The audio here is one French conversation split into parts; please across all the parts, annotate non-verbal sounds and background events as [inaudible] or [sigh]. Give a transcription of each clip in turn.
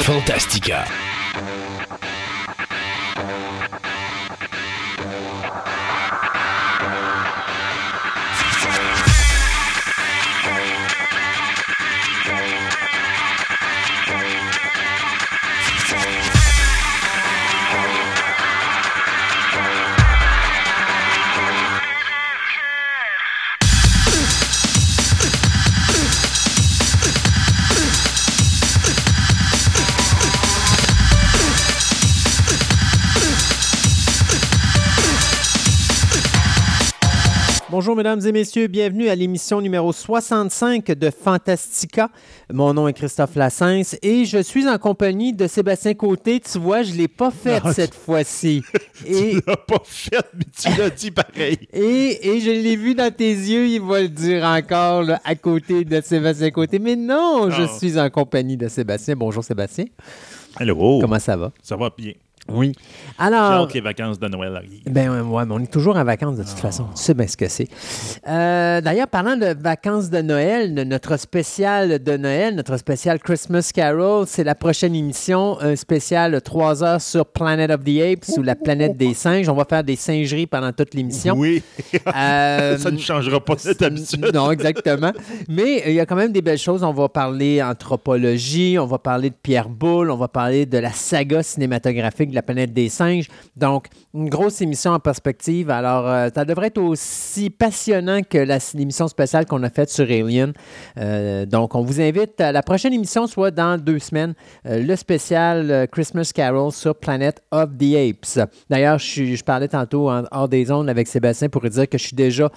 Fantastica. Bonjour mesdames et messieurs, bienvenue à l'émission numéro 65 de Fantastica. Mon nom est Christophe Lassens et je suis en compagnie de Sébastien Côté. Tu vois, je ne l'ai pas fait Non, cette fois-ci. [laughs] Et, Tu l'as pas fait, mais tu l'as dit pareil. et, et je l'ai vu dans tes yeux, il va le dire encore là, à côté de Sébastien Côté. Mais non, je Non. suis en compagnie de Sébastien. Bonjour Sébastien. Hello. Comment ça va? Ça va bien. Oui. J'ai Alors, que les vacances de Noël arrivent. Ben ouais, ouais, mais on est toujours en vacances de toute façon. Tu sais bien ce que c'est. Euh, D'ailleurs, parlant de vacances de Noël, de notre spécial de Noël, notre spécial Christmas Carol, c'est la prochaine émission, un spécial 3 heures sur Planet of the Apes ou la planète des singes. On va faire des singeries pendant toute l'émission. Oui. Euh, [laughs] ça ne changera pas notre habitude. non, exactement. Mais euh, il y a quand même des belles choses. On va parler anthropologie, on va parler de Pierre Boulle, on va parler de la saga cinématographique de la planète des singes. Donc, une grosse émission en perspective. Alors, euh, ça devrait être aussi passionnant que l'émission spéciale qu'on a faite sur Alien. Euh, donc, on vous invite à la prochaine émission, soit dans deux semaines, euh, le spécial Christmas Carol sur Planet of the Apes. D'ailleurs, je, je parlais tantôt en hors des ondes avec Sébastien pour lui dire que je suis déjà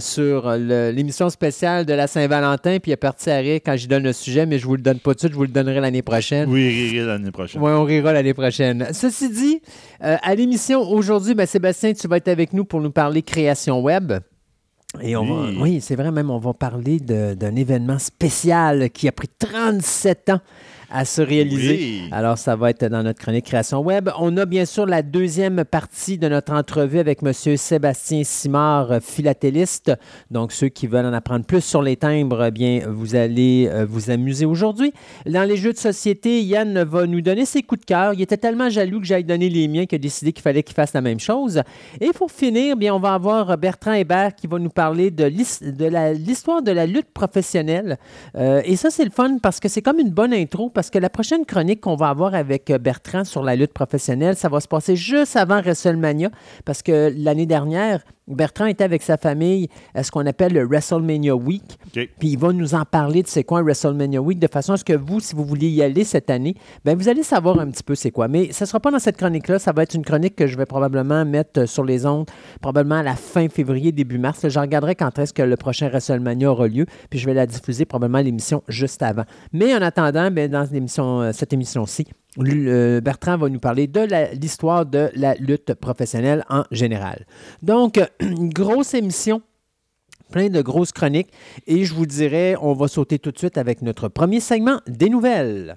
sur l'émission spéciale de la Saint-Valentin, puis il est parti à rire quand j'y donne le sujet, mais je vous le donne pas tout de suite, je vous le donnerai l'année prochaine. Oui, l'année prochaine. Oui, on rira l'année prochaine. Ceci dit, euh, à l'émission aujourd'hui, ben, Sébastien, tu vas être avec nous pour nous parler création web. Et on Oui. va, oui, c'est vrai, même, on va parler d'un événement spécial qui a pris 37 ans à se réaliser. Oui. Alors, ça va être dans notre chronique Création Web. On a bien sûr la deuxième partie de notre entrevue avec M. Sébastien Simard, philatéliste. Donc, ceux qui veulent en apprendre plus sur les timbres, eh bien, vous allez euh, vous amuser aujourd'hui. Dans les jeux de société, Yann va nous donner ses coups de cœur. Il était tellement jaloux que j'aille donner les miens qu'il a décidé qu'il fallait qu'il fasse la même chose. Et pour finir, bien, on va avoir Bertrand Hébert qui va nous parler de l'histoire de la lutte professionnelle. Euh, et ça, c'est le fun parce que c'est comme une bonne intro parce que la prochaine chronique qu'on va avoir avec euh, Bertrand sur la lutte professionnelle, ça va se passer juste avant WrestleMania parce que l'année dernière, Bertrand était avec sa famille à ce qu'on appelle le WrestleMania Week. Puis il va nous en parler de c'est quoi un WrestleMania Week, de façon à ce que vous, si vous vouliez y aller cette année, ben vous allez savoir un petit peu c'est quoi. Mais ce ne sera pas dans cette chronique-là, ça va être une chronique que je vais probablement mettre euh, sur les ondes, probablement à la fin février, début mars. Je regarderai quand est-ce que le prochain WrestleMania aura lieu, puis je vais la diffuser probablement à l'émission juste avant. Mais en attendant, ben, dans l'émission, euh, cette émission-ci, Bertrand va nous parler de l'histoire de la lutte professionnelle en général. Donc, euh, une grosse émission plein de grosses chroniques. Et je vous dirais, on va sauter tout de suite avec notre premier segment des nouvelles.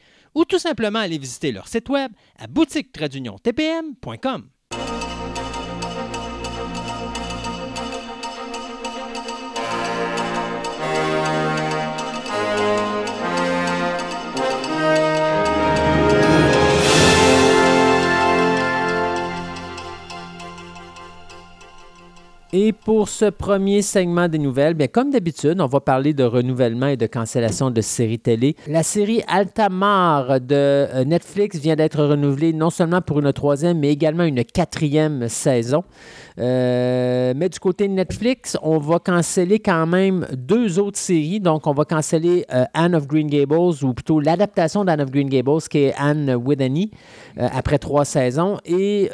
ou tout simplement aller visiter leur site web à boutique-tpm.com. Et pour ce premier segment des nouvelles, bien, comme d'habitude, on va parler de renouvellement et de cancellation de séries télé. La série Altamar de euh, Netflix vient d'être renouvelée non seulement pour une troisième, mais également une quatrième saison. Euh, mais du côté de Netflix, on va canceller quand même deux autres séries. Donc, on va canceller euh, Anne of Green Gables, ou plutôt l'adaptation d'Anne of Green Gables, qui est Anne Whitney, euh, après trois saisons. Et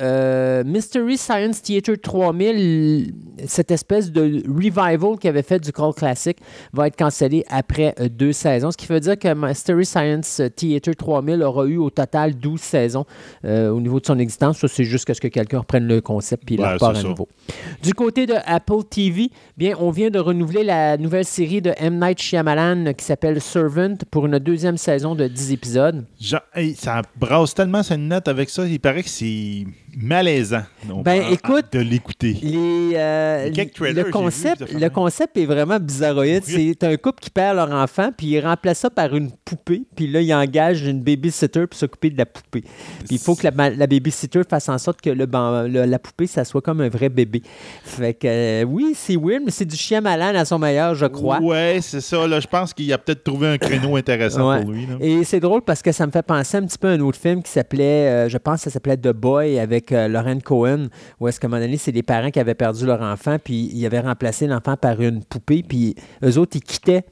Mystery Science Theater 3000, cette espèce de revival qui avait fait du Call Classic, va être cancellé après deux saisons. Ce qui veut dire que Mystery Science Theater 3000 aura eu au total 12 saisons au niveau de son existence. Ça, c'est juste que quelqu'un reprenne le concept puis Ouais. Nouveau. Du côté de Apple TV, bien, on vient de renouveler la nouvelle série de M. Night Shyamalan qui s'appelle Servant pour une deuxième saison de 10 épisodes. Genre, hey, ça brasse tellement sa note avec ça, il paraît que c'est malaisant. On Ben, prend- écoute, de l'écouter. Les, euh, Les quelques trailers, le, concept, vu, le concept est vraiment bizarroïde. C'est un couple qui perd leur enfant, puis il remplace ça par une poupée, puis là, il engage une babysitter pour s'occuper de la poupée. Puis il faut que la, la babysitter fasse en sorte que le, la poupée, ça soit comme un vrai bébé. Fait que, euh, oui, c'est weird, mais c'est du chien malin à son meilleur, je crois. Ouais, c'est ça. Là, je pense qu'il a peut-être trouvé un créneau intéressant Ouais. pour lui. là. Et c'est drôle parce que ça me fait penser un petit peu à un autre film qui s'appelait, euh, je pense que ça s'appelait The Boy avec euh, Lauren Cohen, où est-ce qu'à un moment donné, c'est des parents qui avaient perdu leur enfant, puis ils avaient remplacé l'enfant par une poupée, puis eux autres, ils quittaient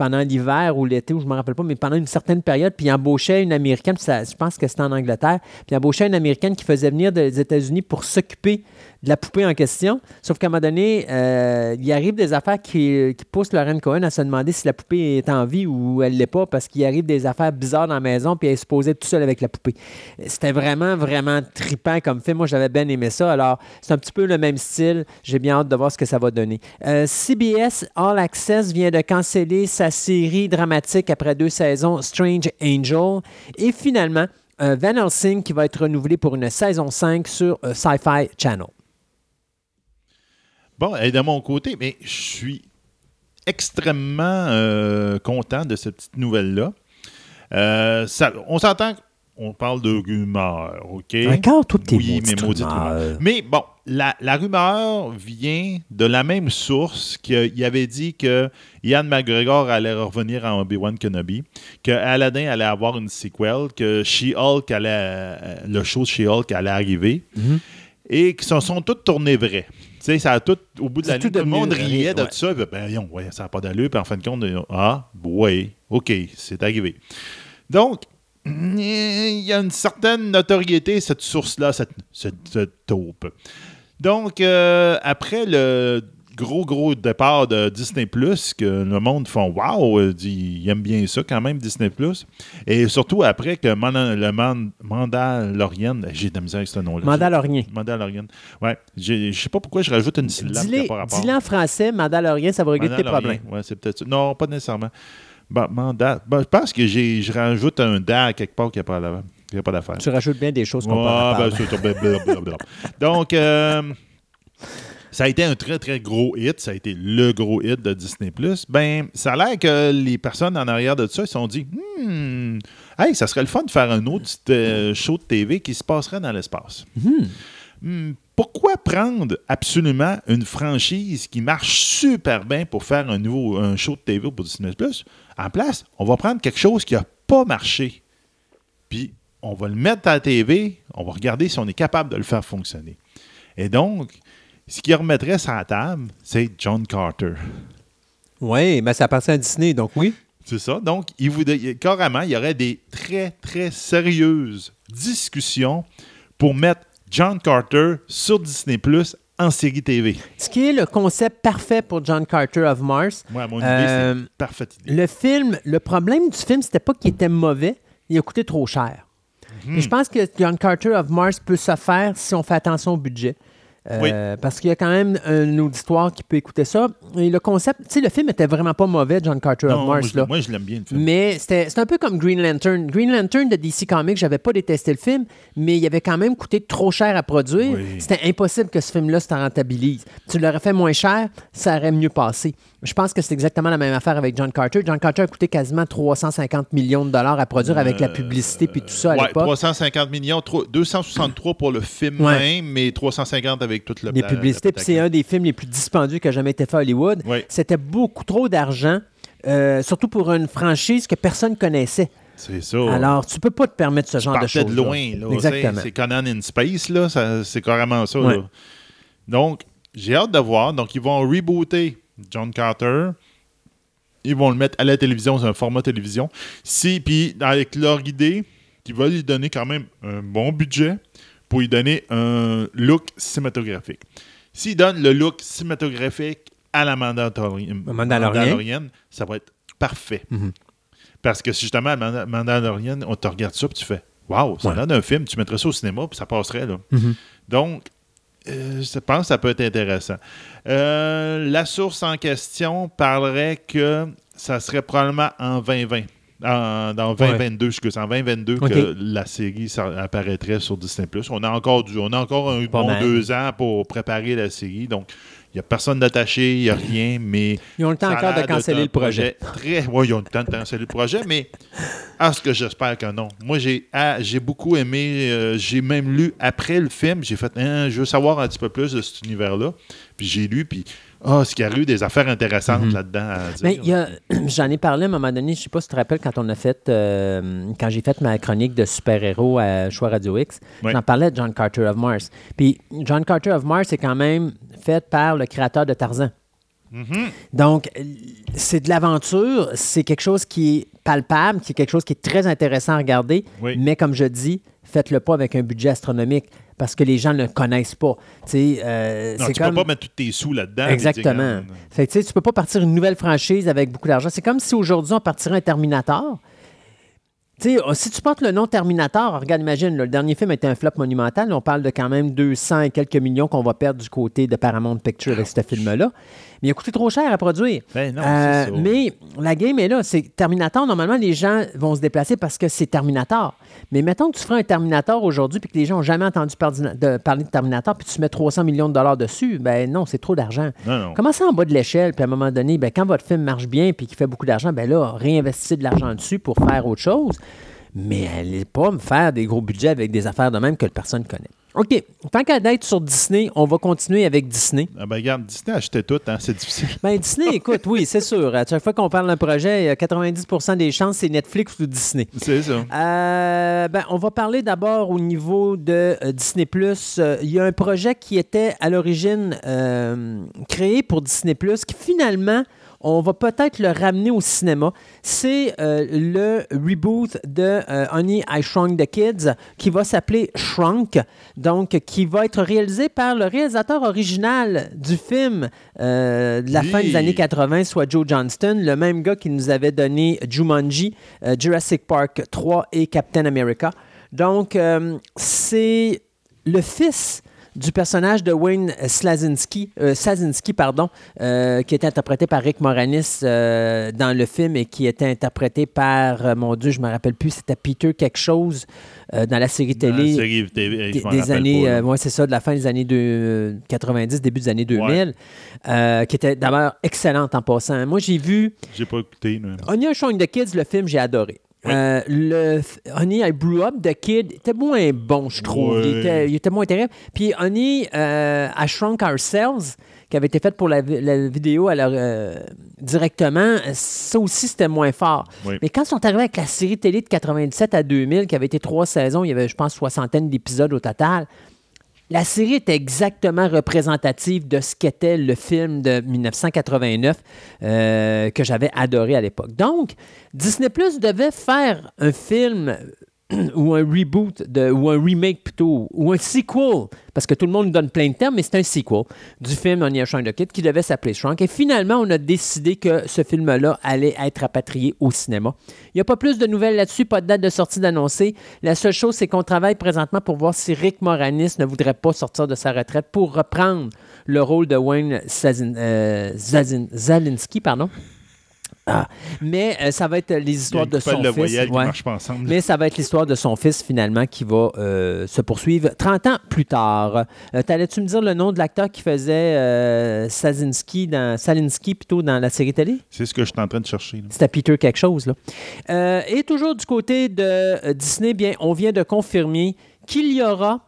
pendant l'hiver ou l'été, ou je ne me rappelle pas, mais pendant une certaine période, puis ils embauchaient une Américaine, je pense que c'était en Angleterre, puis ils embauchaient une Américaine qui faisait venir des États-Unis pour s'occuper de la poupée en question. Sauf qu'à un moment donné, euh, il arrive des affaires qui, qui poussent Lauren Cohen à se demander si la poupée est en vie ou elle l'est pas, parce qu'il arrive des affaires bizarres dans la maison, puis elle est supposée tout seule avec la poupée. C'était vraiment, vraiment tripant comme film. Moi, j'avais bien aimé ça. Alors, c'est un petit peu le même style. J'ai bien hâte de voir ce que ça va donner. Euh, CBS All Access vient de canceller sa série dramatique après deux saisons, Strange Angel. Et finalement, euh, Van Helsing qui va être renouvelé pour une saison 5 sur Sci-Fi Channel. Bon, et de mon côté, mais je suis extrêmement euh, content de cette petite nouvelle-là. Euh, ça- on s'entend, on parle de rumeurs, OK? Encore toutes tes Oui, maudites rumeurs. rumeurs. Mais bon, la, la rumeur vient de la même source qu'il avait dit que Ian McGregor allait revenir en Obi-Wan Kenobi, que Aladdin allait avoir une sequel, que She-Hulk allait, euh, le show de She-Hulk allait arriver, Mhm. et qui se sont toutes tournées vraies. Tu sais, ça a tout, au bout de la tout ligne, tout le monde riait de ouais. tout ça. puis, Ben, voyons, ouais, ça n'a pas d'allure. Puis en fin de compte, ah, oui, OK, c'est arrivé. Donc, il y a une certaine notoriété, cette source-là, cette, cette, cette taupe. Donc, euh, après le gros, gros départ de Disney, que le monde font Waouh, euh, ils aiment bien ça quand même, Disney. Et surtout après que Manda- le Man- Mandalorian, j'ai de la misère avec ce nom-là. Mandalorien. Mandalorian. Ouais. Je sais pas pourquoi je rajoute une syllabe Dis-le en français, Mandalorien, ça va régler tes Mandalorian. problèmes. Ouais, c'est peut-être ça. Non, pas nécessairement. Bah, mandat. bah, je pense que j'ai, je rajoute un da quelque part qui n'a pas, la- qui a pas d'affaire. Tu rajoutes bien des choses qu'on Ah, peut ben, c'est ça, blablabla. Donc, euh, [laughs] ça a été un très, très gros hit. Ça a été le gros hit de Disney+. Ben, ça a l'air que les personnes en arrière de ça, ils se sont dit, hmm, hey, ça serait le fun de faire un autre euh, show de TV qui se passerait dans l'espace. Hmm, pourquoi prendre absolument une franchise qui marche super bien pour faire un nouveau un show de TV pour Disney Plus? En place, on va prendre quelque chose qui n'a pas marché. Puis on va le mettre à la TV, on va regarder si on est capable de le faire fonctionner. Et donc, ce qui remettrait sur la table, c'est John Carter. Oui, mais ça appartient à Disney, donc oui. C'est ça. Donc, il vous, carrément, il y aurait des très, très sérieuses discussions pour mettre John Carter sur Disney Plus en série TV. Ce qui est le concept parfait pour John Carter of Mars. À mon idée, Euh, c'est une parfaite idée. Le film, le problème du film, c'était pas qu'il était mauvais, il a coûté trop cher. Mhm. Et je pense que John Carter of Mars peut se faire si on fait attention au budget. Euh, Parce qu'il y a quand même un auditoire qui peut écouter ça. Et le concept, tu sais, le film était vraiment pas mauvais, John Carter Non, of moi, Mars. je, là. moi, je l'aime bien, le film. Mais c'était c'est un peu comme Green Lantern. Green Lantern de DC Comics, j'avais pas détesté le film, mais il avait quand même coûté trop cher à produire. Oui. C'était impossible que ce film-là se rentabilise. Tu l'aurais fait moins cher, ça aurait mieux passé. Je pense que c'est exactement la même affaire avec John Carter. John Carter a coûté quasiment 350 millions de dollars à produire avec la publicité puis tout ça à Ouais, l'époque. 350 millions, tro- 263 pour le film Ouais. même, mais 350 avec toute le Des publicités. Puis c'est un des films les plus dispendieux qui a jamais été fait à Hollywood. Oui. C'était beaucoup trop d'argent, euh, surtout pour une franchise que personne connaissait. C'est ça. Alors, tu peux pas te permettre ce genre de choses. de loin. Là, Exactement. C'est- Conan in Space, là. C'est carrément ça. Ouais. là. Donc, j'ai hâte de voir. Donc, ils vont rebooter John Carter. Ils vont le mettre à la télévision, c'est un format télévision. Si, puis avec leur idée, ils veulent lui donner quand même un bon budget pour lui donner un look cinématographique. S'ils donnent le look cinématographique à la. Mandalorian, ça va être parfait. Mhm. Parce que justement, à Manda- Mandalorian, on te regarde ça, puis tu fais Waouh, ça Ouais. l'air d'un film, tu mettrais ça au cinéma, puis ça passerait. Là. Mhm. Donc, euh, je pense que ça peut être intéressant. Euh, la source en question parlerait que ça serait probablement en 2020. En- dans 2022, excuse, en 2022 Ok. que la série ça apparaîtrait sur Disney+. On a encore du, on a encore un Pas bon mal. deux ans pour préparer la série, donc il n'y a personne d'attaché, il n'y a rien, mais Ils ont le temps encore de canceller le projet. Très, oui, ils ont le temps de canceller le projet, mais à ce que j'espère que non. Moi, j'ai ah, j'ai beaucoup aimé, euh, j'ai même lu après le film, j'ai fait, Hein, je veux savoir un petit peu plus de cet univers-là. Puis j'ai lu, puis ah, ce qu'il y a eu des affaires intéressantes Mhm. là-dedans [clears throat] j'en ai parlé à un moment donné, je sais pas si tu te rappelles quand on a fait, euh, quand j'ai fait ma chronique de super-héros à Choix Radio X, j'en parlais de John Carter of Mars. Puis John Carter of Mars est quand même fait par le créateur de Tarzan. Mhm. Donc, euh, c'est de l'aventure, c'est quelque chose qui est palpable, c'est quelque chose qui est très intéressant à regarder, Oui. mais comme je dis, faites-le pas avec un budget astronomique parce que les gens ne le connaissent pas. Euh, Non, tu comme... peux pas mettre tous tes sous là-dedans. Exactement. Fait que, tu tu peux pas partir une nouvelle franchise avec beaucoup d'argent. C'est comme si aujourd'hui on partirait un Terminator. Sais, si tu portes le nom Terminator, regarde, imagine, là, le dernier film était un flop monumental. On parle de quand même 200 et quelques millions qu'on va perdre du côté de Paramount Pictures avec ce film-là. Mais il a coûté trop cher à produire. Ben non, Euh, ça. mais la game est là. C'est Terminator, normalement, les gens vont se déplacer parce que c'est Terminator. Mais mettons que tu feras un Terminator aujourd'hui puis que les gens n'ont jamais entendu par- de- parler de Terminator puis tu mets 300 millions de dollars dessus, ben non, c'est trop d'argent. Commencez en bas de l'échelle, puis à un moment donné, ben, quand votre film marche bien puis qu'il fait beaucoup d'argent, ben là, réinvestissez de l'argent dessus pour faire autre chose. Mais allez pas me faire des gros budgets avec des affaires de même que personne connaît. OK. Tant qu'à d'être sur Disney, on va continuer avec Disney. Ah ben regarde, Disney achetait tout, hein, c'est difficile. Ben, Disney, écoute, oui, c'est sûr. À chaque fois qu'on parle d'un projet, il y a 90% des chances, c'est Netflix ou Disney. C'est ça. Euh, ben, on va parler d'abord au niveau de euh, Disney+. Euh, il y a un projet qui était à l'origine créé pour Disney+, qui finalement, on va peut-être le ramener au cinéma. C'est euh, le reboot de euh, Honey, I Shrunk the Kids, qui va s'appeler Shrunk, donc qui va être réalisé par le réalisateur original du film euh, de la fin des années 80, soit Joe Johnston, le même gars qui nous avait donné Jumanji, Jurassic Park 3 et Captain America. Donc, c'est le fils du personnage de Wayne Slazinski, euh, Slazinski, pardon, euh, qui était interprété par Rick Moranis euh, dans le film et qui était interprété par, euh, mon Dieu, je me rappelle plus, c'était Peter quelque chose euh, dans la série Dans la télé série je des, années, euh, ouais, c'est ça, de la fin des années de, euh, 90, début des années 2000, euh, qui était d'abord excellente en passant. Moi, j'ai vu J'ai pas écouté. mais- Onion Showing the Kids, le film, j'ai adoré. Oui. Euh, le Honey, I Blew Up, The Kid, était moins bon, je trouve. Il, était, il était moins terrible. Puis Honey, euh, I Shrunk Ourselves, qui avait été faite pour la, vi- la vidéo alors, euh, directement, ça aussi, c'était moins fort. Oui. Mais quand ils sont arrivés avec la série télé de 97 à 2000, qui avait été trois saisons, il y avait, je pense, soixantaine d'épisodes au total, la série était exactement représentative de ce qu'était le film de 1989 euh, que j'avais adoré à l'époque. Donc, Disney Plus devait faire un film [clears throat] ou un reboot, de, ou un remake plutôt, ou un sequel, parce que tout le monde nous donne plein de termes, mais c'est un sequel du film On Shrunk the Kid qui devait s'appeler Shrunk. Et finalement, on a décidé que ce film-là allait être rapatrié au cinéma. Il n'y a pas plus de nouvelles là-dessus, pas de date de sortie d'annoncer. La seule chose, c'est qu'on travaille présentement pour voir si Rick Moranis ne voudrait pas sortir de sa retraite pour reprendre le rôle de Wayne Sazin- euh, Zazin- Zalinski. Pardon. Ah. Mais euh, ça va être les y a histoires de son de fils. ouais. pas ensemble. Mais ça va être l'histoire de son fils, finalement, qui va euh, se poursuivre 30 ans plus tard. Euh, T'allais-tu me dire le nom de l'acteur qui faisait euh, Sazinski dans, Salinski plutôt dans la série télé? C'est ce que je suis en train de chercher. C'était Peter quelque chose. Là. Euh, et toujours du côté de euh, Disney, bien, on vient de confirmer qu'il y aura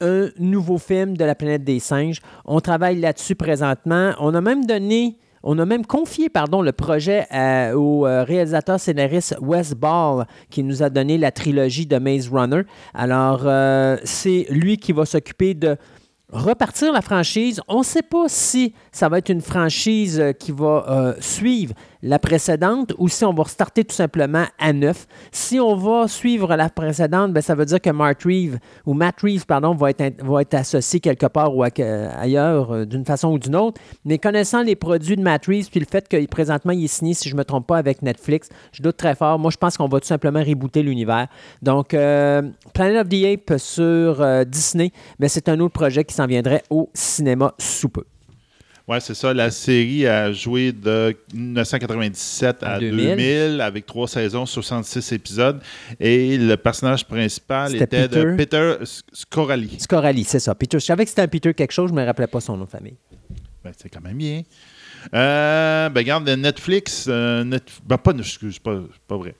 un nouveau film de la planète des singes. On travaille là-dessus présentement. On a même donné on a même confié pardon, le projet à- au euh, réalisateur scénariste Wes Ball qui nous a donné la trilogie de Maze Runner. Alors, euh, c'est lui qui va s'occuper de repartir la franchise. On ne sait pas si ça va être une franchise euh, qui va euh, suivre la précédente ou si on va restarter tout simplement à neuf. Si on va suivre la précédente, ben, ça veut dire que Matt Reeves, ou Matt Reeves, pardon, va être, associé quelque part ou ailleurs euh, d'une façon ou d'une autre. Mais connaissant les produits de Matt Reeves, puis le fait que présentement il signé, si je ne me trompe pas, avec Netflix, je doute très fort. Moi, je pense qu'on va tout simplement rebooter l'univers. Donc, Planet of the Apes sur Disney, mais c'est un autre projet qui s'en viendrait au cinéma sous peu. Ouais, c'est ça. La série a joué de 1997 à 2000. 2000, avec trois saisons, 66 épisodes. Et le personnage principal était de Peter. Peter S- Scorali. Scorali, c'est ça. Peter, je savais que c'était un Peter quelque chose, je ne me rappelais pas son nom de famille. Ben, c'est quand même bien. Euh, ben, regarde, Netflix. euh, Net- ben, pas, excuse, pas vrai.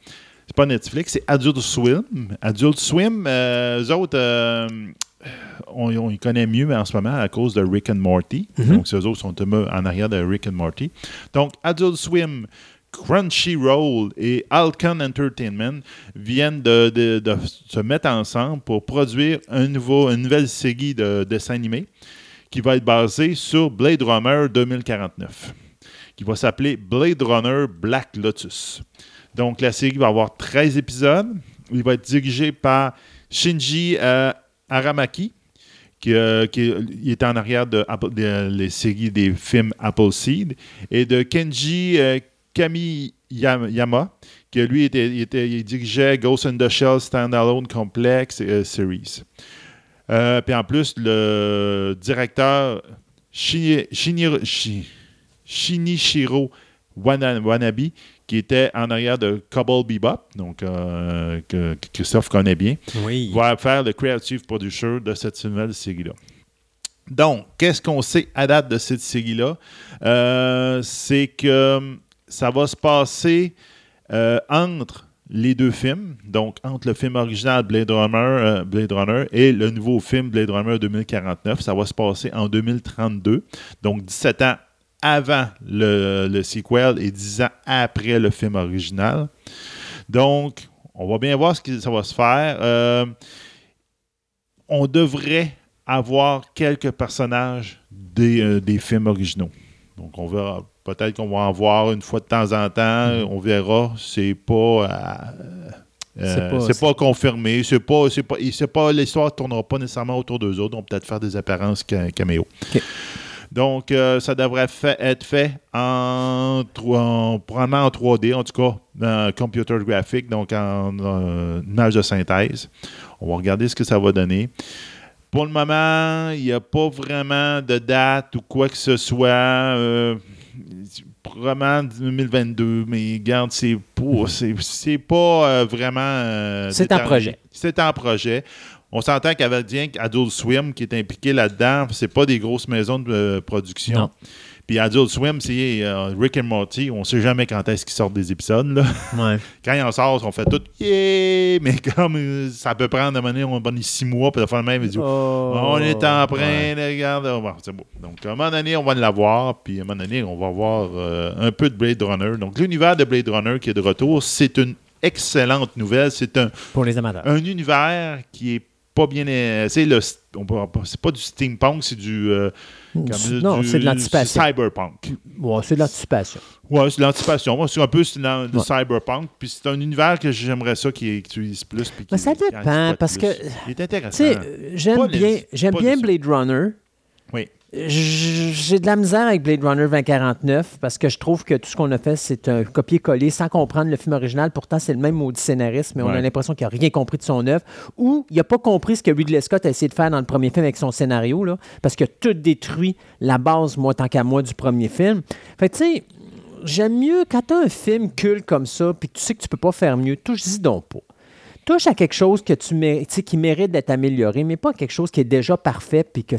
C'est pas Netflix, c'est Adult Swim. Adult Swim, euh, eux autres, euh, on, on y connaît mieux en ce moment à cause de Rick and Morty. Donc, ces autres sont un peu en arrière de Rick and Morty. Donc, Adult Swim, Crunchyroll et Alcon Entertainment viennent de, de- de se mettre ensemble pour produire un nouveau, une nouvelle série de dessins animés qui va être basée sur Blade Runner 2049, qui va s'appeler Blade Runner Black Lotus. Donc, la série va avoir 13 épisodes. Il va être dirigé par Shinji euh, Aramaki, qui, euh, il est en arrière de, Apple- de- les séries des films Appleseed, et de Kenji euh, Kamiyama, qui lui était, était- dirigeait Ghost in the Shell Standalone Complex euh, Series. Euh, puis en plus, le directeur Shinichiro Wana- Wanabe, qui était en arrière de Cobble Bebop, donc euh, que, que Christophe connaît bien, Oui. va faire le creative producer de cette nouvelle série-là. Donc, qu'est-ce qu'on sait à date de cette série-là? Euh, c'est que ça va se passer euh, entre les deux films, donc entre le film original Blade Runner, euh, Blade Runner et le nouveau film Blade Runner 2049. Ça va se passer en 2032, donc 17 ans avant le, le sequel et 10 ans après le film original. Donc, on va bien voir ce que ça va se faire. Euh, on devrait avoir quelques personnages des, euh, des films originaux. Donc, on verra. Peut-être qu'on va en voir une fois de temps en temps. On verra. C'est pas. euh, C'est pas- pas, confirmé. C'est pas, pas, pas, l'histoire ne tournera pas nécessairement autour d'eux autres. On va peut-être faire des apparences ca- caméo. OK. Donc, euh, ça devrait fa- être fait en, en- probablement en 3D, en tout cas, en computer graphic, donc en euh, image de synthèse. On va regarder ce que ça va donner. Pour le moment, il n'y a pas vraiment de date ou quoi que ce soit. Euh, probablement 2022, mais regarde, c'est pas, c'est, pas euh, vraiment. euh, C'est déterminé. projet. C'est en projet. On s'entend qu'avec bien Adult Swim qui est impliqué là-dedans, c'est pas des grosses maisons de euh, production. Non. Puis Adult Swim, c'est euh, Rick and Morty. On sait jamais quand est-ce qu'ils sortent des épisodes. Là. Ouais. [laughs] Quand ils en sortent, on fait tout yeah! Mais comme euh, ça peut prendre, à un moment donné, on va six mois, puis la fin de même, dit Oh, on est en train, ouais. de regarder. Bon, c'est beau. Donc, à un moment donné, on va l'avoir, puis à un moment donné, on va voir euh, un peu de Blade Runner. Donc, l'univers de Blade Runner qui est de retour, c'est une excellente nouvelle. C'est un, Pour les amateurs. un univers qui est pas bien. euh, C'est le. on peut- C'est pas du steampunk, c'est du. euh, comme non, du- c'est de l'anticipation. Cyberpunk. Ouais, c'est de l'anticipation. Ouais, c'est de l'anticipation. Moi, c'est un peu c'est dans- le Ouais. cyberpunk. Puis c'est un univers que j'aimerais ça qui utilise plus. puis Mais qui- ça dépend, parce plus. que, Il est intéressant. euh, j'aime Pas les- bien, j'aime bien Blade Runner. Oui. J'ai de la misère avec Blade Runner 2049 parce que je trouve que tout ce qu'on a fait, c'est un copier-coller sans comprendre le film original. Pourtant, c'est le même maudit scénariste, mais on a l'impression qu'il n'a rien compris de son œuvre ou il n'a pas compris ce que Ridley Scott a essayé de faire dans le premier film avec son scénario, là, parce que tout détruit la base, moi, tant qu'à moi, du premier film. Fait que, tu sais, j'aime mieux quand tu as un film culte comme ça, puis que tu sais que tu peux pas faire mieux, touche-y donc pas touche à quelque chose que tu mé- qui mérite d'être amélioré, mais pas quelque chose qui est déjà parfait puis que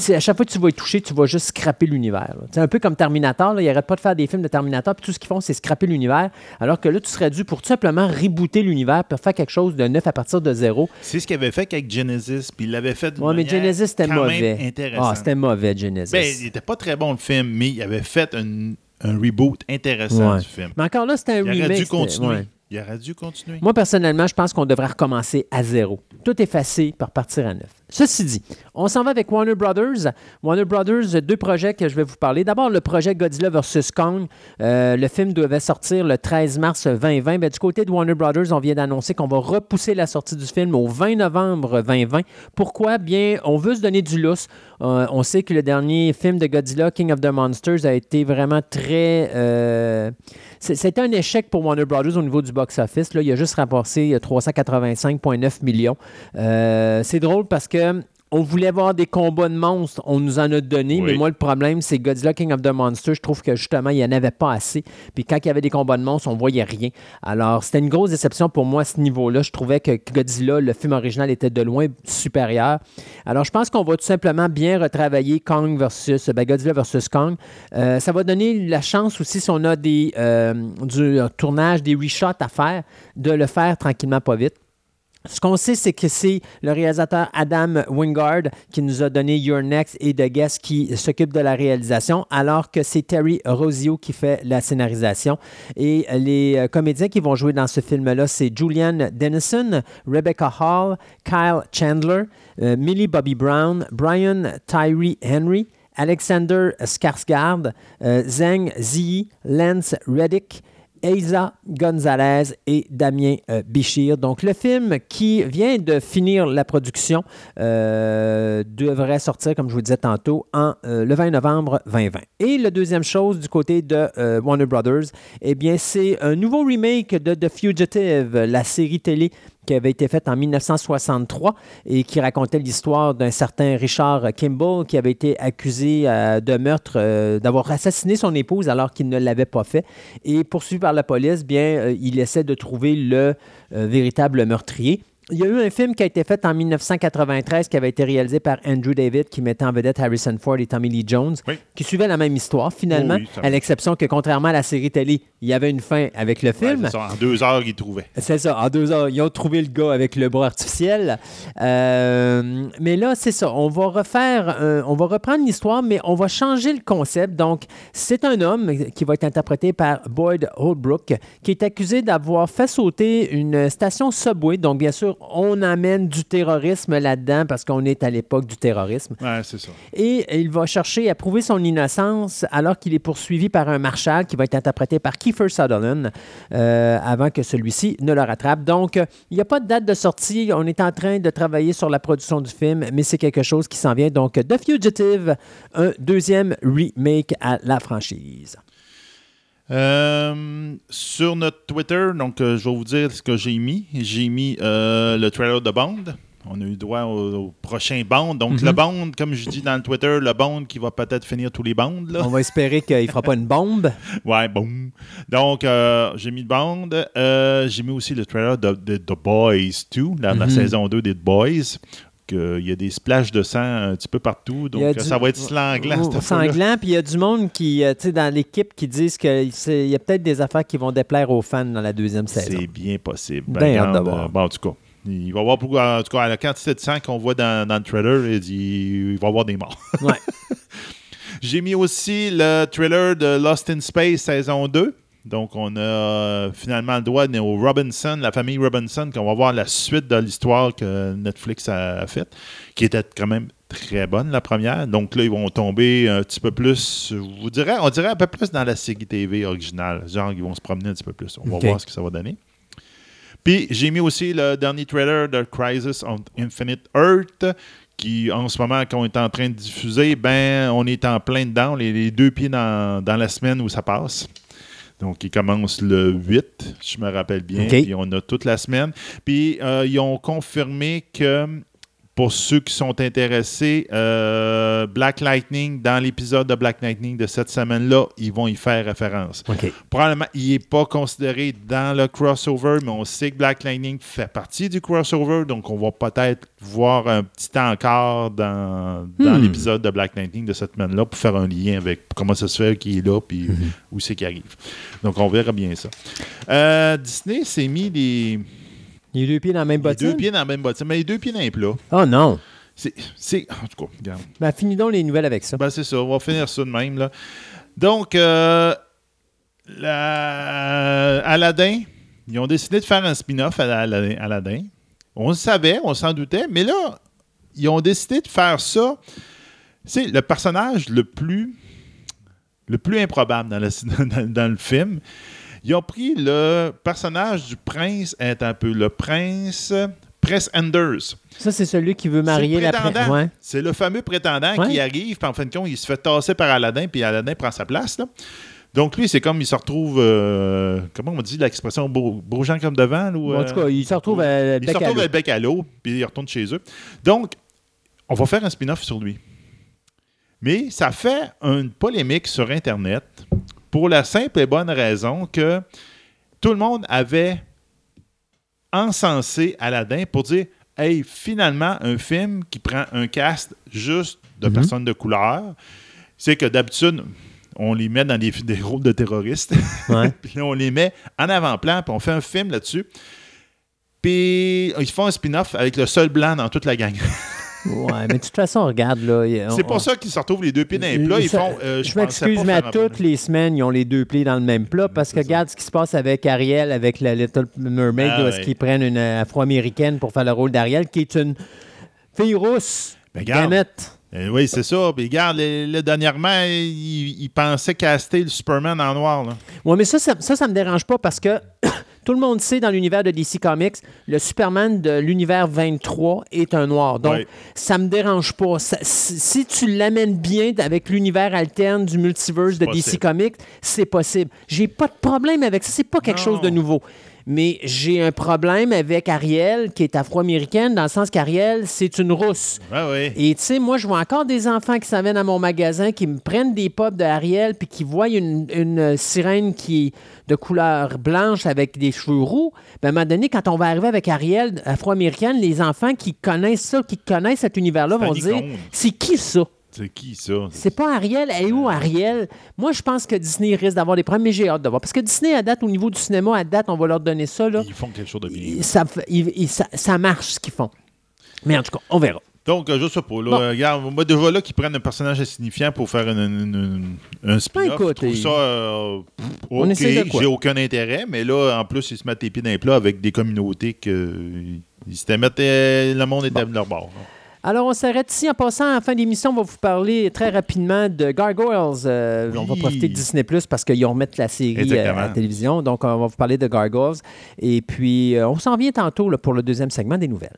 c'est- à chaque fois que tu vas y toucher, tu vas juste scraper l'univers. C'est un peu comme Terminator, là, ils n'arrêtent pas de faire des films de Terminator, puis tout ce qu'ils font, c'est scraper l'univers, alors que là, tu serais dû pour tout simplement rebooter l'univers, pour faire quelque chose de neuf à partir de zéro. C'est ce qu'il avait fait avec Genesis, puis il l'avait fait de Ouais, mais Genesis, c'était mauvais. Ah, c'était mauvais, Genesis. Ben, il était pas très bon le film, mais il avait fait un, un reboot intéressant Ouais. du film. mais encore là, c'était un Il aurait dû continuer. ouais. Il aurait dû continuer. Moi, personnellement, je pense qu'on devrait recommencer à zéro. Tout effacé par partir à neuf. Ceci dit, on s'en va avec Warner Brothers. Warner Brothers, deux projets que je vais vous parler. D'abord, le projet Godzilla vs. Kong. Euh, le film devait sortir le 13 mars 2020. Ben, du côté de Warner Brothers, on vient d'annoncer qu'on va repousser la sortie du film au 20 novembre 2020. Pourquoi? Bien, on veut se donner du lousse. Euh, on sait que le dernier film de Godzilla, King of the Monsters, a été vraiment très... euh, C'était un échec pour Warner Brothers au niveau du box-office. Il a juste rapporté euh, 385,9 millions. C'est drôle parce que on voulait voir des combats de monstres, on nous en a donné, Oui. mais moi, le problème, c'est Godzilla King of the Monsters. Je trouve que justement, il n'y en avait pas assez. Puis quand il y avait des combats de monstres, on voyait rien. Alors, c'était une grosse déception pour moi à ce niveau-là. Je trouvais que Godzilla, le film original, était de loin supérieur. Alors, je pense qu'on va tout simplement bien retravailler Kong versus ben, Godzilla versus Kong. Euh, ça va donner la chance aussi, si on a des, euh, du tournage, des reshots à faire, de le faire tranquillement, pas vite. Ce qu'on sait, c'est que c'est le réalisateur Adam Wingard qui nous a donné Your Next et The Guest qui s'occupe de la réalisation, alors que c'est Terry Rosio qui fait la scénarisation. Et les euh, comédiens qui vont jouer dans ce film-là, c'est Julianne Dennison, Rebecca Hall, Kyle Chandler, euh, Millie Bobby Brown, Brian Tyree Henry, Alexander Skarsgård, euh, Zhang Ziyi, Lance Reddick, Eiza Gonzalez et Damien euh, Bichir. Donc, le film qui vient de finir la production euh, devrait sortir, comme je vous disais tantôt, en, euh, le 20 novembre 2020. Et la deuxième chose du côté de Warner Brothers, eh bien, c'est un nouveau remake de The Fugitive, la série télé qui avait été faite en 1963 et qui racontait l'histoire d'un certain Richard Kimball qui avait été accusé euh, de meurtre, euh, d'avoir assassiné son épouse alors qu'il ne l'avait pas fait. Et poursuivi par la police, bien, euh, il essaie de trouver le véritable meurtrier. Il y a eu un film qui a été fait en 1993 qui avait été réalisé par Andrew David qui mettait en vedette Harrison Ford et Tommy Lee Jones Oui. qui suivait la même histoire finalement, Oui, à l'exception que contrairement à la série télé, il y avait une fin avec le Ouais, film. c'est ça, en deux heures, il trouvait. C'est ça, en deux heures, ils ont trouvé le gars avec le bras artificiel. Euh, mais là, c'est ça, on va refaire, euh, on va reprendre l'histoire, mais on va changer le concept. Donc, c'est un homme qui va être interprété par Boyd Holbrook, qui est accusé d'avoir fait sauter une station Subway. Donc, bien sûr, on amène du terrorisme là-dedans parce qu'on est à l'époque du terrorisme. Ouais, c'est ça. Et il va chercher à prouver son innocence alors qu'il est poursuivi par un marshal qui va être interprété par Kiefer Sutherland euh, avant que celui-ci ne le rattrape. Donc, il n'y a pas de date de sortie. On est en train de travailler sur la production du film, mais c'est quelque chose qui s'en vient. Donc, The Fugitive, un deuxième remake à la franchise. Euh, sur notre Twitter, donc euh, je vais vous dire ce que j'ai mis. J'ai mis euh, le trailer de Bond. On a eu droit au, au prochain Bond. Donc, Mhm. le Bond, comme je dis dans le Twitter, le Bond qui va peut-être finir tous les Bonds. Là. On va espérer qu'il ne fera pas une bombe. [laughs] Ouais, boum. Donc, j'ai mis le Bond. J'ai mis aussi le trailer de, de The Boys 2, la, la Mhm. saison 2 des The Boys. Que, Il y a des splashes de sang un petit peu partout. Donc, euh, du- ça va être sanglant, cette affaire-là. Sanglant, puis il y a du monde qui, euh, tu sais, dans l'équipe qui disent qu'il y a peut-être des affaires qui vont déplaire aux fans dans la deuxième saison. C'est bien possible. Ben, hâte de regarde, voir. euh, bon, en tout cas, il va y avoir en tout cas, la quantité de sang qu'on voit dans, dans le trailer, il, dit- il va y avoir des morts. Ouais. [laughs] J'ai mis aussi le trailer de Lost in Space saison 2. Donc, on a euh, finalement le droit au Robinson, la famille Robinson, qu'on va voir la suite de l'histoire que Netflix a, faite, qui était quand même très bonne, la première. Donc là, ils vont tomber un petit peu plus, je vous dirais, on dirait un peu plus dans la série TV originale. Genre, ils vont se promener un petit peu plus. On va voir ce que ça va donner. Puis, j'ai mis aussi le dernier trailer de Crisis on Infinite Earth, qui, en ce moment, qu'on est en train de diffuser, ben, on est en plein dedans, les, les deux pieds dans, dans la semaine où ça passe. Donc, il commence le 8, je me rappelle bien. OK. Puis, on a toute la semaine. Puis, euh, ils ont confirmé que pour ceux qui sont intéressés, euh, Black Lightning, dans l'épisode de Black Lightning de cette semaine-là, ils vont y faire référence. Probablement, il n'est pas considéré dans le crossover, mais on sait que Black Lightning fait partie du crossover, donc on va peut-être voir un petit temps encore dans, dans Hmm. l'épisode de Black Lightning de cette semaine-là pour faire un lien avec comment ça se fait qu'il est là, puis Mhm. où c'est qu'il arrive. Donc on verra bien ça. Euh, Disney s'est mis les, Les deux pieds dans la même les bottine? deux pieds dans la même bottine, mais les deux pieds dans les plats. Oh non. C'est, en tout cas, regarde. Ben, finis donc les nouvelles avec ça. Ben, c'est ça, on va finir ça de même. Là. Donc, euh, la- Aladdin, ils ont décidé de faire un spin-off à la- Aladdin. Aladdin. On le savait, on s'en doutait, mais là, ils ont décidé de faire ça. C'est le personnage le plus, le plus improbable dans le, [laughs] dans- dans le film. Ils ont pris le personnage du prince, est un peu le prince Prince Anders. Ça, c'est celui qui veut marier la. Ouais. C'est le fameux prétendant Ouais. qui arrive, puis en fin de compte, il se fait tasser par Aladdin, puis Aladdin prend sa place. là. Donc, lui, c'est comme il se retrouve. euh, comment on dit l'expression beau, beau gens comme devant ou, Bon, en tout cas, il se retrouve à il se à retrouve le bec à l'eau, puis il retourne chez eux. Donc, on va faire un spin-off sur lui. Mais ça fait une polémique sur Internet pour la simple et bonne raison que tout le monde avait encensé Aladdin pour dire Hey, finalement, un film qui prend un cast juste de Mhm. personnes de couleur. C'est que d'habitude, on les met dans des, [laughs] des rôles de terroristes. Ouais. [laughs] Puis là, on les met en avant-plan, puis on fait un film là-dessus. Puis ils font un spin-off avec le seul blanc dans toute la gang. [laughs] Ouais, mais de toute façon, regarde, là. C'est on- pour ça qu'ils se retrouvent les deux pieds dans les plats. Ils Ça- font. euh, je m'excuse, mais à toutes les semaines, ils ont les deux pieds dans le même plat parce que ça. regarde ce qui se passe avec Ariel, avec la Little Mermaid, Ah où est-ce ouais. qu'ils prennent une afro-américaine pour faire le rôle d'Ariel, qui est une fille rousse. Mais regarde. gamette. Euh, oui, c'est ça. Puis regarde, le, le- dernièrement, ils il pensaient caster le Superman en noir. Là. Oui, mais ça, ça, ça, ça me dérange pas parce que [coughs] tout le monde sait dans l'univers de DC Comics, le Superman de l'univers 23 est un noir. Donc, Ouais. ça me dérange pas. Ça- si, si tu l'amènes bien avec l'univers alterne du multiverse de DC. Comics, c'est possible. J'ai pas de problème avec ça. C'est pas quelque Non. chose de nouveau. Mais j'ai un problème avec Ariel, qui est afro-américaine, dans le sens qu'Ariel, c'est une rousse. Et tu sais, moi, je vois encore des enfants qui viennent à mon magasin, qui me prennent des pop de Ariel, puis qui voient une, une sirène qui est de couleur blanche avec des cheveux roux. Ben, à un moment donné, quand on va arriver avec Ariel afro-américaine, les enfants qui connaissent ça, qui connaissent cet univers-là, vont dire c'est qui ça? C'est qui ça? C'est pas Ariel. Elle est où Ariel? Moi, je pense que Disney risque d'avoir des problèmes, mais j'ai hâte de voir. Parce que Disney, à date, au niveau du cinéma, à date, on va leur donner ça. Là. Ils font quelque chose de bien. Ça, marche, ce qu'ils font. Mais en tout cas, on verra. Donc, euh, je sais pas. Là, Bon. regarde, moi, déjà là, qu'ils prennent un personnage insignifiant pour faire une- une- une- un spin-off, Ben, je trouve ça. euh, OK, j'ai aucun intérêt, mais là, en plus, ils se mettent les pieds dans les plats avec des communautés que. Ils s'étaient mettent, euh, le monde était de leur bord. là. Alors, on s'arrête ici. En passant, à la fin d'émission, on va vous parler très rapidement de Gargoyles. Euh, On va profiter de Disney Plus parce qu'ils remettent la série euh, à la télévision. Donc, on va vous parler de Gargoyles. Et puis, euh, on s'en vient tantôt là, pour le deuxième segment des nouvelles.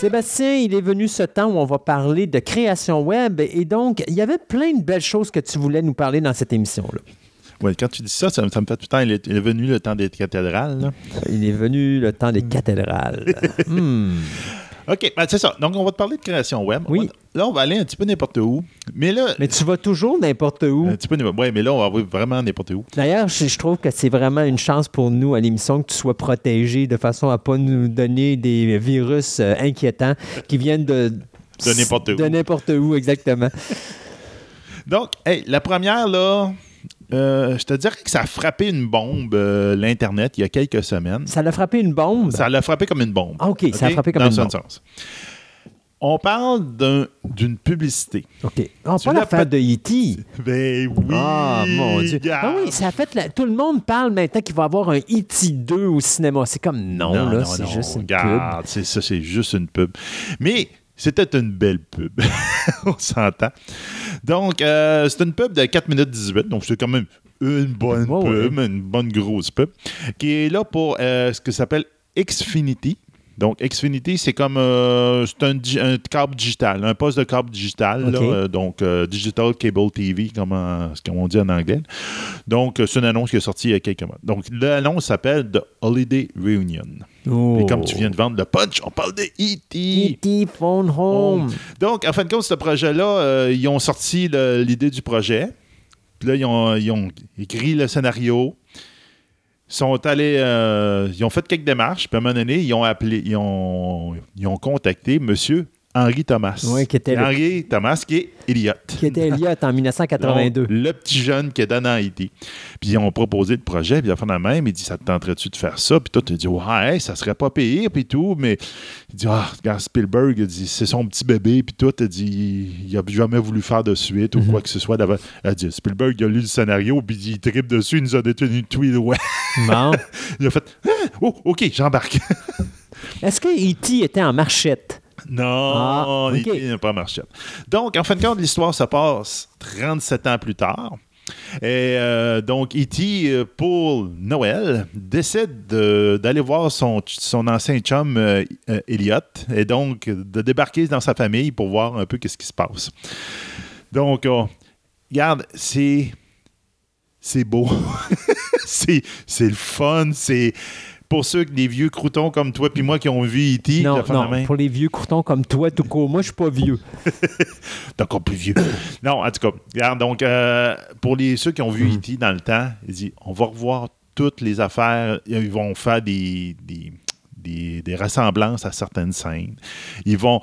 Sébastien, il est venu ce temps où on va parler de création web. Et donc, il y avait plein de belles choses que tu voulais nous parler dans cette émission-là. Ouais, quand tu dis ça, ça, me- ça me fait tout le temps. Il est, il est venu le temps des cathédrales. là. Il est venu le temps des cathédrales. Hmm. [laughs] OK, ben, c'est ça. Donc, on va te parler de création web. Oui. On va- là, on va aller un petit peu n'importe où. Mais là. Mais tu vas toujours n'importe où. Un petit peu n'importe Ouais, mais là, on va vraiment n'importe où. D'ailleurs, je, je trouve que c'est vraiment une chance pour nous à l'émission que tu sois protégé de façon à pas nous donner des virus euh, inquiétants qui viennent de De n'importe où. De n'importe où, exactement. [laughs] Donc, hey, la première, là, euh, je te dirais que ça a frappé une bombe, euh, l'Internet, il y a quelques semaines. Ça l'a frappé une bombe? Ça l'a frappé comme une bombe. Ah, OK, ça a frappé comme Dans une un bombe. sens. On parle d'un- d'une publicité. OK. Tu pas l'as l'affaire de E.T. Ben oui! Ah, mon Dieu. Ah oui, ça a fait la- Tout le monde parle maintenant qu'il va y avoir un E.T. 2 au cinéma. C'est comme non, là, c'est juste une pub. regarde, c'est ça, c'est juste une pub. Mais C'était une belle pub. [laughs] On s'entend. Donc, euh, c'est une pub de 4 minutes 18. Donc, c'est quand même une bonne pub, une bonne grosse pub, qui est là pour euh, ce que s'appelle Xfinity. Donc, Xfinity, c'est comme euh, c'est un, câble digital, un poste de câble digital, là, euh, donc euh, Digital Cable TV, comme, en- qu'on dit en anglais. Donc, c'est une annonce qui est sortie il y a quelques mois. Donc, l'annonce s'appelle The Holiday Reunion. Oh. Et comme tu viens de vendre le punch, on parle de E.T. E.T. Phone Home. Donc, en fin de compte, ce projet-là, euh, ils ont sorti l'idée du projet. Puis là, ils ont, ils ont écrit le scénario. Ils sont allés. euh, ils ont fait quelques démarches. Puis à un moment donné, ils ont appelé. Ils ont, ils ont contacté M. Henri Thomas. Oui, qui était le- Henri Thomas, qui est Elliot. Qui était Elliot en 1982. Donc, [laughs] le petit jeune qui est dans Haïti. Puis ils ont proposé le projet, puis à la fin de la même, il dit Ça te tenterait-tu de faire ça? Puis toi, tu dis Ouais, ça serait pas payé, puis tout. Mais il dit Ah, regarde, Spielberg, il dit C'est son petit bébé, puis tout. Il dit Il a jamais voulu faire de suite ou quoi que ce soit. Elle dit Spielberg, il a lu le scénario, puis il tripe dessus, il nous a détenu tout. Ouais. [laughs] Bon. Il a fait Ah, Oh, OK, j'embarque. Est-ce que E.T. était en marchette? Non, Ah, il n'a pas marché. Donc, en fin de compte, l'histoire se passe 37 ans plus tard. Et euh, donc, E.T., euh, pour Noël, décide de- d'aller voir son, son ancien chum euh, Elliot et donc de débarquer dans sa famille pour voir un peu qu'est-ce qui se passe. Donc, euh, regarde, c'est c'est beau. [laughs] c'est c'est le fun. C'est pour ceux des vieux croutons comme toi puis moi qui ont vu E.T. Non, non, pour les vieux croutons comme toi, tout court. Moi, je suis pas vieux. [laughs] T'es encore plus vieux. [coughs] non, en tout cas, regarde, donc, euh, pour les, ceux qui ont vu Mhm. E.T. dans le temps, il dit on va revoir toutes les affaires. Ils vont faire des, des, des- des ressemblances à certaines scènes. Ils vont.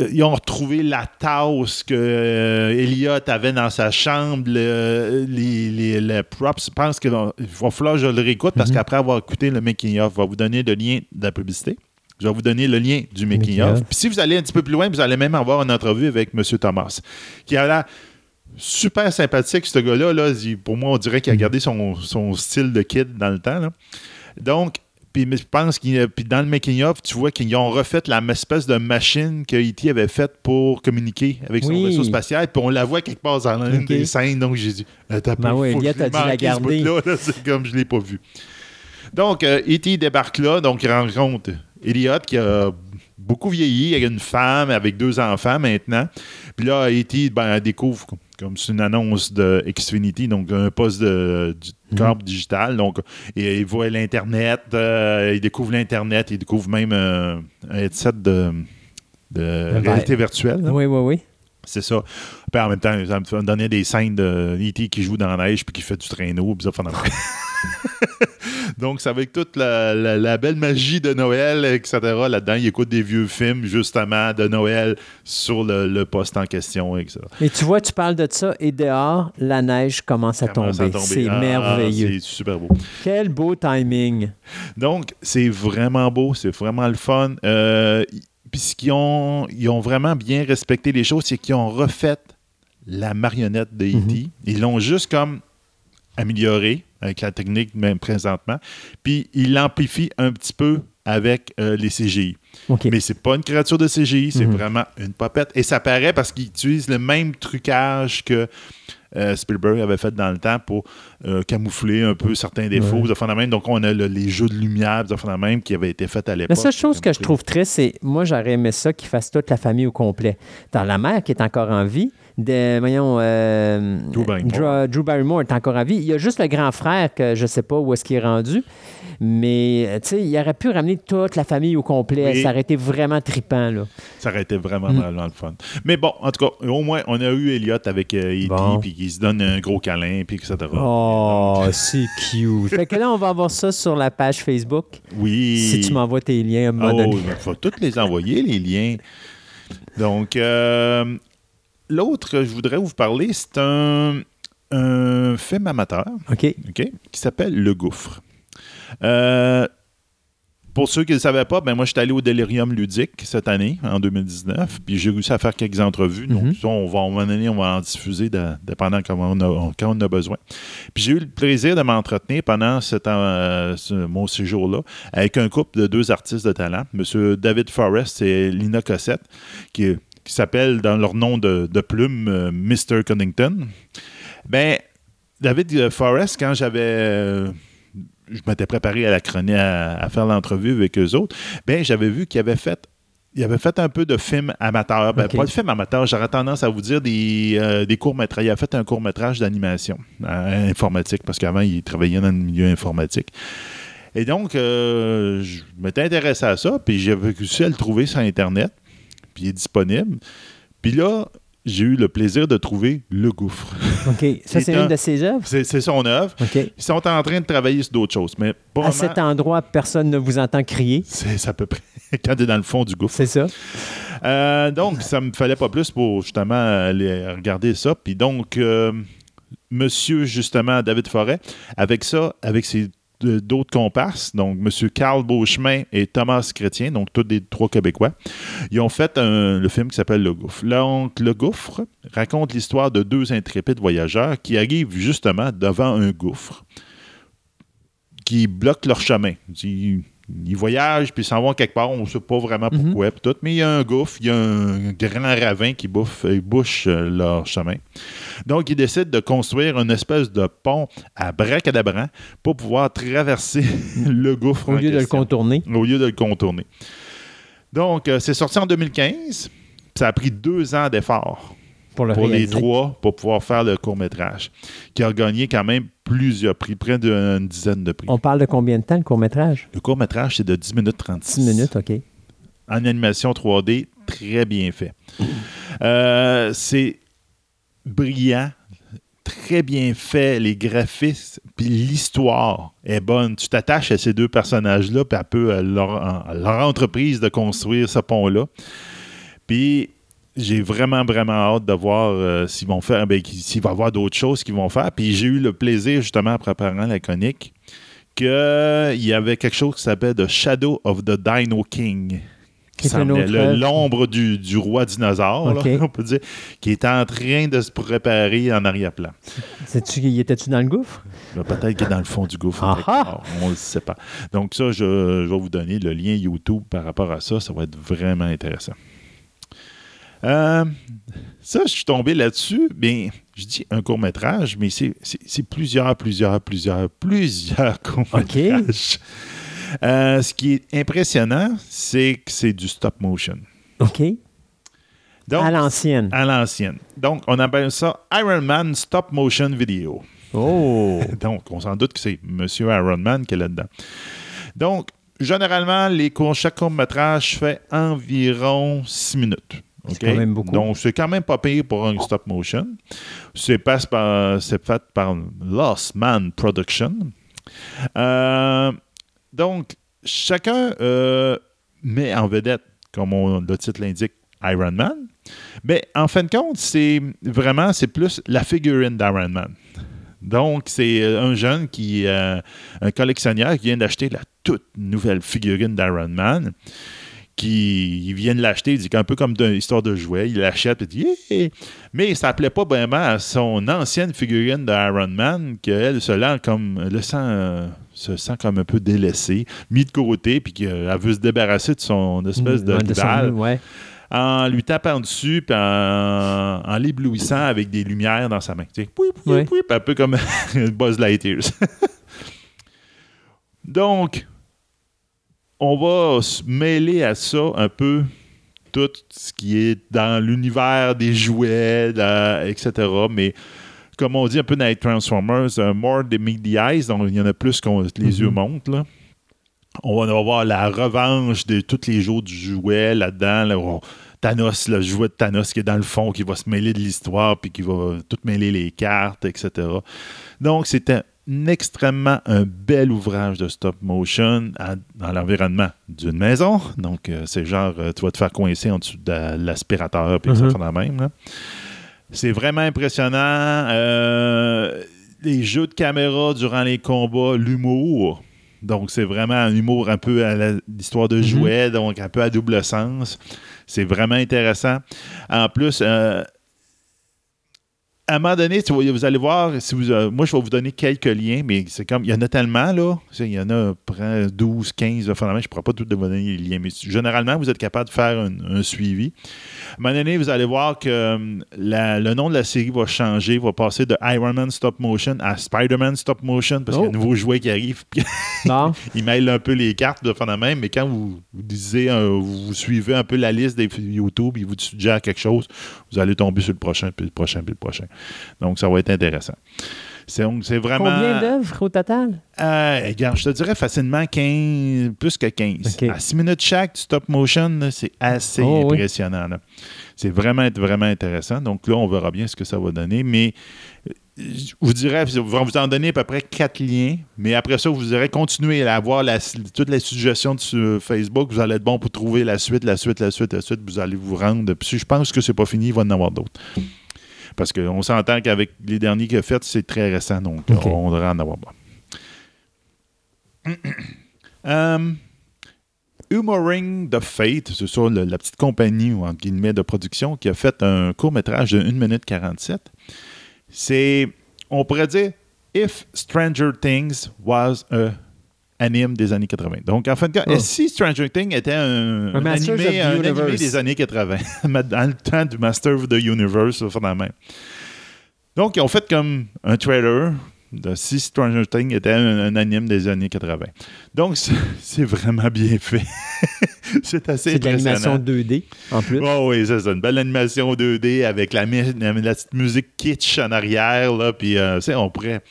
Euh, Ils ont retrouvé la tasse que euh, Elliot avait dans sa chambre, le- les, les- les props. Je pense qu'il va falloir que je le réécoute parce Mhm. qu'après avoir écouté le making-of, je vais vous donner le lien de la publicité. Je vais vous donner le lien du making-of. Making-of. Puis si vous allez un petit peu plus loin, vous allez même avoir une entrevue avec M. Thomas, qui a l'air super sympathique, ce gars-là. Là. Pour moi, on dirait qu'il a gardé son, son style de kid dans le temps. là. Donc, puis je pense qu'il puis dans le making-of, tu vois qu'ils ont refait la espèce de machine que E.T. avait faite pour communiquer avec son Oui. vaisseau spatial, puis on la voit quelque part dans l'une des scènes. Donc, j'ai dit, un peu, Ben Elliot je l'ai a dû la ce garder. là. C'est comme je ne l'ai pas vu. Donc, euh, E.T. débarque là, donc il rencontre Elliot qui a beaucoup vieilli, il a une femme avec deux enfants maintenant. Puis là, E.T. ben, elle découvre, comme c'est une annonce de Xfinity, donc un poste de, du Mhm. câble digital. Donc, et il voit l'Internet, euh, il découvre l'Internet, il découvre même euh, un headset de, de réalité virtuelle. là. Oui, oui, oui. C'est ça. Puis en même temps, ça me fait donner des scènes de E.T. qui joue dans la neige puis qui fait du traîneau. Puis ça, fait [laughs] Donc, c'est avec toute la, la- la belle magie de Noël, etc. Là-dedans, il écoute des vieux films, justement, de Noël sur le, le poste en question, etc. Et tu vois, tu parles de ça et dehors, la neige commence à Commence à tomber. tomber. C'est Ah, merveilleux. C'est super beau. Quel beau timing. Donc, c'est vraiment beau, c'est vraiment le fun. Euh, Puis, ce qu'ils ont, ils ont vraiment bien respecté les choses, c'est qu'ils ont refait la marionnette de E.T. Ils l'ont juste comme amélioré avec la technique même présentement. Puis, ils l'amplifient un petit peu avec euh, les CGI. OK. Mais c'est pas une créature de CGI, c'est Mhm. vraiment une popette. Et ça paraît parce qu'ils utilisent le même trucage que euh, Spielberg avait fait dans le temps pour euh, camoufler un peu certains défauts. Ouais. de même. Donc, on a le- les jeux de lumière de même qui avaient été faits à l'époque. La seule chose que je trouve triste, c'est moi, j'aurais aimé ça qu'ils fassent toute la famille au complet. Dans la mère qui est encore en vie, de, voyons, euh, Drew Barrymore. Drew- Drew Barrymore est encore en vie. Il y a juste le grand frère que je sais pas où est-ce qu'il est rendu. Mais, euh, tu sais, il aurait pu ramener toute la famille au complet. Oui. Ça aurait été vraiment trippant, là. Ça aurait été vraiment, Mm. vraiment le fun. Mais bon, en tout cas, au moins, on a eu Elliot avec euh, E.T., Bon. puis qui se donne un gros câlin, puis etc. Oh, c'est cute. fait que là, on va avoir ça sur la page Facebook. Oui. Si tu m'envoies tes liens à un moment Oh, donné. il faut tous les envoyer, les liens. Donc, euh, l'autre que je voudrais vous parler, c'est un, un film amateur OK. OK, qui s'appelle Le Gouffre. Euh, pour ceux qui ne le savaient pas, ben moi, je suis allé au Delirium Ludique cette année, en 2019, puis j'ai réussi à faire quelques entrevues. Donc, Mhm. ça, on va, on va, on va en diffuser de- dépendant comment on a- quand on a besoin. Puis j'ai eu le plaisir de m'entretenir pendant cet, euh, ce- mon séjour-là avec un couple de deux artistes de talent, M. David Forrest et Lina Cossette, qui, qui s'appellent dans leur nom de, de plume euh, Mr. Cunnington. Ben, David euh, Forrest, quand j'avais. euh, je m'étais préparé à la chronique, à, à faire l'entrevue avec eux autres, ben j'avais vu qu'il avait fait. Il avait fait un peu de film amateur. Ben. Pas de film amateur, j'aurais tendance à vous dire des, euh, des courts-métrages. Il a fait un court-métrage d'animation euh, informatique, parce qu'avant, il travaillait dans le milieu informatique. Et donc, euh, je m'étais intéressé à ça, puis j'avais réussi à le trouver sur Internet, puis il est disponible. Puis là, j'ai eu le plaisir de trouver Le Gouffre. [laughs] OK. Ça, c'est C'est un- une de ses œuvres? C'est son œuvre. OK. Ils sont en train de travailler sur d'autres choses, mais À vraiment- cet endroit, personne ne vous entend crier? c'est à peu près [laughs] quand tu es dans le fond du gouffre. C'est ça? Euh, donc, ça me fallait pas plus pour justement aller regarder ça. Puis donc, euh, monsieur, justement, David Forêt, avec ça, avec ses d'autres comparses, donc monsieur Carl Beauchemin et Thomas Chrétien, donc tous des trois Québécois, ils ont fait le film qui s'appelle Le Gouffre. Donc, Le Gouffre raconte l'histoire de deux intrépides voyageurs qui arrivent justement devant un gouffre qui bloque leur chemin. Ils voyagent, puis ils s'en vont quelque part, on ne sait pas vraiment pourquoi, puis tout, mais il y a un gouffre, il y a un grand ravin qui bouffe, euh, bouche euh, leur chemin. Donc, ils décident de construire une espèce de pont à bracadabran pour pouvoir traverser [laughs] le gouffre. Au lieu de le contourner. au lieu de le contourner. Donc, euh, c'est sorti en 2015. Ça a pris deux ans d'efforts Pour le pour les trois pour pouvoir faire le court-métrage, qui a gagné quand même plusieurs prix, près d'une dizaine de prix. On parle de combien de temps, le court-métrage? Le court-métrage, c'est de 10 minutes 36. 6 minutes, OK. En animation 3D, très bien fait. Euh, c'est brillant, très bien fait, les graphismes, puis l'histoire est bonne. Tu t'attaches à ces deux personnages-là, puis un peu à leur, à leur entreprise de construire ce pont-là. Puis j'ai vraiment, vraiment hâte de voir euh, s'ils vont faire, ben, s'il va y avoir d'autres choses qu'ils vont faire. Puis j'ai eu le plaisir, justement, en préparant la chronique, qu'il y avait quelque chose qui s'appelle The Shadow of the Dino King. Qui l'ombre du, du roi dinosaure, là, [laughs] on peut dire, qui est en train de se préparer en arrière-plan. Sais-tu, y étais-tu dans le gouffre? Là, Peut-être qu'il est dans le fond du gouffre. Ah ah! On ne le sait pas. Donc ça, je, je vais vous donner le lien YouTube par rapport à ça. Ça va être vraiment intéressant. Euh, ça, je suis tombé là-dessus. Bien, je dis un court-métrage, mais c'est plusieurs, plusieurs, plusieurs, plusieurs [laughs] courts-métrages. Euh, ce qui est impressionnant, c'est que c'est du stop motion. OK. Donc, à l'ancienne. à l'ancienne. Donc, on appelle ça Iron Man Stop Motion Video. Oh! [laughs] Donc, on s'en doute que c'est Monsieur Iron Man qui est là-dedans. Donc, généralement, les cours, chaque court-métrage fait environ 6 minutes. C'est OK? quand même beaucoup. Donc, c'est quand même pas pire pour un stop motion. C'est, par- c'est fait par Lost Man Production. Euh, donc, chacun euh, met en vedette, comme on- le titre l'indique, Iron Man. Mais en fin de compte, c'est vraiment, c'est plus la figurine d'Iron Man. Donc, c'est euh, un jeune qui, euh, un collectionneur qui vient d'acheter la toute nouvelle figurine d'Iron Man. Qui il vient de l'acheter, il dit qu'un peu comme d'une histoire de jouet, il l'achète et dit Yeah! Mais ça ne plaît pas vraiment à son ancienne figurine d'Iron Man, qu'elle se sent comme le sent, euh, se sent comme un peu délaissée, mis de côté, puis qu'elle veut se débarrasser de son espèce de son- ouais. en lui tapant dessus, puis en, en l'éblouissant avec des lumières dans sa main. Tu sais, pouip, un peu comme [laughs] Buzz Lightyear. [laughs] Donc, on va se mêler à ça un peu tout ce qui est dans l'univers des jouets, là, etc. Mais comme on dit un peu dans les Transformers, uh, more meet the eyes, donc il y en a plus qu'on les Mhm. yeux montent. Là. On va avoir la revanche de tous les jours du jouet là-dedans. là. On- Thanos, le jouet de Thanos qui est dans le fond, qui va se mêler de l'histoire, puis qui va tout mêler les cartes, etc. Donc, c'était un extrêmement un bel ouvrage de stop motion à- dans l'environnement d'une maison. Donc, euh, c'est genre, euh, tu vas te faire coincer en dessous de l'aspirateur, puis ça Mhm. fait la même. C'est vraiment impressionnant. Euh, les jeux de caméra durant les combats, l'humour. Donc, c'est vraiment un humour un peu à l'histoire de jouets, donc un peu à double sens. C'est vraiment intéressant. En plus, euh, à un moment donné, tu vous allez voir, si vous, euh, moi, je vais vous donner quelques liens, mais c'est comme, il y en a tellement, là. Il y en a près 12, 15, là, finalement, je ne pourrais pas tout vous donner les liens, mais généralement, vous êtes capable de faire un, un suivi. À un moment donné, vous allez voir que euh, la- le nom de la série va changer, va passer de Iron Man Stop Motion à Spider-Man Stop Motion, parce qu'il y a Oh. un nouveau jouet qui arrive, Bon. [laughs] [laughs] il mêle un peu les cartes de même, mais quand vous, un- vous suivez un peu la liste des YouTube, il vous suggère quelque chose, vous allez tomber sur le prochain, puis le prochain, puis le prochain. Donc, ça va être intéressant. C'est donc, c'est vraiment. Combien d'œuvres au total? Euh, regarde, je te dirais facilement 15, plus que 15. Ok. À 6 minutes chaque, du stop motion, là, c'est assez Oh, oui. impressionnant. là. C'est vraiment, vraiment intéressant. Donc là, on verra bien ce que ça va donner. Mais euh, je vous dirais, on va vous en donner à peu près quatre liens. Mais après ça, vous irez continuer à avoir la- toutes les suggestions sur Facebook. Vous allez être bon pour trouver la suite, la suite, la suite, la suite. Vous allez vous rendre. Puis je pense que c'est pas fini, il va y en avoir d'autres. Parce qu'on s'entend qu'avec les derniers qu'il a fait, c'est très récent. Donc, on devrait en avoir. [clears throat] Um, Humoring the Fate, c'est ça, le- la petite compagnie, ou entre guillemets, de production, qui a fait un court-métrage de 1 minute 47. C'est, on pourrait dire, If Stranger Things was a anime des années 80. Donc, en fin de compte, Oh. si Stranger Things était un, Un animé, un des années 80, [laughs] dans le temps du Master of the Universe, même. Donc, ils ont fait comme un trailer de si Stranger Things était un, anime des années 80. Donc, [laughs] c'est vraiment bien fait. [laughs] c'est assez C'est de l'animation impressionnant. 2D, en plus. Oh oui, c'est ça. Une belle animation 2D avec la, mi- la- la petite musique kitsch en arrière. Là, puis, euh, on pourrait.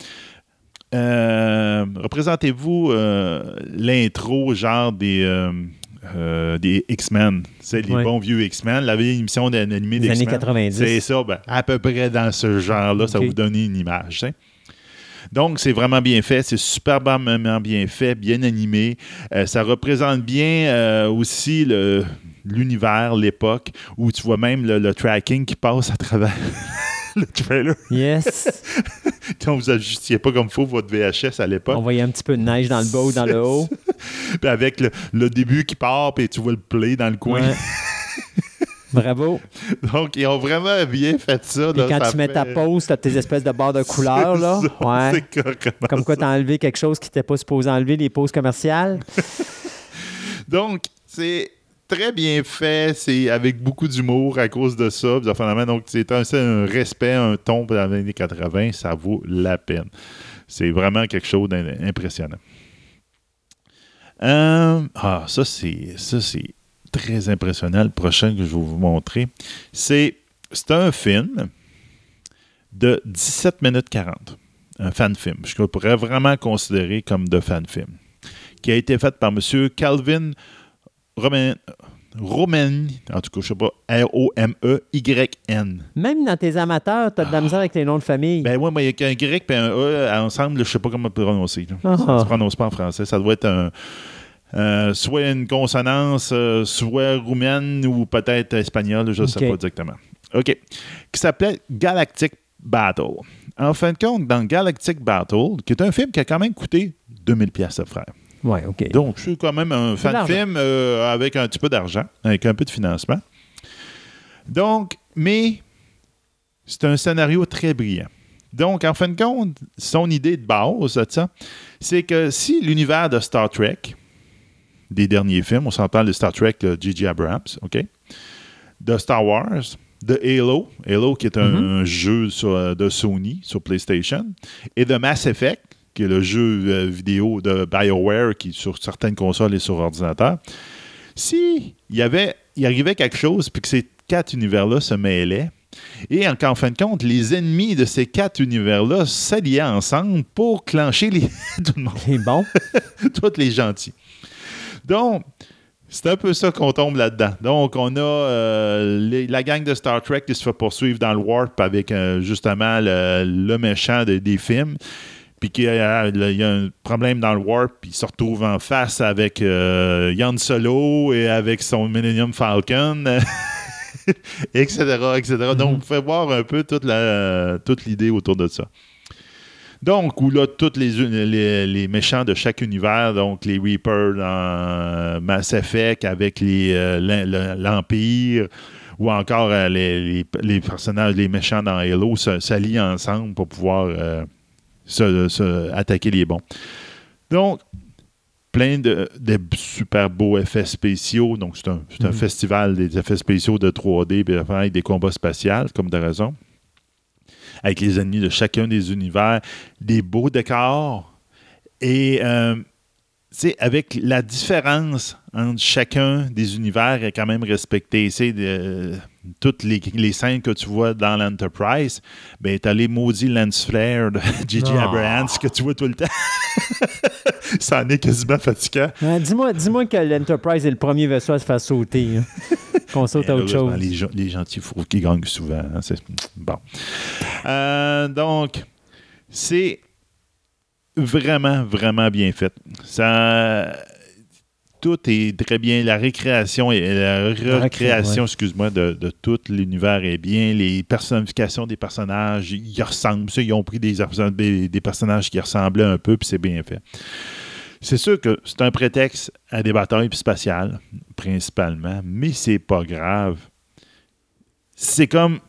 Euh, Représentez-vous euh, l'intro, genre des. euh, des X-Men. C'est les bons vieux X-Men, la vieille émission d'animé Des années X-Men. 90. C'est ça, ben, à peu près dans ce genre-là, ça Ok. va vous donner une image. sais. Donc, c'est vraiment bien fait, c'est superbement bien fait, bien animé. Ça représente bien aussi le- l'univers, l'époque, où tu vois même le, le tracking qui passe à travers [laughs] le trailer. Yes. [laughs] Quand vous ajustiez pas comme faut votre VHS à l'époque. On voyait un petit peu de neige dans le bas ou dans le haut. Puis avec le, le début qui part, puis tu vois le play dans le coin. Ouais. [laughs] Bravo. Donc, ils ont vraiment bien fait ça. Là, quand ça tu mets ta pause, t'as tes espèces de barres de [laughs] couleurs, là. Ça, Ouais. Comme quoi, ça? t'as enlevé quelque chose qui t'était pas supposé enlever, les pauses commerciales. Donc, c'est très bien fait. C'est avec beaucoup d'humour à cause de ça. Donc, c'est un, respect, un ton pour les années 80. Ça vaut la peine. C'est vraiment quelque chose d'impressionnant. Euh, ah, ça, c'est très impressionnant. Le prochain que je vais vous montrer, c'est c'est un film de 17 minutes 40. Un fan film. Je pourrais vraiment considérer comme de fan film. Qui a été fait par M. Calvin Roman, en tout cas, je sais pas, R-O-M-E-Y-N. Même dans tes amateurs, t'as de la misère avec les noms de famille. Ben ouais, mais il y a qu'un grec et un E ensemble, je sais pas comment le prononcer. Ah. Ça se prononce pas en français. Ça doit être un. euh, soit une consonance, euh, soit roumaine ou peut-être espagnole, je ne sais pas exactement. OK. Qui s'appelait Galactic Battle. En fin de compte, dans Galactic Battle, qui est un film qui a quand même coûté 2000 pièces à faire. Ouais, OK. Donc, je suis quand même un fan de film euh, avec un petit peu d'argent, avec un peu de financement. Donc, mais c'est un scénario très brillant. Donc, en fin de compte, son idée de base, de ça, c'est que si l'univers de Star Trek, des derniers films, on s'entend le Star Trek de J.J. Abrams, OK? De Star Wars, de Halo, Halo qui est un, Mhm. un jeu sur, de Sony sur PlayStation, et de Mass Effect, qui est le jeu euh, vidéo de BioWare qui est sur certaines consoles et sur ordinateur. Si il y avait, il arrivait quelque chose puis que ces quatre univers-là se mêlaient, et en, qu'en fin de compte, les ennemis de ces quatre univers-là s'alliaient ensemble pour clencher les, [laughs] tout le monde C'est bon. [laughs] tous les gentils. Donc, c'est un peu ça qu'on tombe là-dedans. Donc, on a euh, les- la gang de Star Trek qui se fait poursuivre dans le Warp avec euh, justement le, le méchant de- des films. Puis qu'il y a, il y a un problème dans le Warp, puis il se retrouve en face avec euh, Yann Solo et avec son Millennium Falcon, [laughs] etc., etc. Donc, vous pouvez voir un peu toute la- toute l'idée autour de ça. Donc, où là, tous les, les, les méchants de chaque univers, donc les Reapers dans Mass Effect avec les, euh, l'Em- le- l'Empire, ou encore euh, les, les- personnages, les méchants dans Halo, s'allient ensemble pour pouvoir euh, se, se- attaquer les bons. Donc, plein de, de super beaux effets spéciaux. Donc, c'est un, un Mhm. festival des effets spéciaux de 3D, puis avec des combats spatials, comme de raison. Avec les ennemis de chacun des univers, des beaux décors. Et, euh, tu sais, avec la différence entre chacun des univers est quand même respectée. C'est toutes les, les scènes que tu vois dans l'Enterprise, ben, t'as les maudits lens flares de J.J. Ah. Abrams que tu vois tout le temps. [laughs] Ça en est quasiment fatigant. Dis-moi, dis-moi que l'Enterprise est le premier vaisseau à se faire sauter. hein. [laughs] Qu'on saute à Mais autre chose. Les, gens- les gentils fous qui gagnent souvent. hein, c'est- bon. Euh, donc, c'est vraiment, vraiment bien fait. Ça, tout est très bien. La récréation et la recréation, ouais. excuse-moi, de, de tout l'univers est bien. Les personnifications des personnages, ils ressemblent. Ça, ils ont pris des personnages qui ressemblaient un peu, puis c'est bien fait. C'est sûr que c'est un prétexte à des batailles spatiales, principalement, mais c'est pas grave. C'est comme.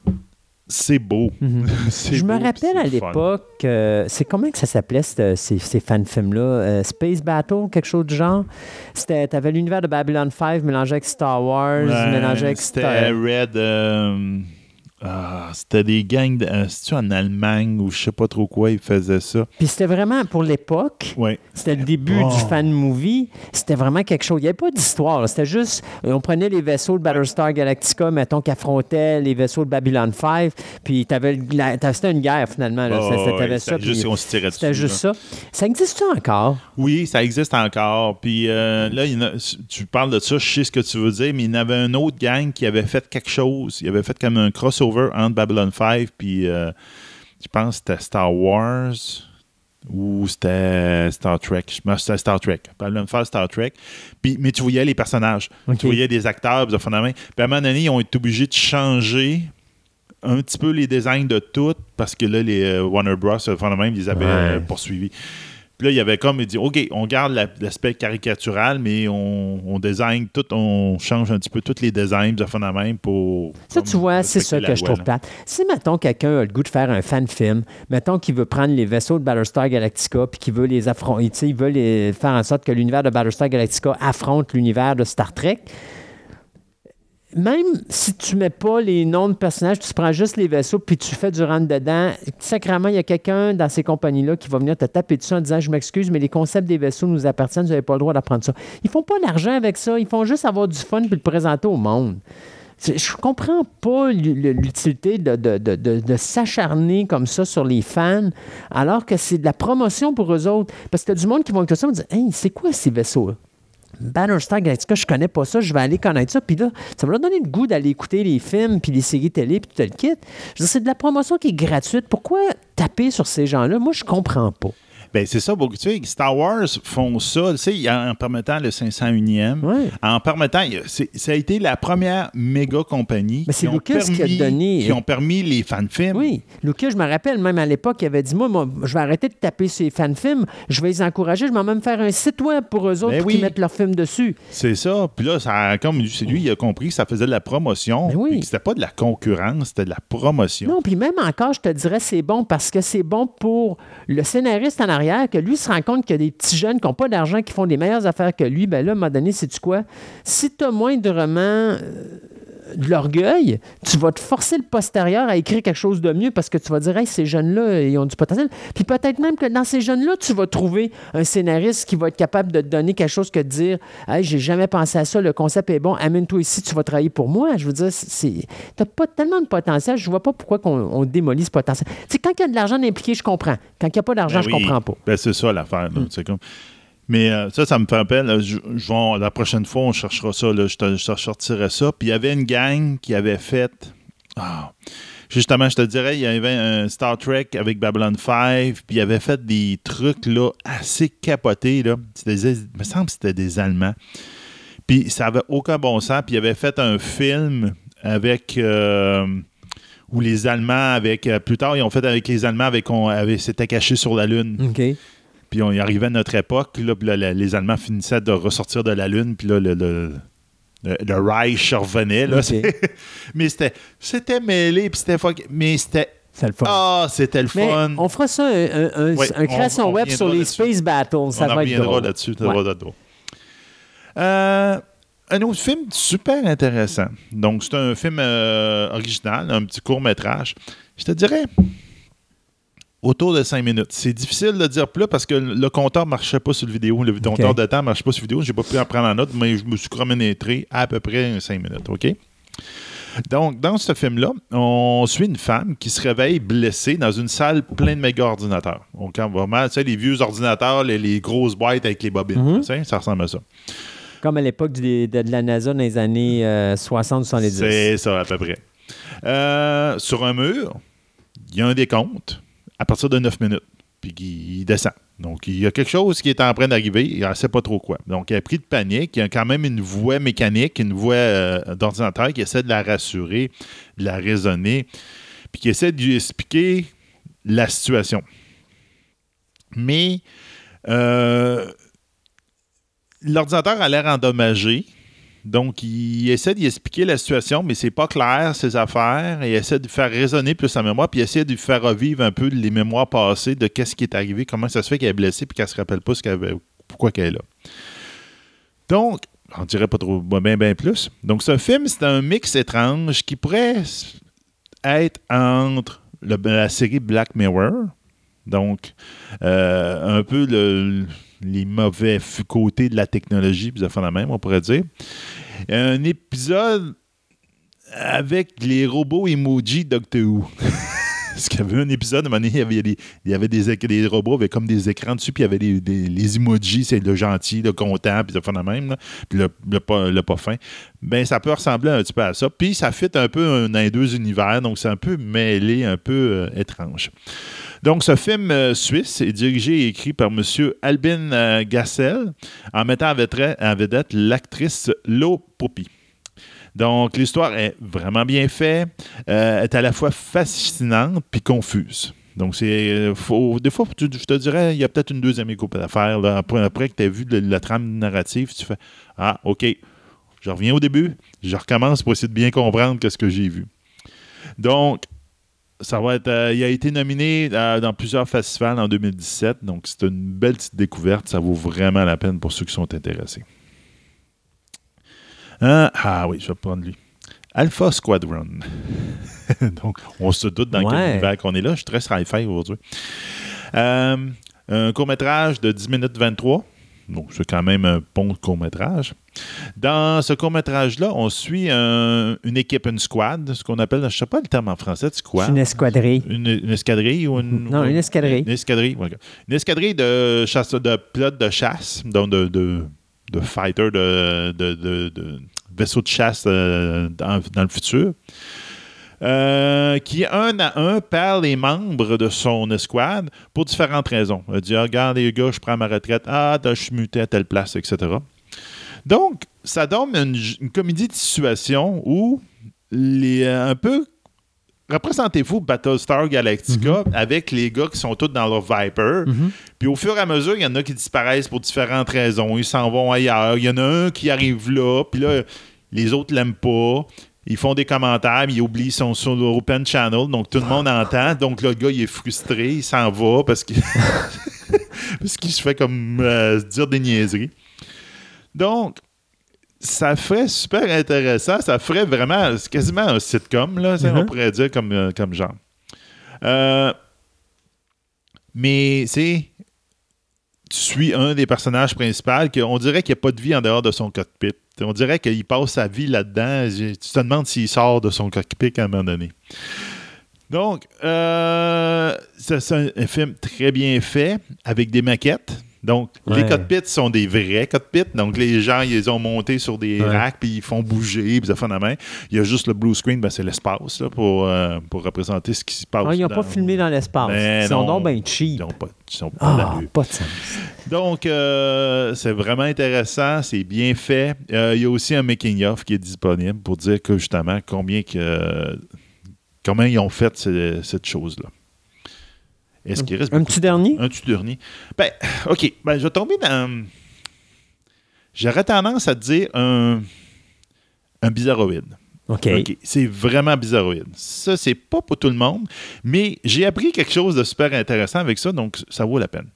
C'est beau. Mhm. [laughs] Je me rappelle à l'époque, euh, c'est comment que ça s'appelait ces, ces fan-films-là? Euh, Space Battle, quelque chose du genre? C'était, t'avais l'univers de Babylon 5 mélangé avec Star Wars, Ouais, mélangé avec C'était Star... Red. euh, ah, c'était des gangs. De, euh, C'est-tu en Allemagne ou je sais pas trop quoi, ils faisaient ça? Puis c'était vraiment, pour l'époque, Oui. c'était le début Oh. du fan-movie, c'était vraiment quelque chose. Il n'y avait pas d'histoire, c'était juste, on prenait les vaisseaux de Battlestar Galactica, mettons, qui affrontaient les vaisseaux de Babylon 5, puis t'avais, c'était une guerre, finalement. Là. Oh, C'était- ouais, ça, juste puis qu'on se tirait c'était dessus, juste là. ça. Ça existe encore? Oui, ça existe encore. Puis euh, là, il a- tu parles de ça, je sais ce que tu veux dire, mais il y en avait un autre gang qui avait fait quelque chose. Il avait fait comme un crossover entre Babylon 5 puis euh, je pense que c'était Star Wars ou c'était Star Trek. Je c'était Star Trek. Babylon 5, Star Trek. Puis, mais tu voyais les personnages. Tu voyais des acteurs, puis, à un moment donné, ils ont été obligés de changer un petit peu les designs de tout parce que là, les euh, Warner Bros. ils les avaient Ouais. euh, poursuivis. Puis là, il y avait comme, il dit, OK, on garde la- l'aspect caricatural, mais on, on design tout, on change un petit peu tous les designs de fondamentalement pour. Ça, comme, tu vois, c'est ça que je trouve là. plate. Si, mettons, quelqu'un a le goût de faire un fan-film, mettons qu'il veut prendre les vaisseaux de Battlestar Galactica puis qu'il veut les affronter, il veut les faire en sorte que l'univers de Battlestar Galactica affronte l'univers de Star Trek, même si tu mets pas les noms de personnages, tu prends juste les vaisseaux puis tu fais du rentre dedans, sacrément, il y a quelqu'un dans ces compagnies-là qui va venir te taper dessus en disant Je m'excuse, mais les concepts des vaisseaux nous appartiennent, vous n'avez pas le droit d'apprendre ça. Ils font pas d'argent avec ça, ils font juste avoir du fun puis le présenter au monde. Je comprends pas l'utilité de, de- de- de- s'acharner comme ça sur les fans, alors que c'est de la promotion pour eux autres. Parce que t'as du monde qui vont écouter ça et dire Hey, c'est quoi ces vaisseaux-là? Battlestar Galactica, je connais pas ça, je vais aller connaître ça. Puis là, ça leur donner le goût d'aller écouter les films, puis les séries télé, puis tout le kit. Je c'est de la promotion qui est gratuite. Pourquoi taper sur ces gens-là? Moi, je comprends pas. Ben, c'est ça, beaucoup. Tu sais, Star Wars font ça, tu sais, en permettant le 501e, Ouais. en permettant, ça a été la première méga compagnie Mais c'est qui, ont Lucas qui a permis- donné- qui ont permis les fan-films. Oui. Lucas, je me rappelle, même à l'époque, il avait dit Moi, moi, je vais arrêter de taper ces fan-films, je vais les encourager, je vais même faire un site web pour eux autres Ben oui. qu'ils mettent leurs films dessus. C'est ça. Puis là, ça comme lui, il a compris que ça faisait de la promotion. Ben oui. c'était pas de la concurrence, c'était de la promotion. Non, puis même encore, je te dirais, c'est bon parce que c'est bon pour le scénariste en arrière, que lui se rend compte qu'il y a des petits jeunes qui n'ont pas d'argent, qui font des meilleures affaires que lui. Ben là, à un moment donné, sais-tu quoi? Si tu as moindrement euh, de l'orgueil, tu vas te forcer le postérieur à écrire quelque chose de mieux parce que tu vas dire, hey, ces jeunes-là, ils ont du potentiel. Puis peut-être même que dans ces jeunes-là, tu vas trouver un scénariste qui va être capable de te donner quelque chose que de dire, hey, j'ai jamais pensé à ça, le concept est bon, amène-toi ici, tu vas travailler pour moi. Je veux dire, c'est, t'as pas tellement de potentiel, je vois pas pourquoi on démolit ce potentiel. Tu sais, quand il y a de l'argent impliqué, je comprends. Quand il n'y a pas d'argent, Ben je oui. comprends pas. Ben, c'est ça l'affaire. là. C'est comme... Mais euh, ça, ça me fait appel. euh, je- la prochaine fois, on cherchera ça. Là, je, te, je sortirai ça. Puis il y avait une gang qui avait fait. Ah, justement, je te dirais, il y avait un Star Trek avec Babylon 5. Puis il avait fait des trucs là, assez capotés. Là. C'était il me semble que c'était des Allemands. Puis ça avait aucun bon sens. Puis il avait fait un film avec. euh, Ou les Allemands avec. plus tard, ils ont fait avec les Allemands avec. On avait, s'était caché sur la Lune. Puis on y arrivait à notre époque. Là, puis là, le- les Allemands finissaient de ressortir de la Lune. Puis là, le, le, le- le Reich revenait. Là, [laughs] mais c'était, c'était mêlé. Puis c'était fuck- Mais c'était. C'est le fun. Ah, c'était le Mais fun. on fera ça, un, un- un- Oui, un création on- on web sur les là-dessus. Space Battles. Ça on va être reviendra là-dessus. ça Ouais. va être drôle. Euh, un autre film super intéressant. Donc, c'est un film euh, original, un petit court-métrage. Je te dirais autour de 5 minutes. C'est difficile de dire plus parce que le compteur ne marchait pas sur le vidéo. Le compteur de temps ne marchait pas sur la vidéo. J'ai pas pu en prendre en note, mais je me suis chronométré à peu près 5 minutes. OK? Donc, dans ce film-là, on suit une femme qui se réveille blessée dans une salle pleine de méga ordinateurs. Donc, vraiment, tu sais, les vieux ordinateurs, les, les grosses boîtes avec les bobines. Mhm. tu sais, ça ressemble à ça. Comme à l'époque de, de la NASA dans les années euh, 60-70. C'est ça, à peu près. Euh, sur un mur, il y a un décompte à partir de 9 minutes. Puis il descend. Donc, il y a quelque chose qui est en train d'arriver. Il ne sait pas trop quoi. Donc, il a pris de panique. Il y a quand même une voix mécanique, une voix euh, d'ordinateur qui essaie de la rassurer, de la raisonner, puis qui essaie de lui expliquer la situation. Mais euh, l'ordinateur a l'air endommagé. Donc, il essaie d'y expliquer la situation, mais c'est pas clair, ses affaires. Il essaie de faire résonner plus sa mémoire, puis il essaie de faire revivre un peu les mémoires passées de qu'est-ce qui est arrivé, comment ça se fait qu'elle est blessée, puis qu'elle se rappelle pas ce qu'elle avait- pourquoi qu'elle est là. Donc, on dirait pas trop, bien, bien plus. Donc, ce film, c'est un mix étrange qui pourrait être entre la série Black Mirror, donc euh, un peu le- les mauvais côtés de la technologie, puis ça fait la même, on pourrait dire. Un épisode avec les robots emoji Doctor Who. [laughs] Parce qu'il y avait un épisode, à un moment donné, il y avait des, il y avait des, des robots avec comme des écrans dessus, puis il y avait les emojis, c'est le gentil, le content, puis ça fait la même, puis le, le pas, le pas fin. Ben, ça peut ressembler un petit peu à ça. Puis ça fit un peu un- dans les deux univers, donc c'est un peu mêlé, un peu euh, étrange. Donc, ce film euh, suisse est dirigé et écrit par M. Albin euh, Gassel, en mettant en vedette, l'actrice Lo. Donc, l'histoire est vraiment bien faite, euh, est à la fois fascinante puis confuse. Donc, c'est. faut- des fois, je te dirais, il y a peut-être une deuxième écoute à faire. après, que tu as vu la trame narrative, tu fais Ah, OK, je reviens au début, je recommence pour essayer de bien comprendre ce que j'ai vu. Donc, ça va être. euh, il a été nominé euh, dans plusieurs festivals en 2017, donc c'est une belle petite découverte. Ça vaut vraiment la peine pour ceux qui sont intéressés. Hein? Ah oui, je vais prendre lui. Alpha Squadron. [laughs] donc, on se doute dans Ouais. quel univers qu'on est là. Je suis très sci-fi aujourd'hui. Euh, un court-métrage de 10 minutes 23. Donc, c'est quand même un bon court-métrage. Dans ce court-métrage-là, on suit un- une équipe, une squad, ce qu'on appelle, je ne sais pas le terme en français, c'est quoi? Une escadrille. Une, une escadrille ou une. Non, une escadrille. Une escadrille. Une escadrille de chasse, de pilotes de chasse, donc de, de, de fighters, de, de, de- de vaisseaux de chasse euh, dans, dans le futur. Euh, qui, un à un, perd les membres de son escouade pour différentes raisons. Il dit Ah, Regarde, les gars, je prends ma retraite. Ah, je suis muté à telle place, etc. Donc, ça donne une, une comédie de situation où les, euh, un peu représentez-vous Battlestar Galactica avec les gars qui sont tous dans leur Viper. Puis au fur et à mesure, il y en a qui disparaissent pour différentes raisons. Ils s'en vont ailleurs. Il y en a un qui arrive là, puis là, les autres l'aiment pas. Ils font des commentaires, mais ils oublient son, son open channel, donc tout le monde [laughs] entend. Donc le gars, il est frustré, il s'en va parce qu'il [laughs] parce qu'il se fait comme euh, dire des niaiseries. Donc, ça ferait super intéressant. Ça ferait vraiment, quasiment un sitcom, là, ça, on Mhm. pourrait dire comme, euh, comme genre. Euh, mais c'est. Tu suis un des personnages principaux, qu'on dirait qu'il n'y a pas de vie en dehors de son cockpit. On dirait qu'il passe sa vie là-dedans. Tu te demandes s'il sort de son cockpit à un moment donné. Donc, euh, c'est un film très bien fait, avec des maquettes. Donc, les cockpits sont des vrais cockpits. Donc, les gens, ils les ont montés sur des Ouais. racks, puis ils font bouger, puis ça fait la main. Il y a juste le blue screen, ben, c'est l'espace là, pour, euh, pour représenter ce qui se passe. Ah, ils n'ont dans- pas filmé dans l'espace. Mais Ils sont non. donc bien cheap. Ils n'ont pas, ils ont pas d'allure. pas de sens. Donc, euh, c'est vraiment intéressant, c'est bien fait. Euh, il y a aussi un making-of qui est disponible pour dire que justement combien que comment ils ont fait ce- cette chose-là. Est-ce qu'il reste Un petit dernier? un petit dernier. Ben, OK. Ben, je vais tomber dans. J'aurais tendance à te dire un, un bizarroïde. OK. C'est vraiment bizarroïde. Ça, c'est pas pour tout le monde, mais j'ai appris quelque chose de super intéressant avec ça, donc ça vaut la peine.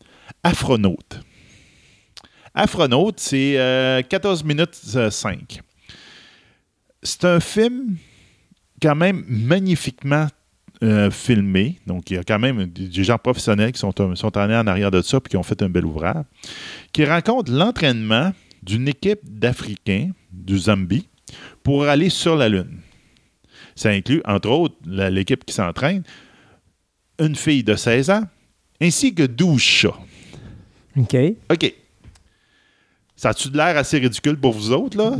Afronaute. Afronaute, c'est euh, 14 minutes euh, 5. C'est un film quand même magnifiquement euh, filmé. Donc, il y a quand même des gens professionnels qui sont, sont allés en arrière de ça et qui ont fait un bel ouvrage, qui raconte l'entraînement d'une équipe d'Africains du Zambie pour aller sur la Lune. Ça inclut, entre autres, l'équipe qui s'entraîne, une fille de 16 ans, ainsi que 12 chats. OK. OK. Ça a-tu de l'air assez ridicule pour vous autres, là?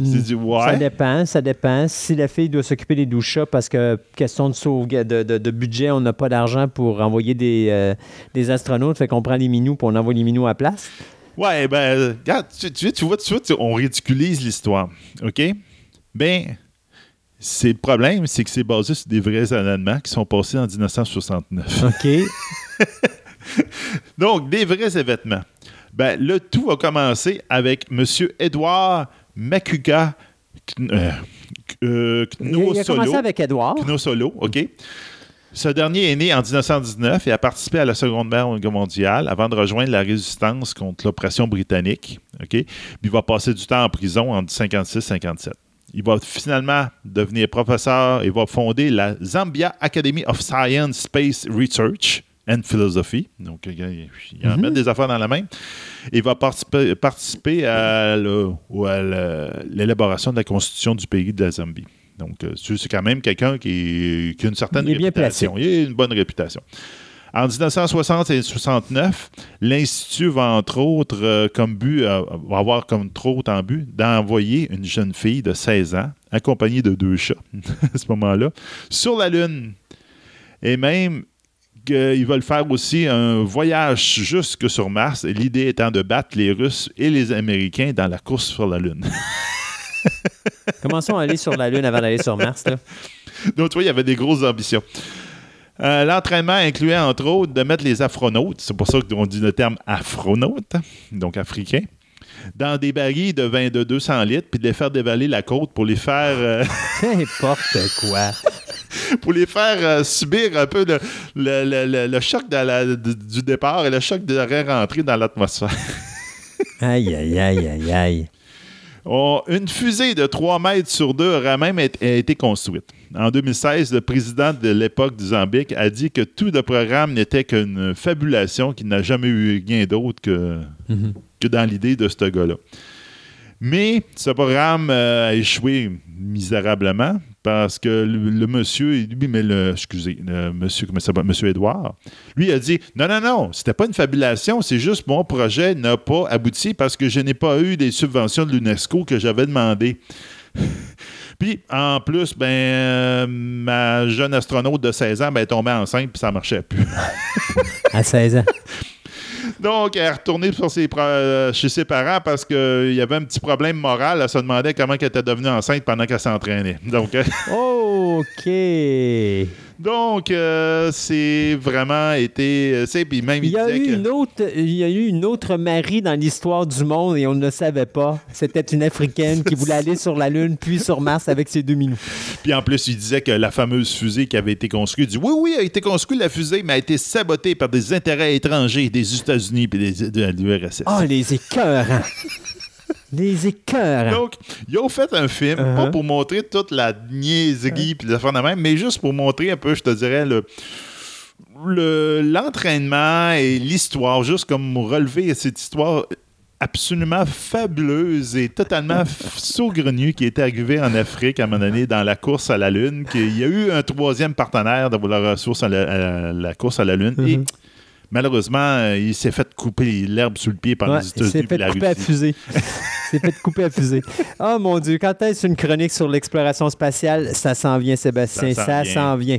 Ça dépend, ça dépend. Si la fille doit s'occuper des douze chats parce que, question de, sauvegarde- de, de- de budget, on n'a pas d'argent pour envoyer des, euh, des astronautes, fait qu'on prend les minous pour on envoie les minous à la place. Ouais, ben, regarde, tu, tu, tu vois, tu vois, tu- on ridiculise l'histoire. OK? Ben, c'est le problème, c'est que c'est basé sur des vrais événements qui sont passés en 1969. OK. [laughs] Donc, des vrais événements. Ben, le tout a commencé avec M. Edouard Makuga euh, euh, Il, il a commencé avec Edouard. Knosolo, OK. Ce dernier est né en 1919 et a participé à la Seconde Guerre mondiale avant de rejoindre la résistance contre l'oppression britannique. OK? Puis il va passer du temps en prison en 56-57. Il va finalement devenir professeur et va fonder la Zambia Academy of Science, Space Research and Philosophy. Donc, il il en met des affaires dans la main. Il va participer, participer à l'élaboration de la constitution du pays de la Zambie. Donc, euh, c'est quand même quelqu'un qui, qui a une certaine Il est bien réputation. Il a une bonne réputation. En 1960 et 69, l'Institut va, entre autres, euh, comme but, euh, va avoir comme trop en but d'envoyer une jeune fille de 16 ans, accompagnée de deux chats, [laughs] à ce moment-là, sur la Lune. Et même qu'ils veulent faire aussi un voyage jusque sur Mars, l'idée étant de battre les Russes et les Américains dans la course sur la Lune. [laughs] Commençons à aller sur la Lune avant d'aller sur Mars. Là? Donc, tu vois, il y avait des grosses ambitions. Euh, L'entraînement incluait, entre autres, de mettre les afronautes, c'est pour ça qu'on dit le terme afronaute, donc africain, dans des barils de vin de 200 litres, puis de les faire dévaler la côte pour les faire, euh, [laughs] N'importe quoi. [laughs] [laughs] pour les faire euh, subir un peu le, le- le- le- le choc de la- du départ et le choc de rentrer dans l'atmosphère. [laughs] Aïe, aïe, aïe, aïe, aïe. Une fusée de 3 mètres sur 2 aurait même été, a été construite. En 2016, le président de l'époque du Zambique a dit que tout le programme n'était qu'une fabulation, qu'il n'a jamais eu rien d'autre que, Mhm. que dans l'idée de ce gars-là. Mais ce programme euh, a échoué misérablement parce que le, le monsieur, lui, mais le, excusez, le monsieur, comment ça s'appelle, monsieur Edouard, lui a dit non, non, non, c'était pas une fabulation, c'est juste mon projet n'a pas abouti parce que je n'ai pas eu des subventions de l'UNESCO que j'avais demandé. [laughs] Puis, en plus, ben, euh, ma jeune astronaute de 16 ans ben, est tombée enceinte puis ça marchait plus. À 16 ans. [laughs] Donc, elle est retournée sur ses euh, chez ses parents parce qu'il y avait un petit problème moral. Elle se demandait comment elle était devenue enceinte pendant qu'elle s'entraînait. Donc, euh, [laughs] OK. Donc euh, c'est vraiment été. euh, Puis même, Il y, a eu que- une autre, il y a eu une autre Marie dans l'histoire du monde et on ne le savait pas. C'était une Africaine qui voulait aller sur la Lune puis sur Mars avec ses deux minous. Puis en plus, il disait que la fameuse fusée qui avait été construite, il dit oui, oui, a été construite la fusée, mais a été sabotée par des intérêts étrangers des États-Unis et des, de l'URSS. Oh, les écœurants. Les écœurants. Donc, ils ont fait un film, Uh-huh. pas pour montrer toute la niaiserie puis les affaires de même, mais juste pour montrer un peu, je te dirais, le le- l'entraînement et l'histoire, juste comme relever cette histoire absolument fabuleuse et totalement saugrenue qui était arrivée en Afrique à un moment donné dans la course à la Lune, qu'il y a eu un troisième partenaire dans la, ressource à la, à la course à la Lune et Mhm. Malheureusement, euh, il s'est fait couper l'herbe sous le pied par Ouais, les il États-Unis s'est et fait la couper à fusée. s'est fait couper à fusée. Oh mon Dieu, quand est-ce une chronique sur l'exploration spatiale? Ça s'en vient, Sébastien. Ça s'en vient.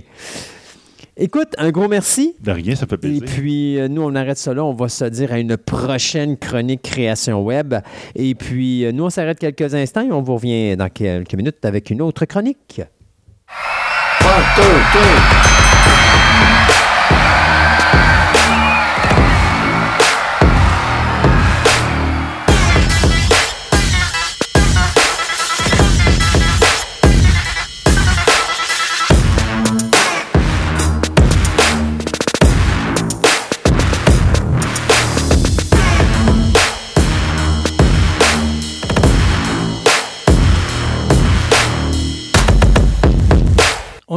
Écoute, un gros merci. De rien, ça fait Et plaisir. puis, euh, nous, on arrête ça là. On va se dire à une prochaine chronique création web. Et puis, euh, nous, on s'arrête quelques instants et on vous revient dans quelques minutes avec une autre chronique. One, two, three.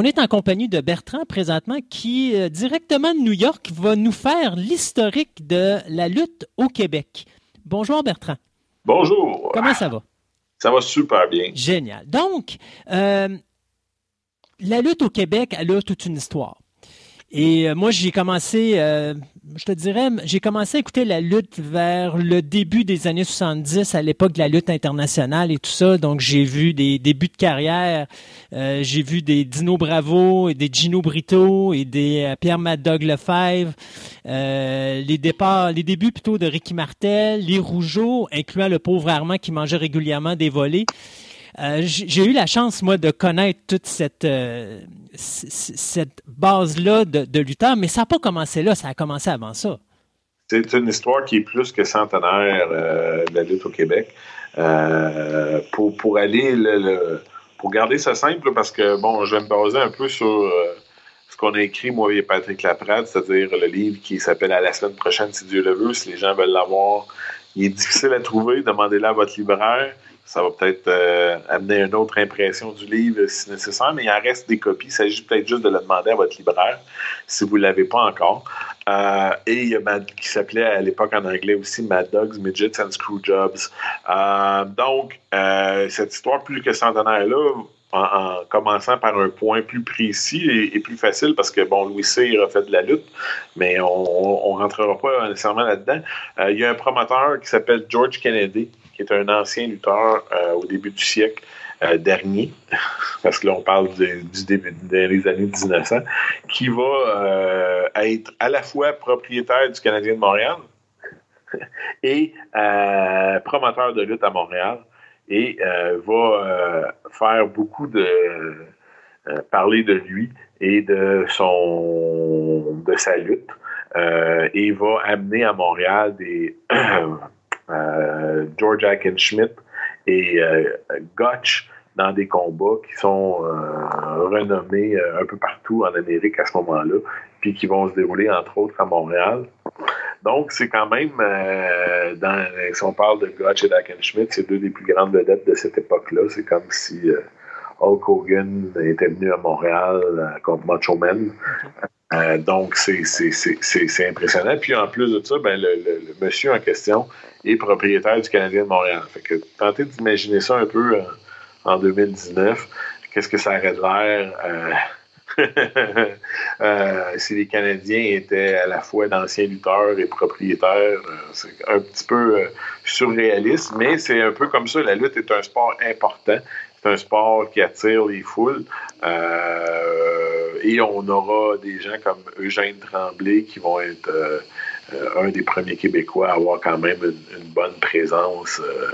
On est en compagnie de Bertrand présentement qui, euh, directement de New York, va nous faire l'historique de la lutte au Québec. Bonjour Bertrand. Bonjour. Comment ça va? Ça va super bien. Génial. Donc, euh, la lutte au Québec, elle a toute une histoire. Et euh, moi, j'ai commencé, euh, je te dirais, j'ai commencé à écouter la lutte vers le début des années 70, à l'époque de la lutte internationale et tout ça. Donc, j'ai vu des débuts de carrière. Euh, j'ai vu des Dino Bravo et des Gino Brito et des euh, Pierre Mad Dog Lefebvre. Euh, les les débuts plutôt de Ricky Martel, les Rougeaux, incluant le pauvre Armand qui mangeait régulièrement des volets. Euh, j'ai eu la chance, moi, de connaître toute cette, euh, cette base-là de, de lutteurs, mais ça n'a pas commencé là, ça a commencé avant ça. C'est une histoire qui est plus que centenaire euh, de la lutte au Québec. Pour, pour aller le, pour garder ça simple, parce que bon, je vais me baser un peu sur ce qu'on a écrit, moi et Patrick Laprade, c'est-à-dire le livre qui s'appelle À la semaine prochaine, si Dieu le veut, si les gens veulent l'avoir. Il est difficile à trouver, demandez-le à votre libraire. Ça va peut-être euh, amener une autre impression du livre si nécessaire, mais il en reste des copies. Il s'agit peut-être juste de le demander à votre libraire si vous ne l'avez pas encore. Euh, et il y a Mad- qui s'appelait à l'époque en anglais aussi Mad Dogs, Midgets and Screwjobs. Euh, donc, euh, cette histoire plus que centenaire-là, en, en commençant par un point plus précis et, plus facile, parce que, bon, Louis Cyr a fait de la lutte, mais on ne rentrera pas nécessairement là-dedans. Il y a un promoteur qui s'appelle George Kennedy, qui est un ancien lutteur euh, au début du siècle euh, dernier, [laughs] parce que là, on parle du, début des années 1900, qui va euh, être à la fois propriétaire du Canadien de Montréal [laughs] et promoteur de lutte à Montréal et va faire beaucoup de parler de lui et de son de sa lutte et va amener à Montréal des [clears throat] George Hackenschmidt et euh, Gotch dans des combats qui sont euh, renommés euh, un peu partout en Amérique à ce moment-là, puis qui vont se dérouler entre autres à Montréal. Donc, c'est quand même, euh, dans, si on parle de Gotch et d'Hackenschmidt, c'est deux des plus grandes vedettes de cette époque-là. C'est comme si euh, Hulk Hogan était venu à Montréal euh, contre Macho Man. Euh, donc, c'est, impressionnant. Puis, en plus de ça, ben, le, le- le monsieur en question est propriétaire du Canadien de Montréal. Fait que tentez d'imaginer ça un peu euh, en 2019. Qu'est-ce que ça aurait de l'air euh, [laughs] euh, si les Canadiens étaient à la fois d'anciens lutteurs et propriétaires? c'est un petit peu surréaliste, mais c'est un peu comme ça. La lutte est un sport important. C'est un sport qui attire les foules. Euh, et on aura des gens comme Eugène Tremblay qui vont être euh, euh, un des premiers Québécois à avoir quand même une, une bonne présence euh,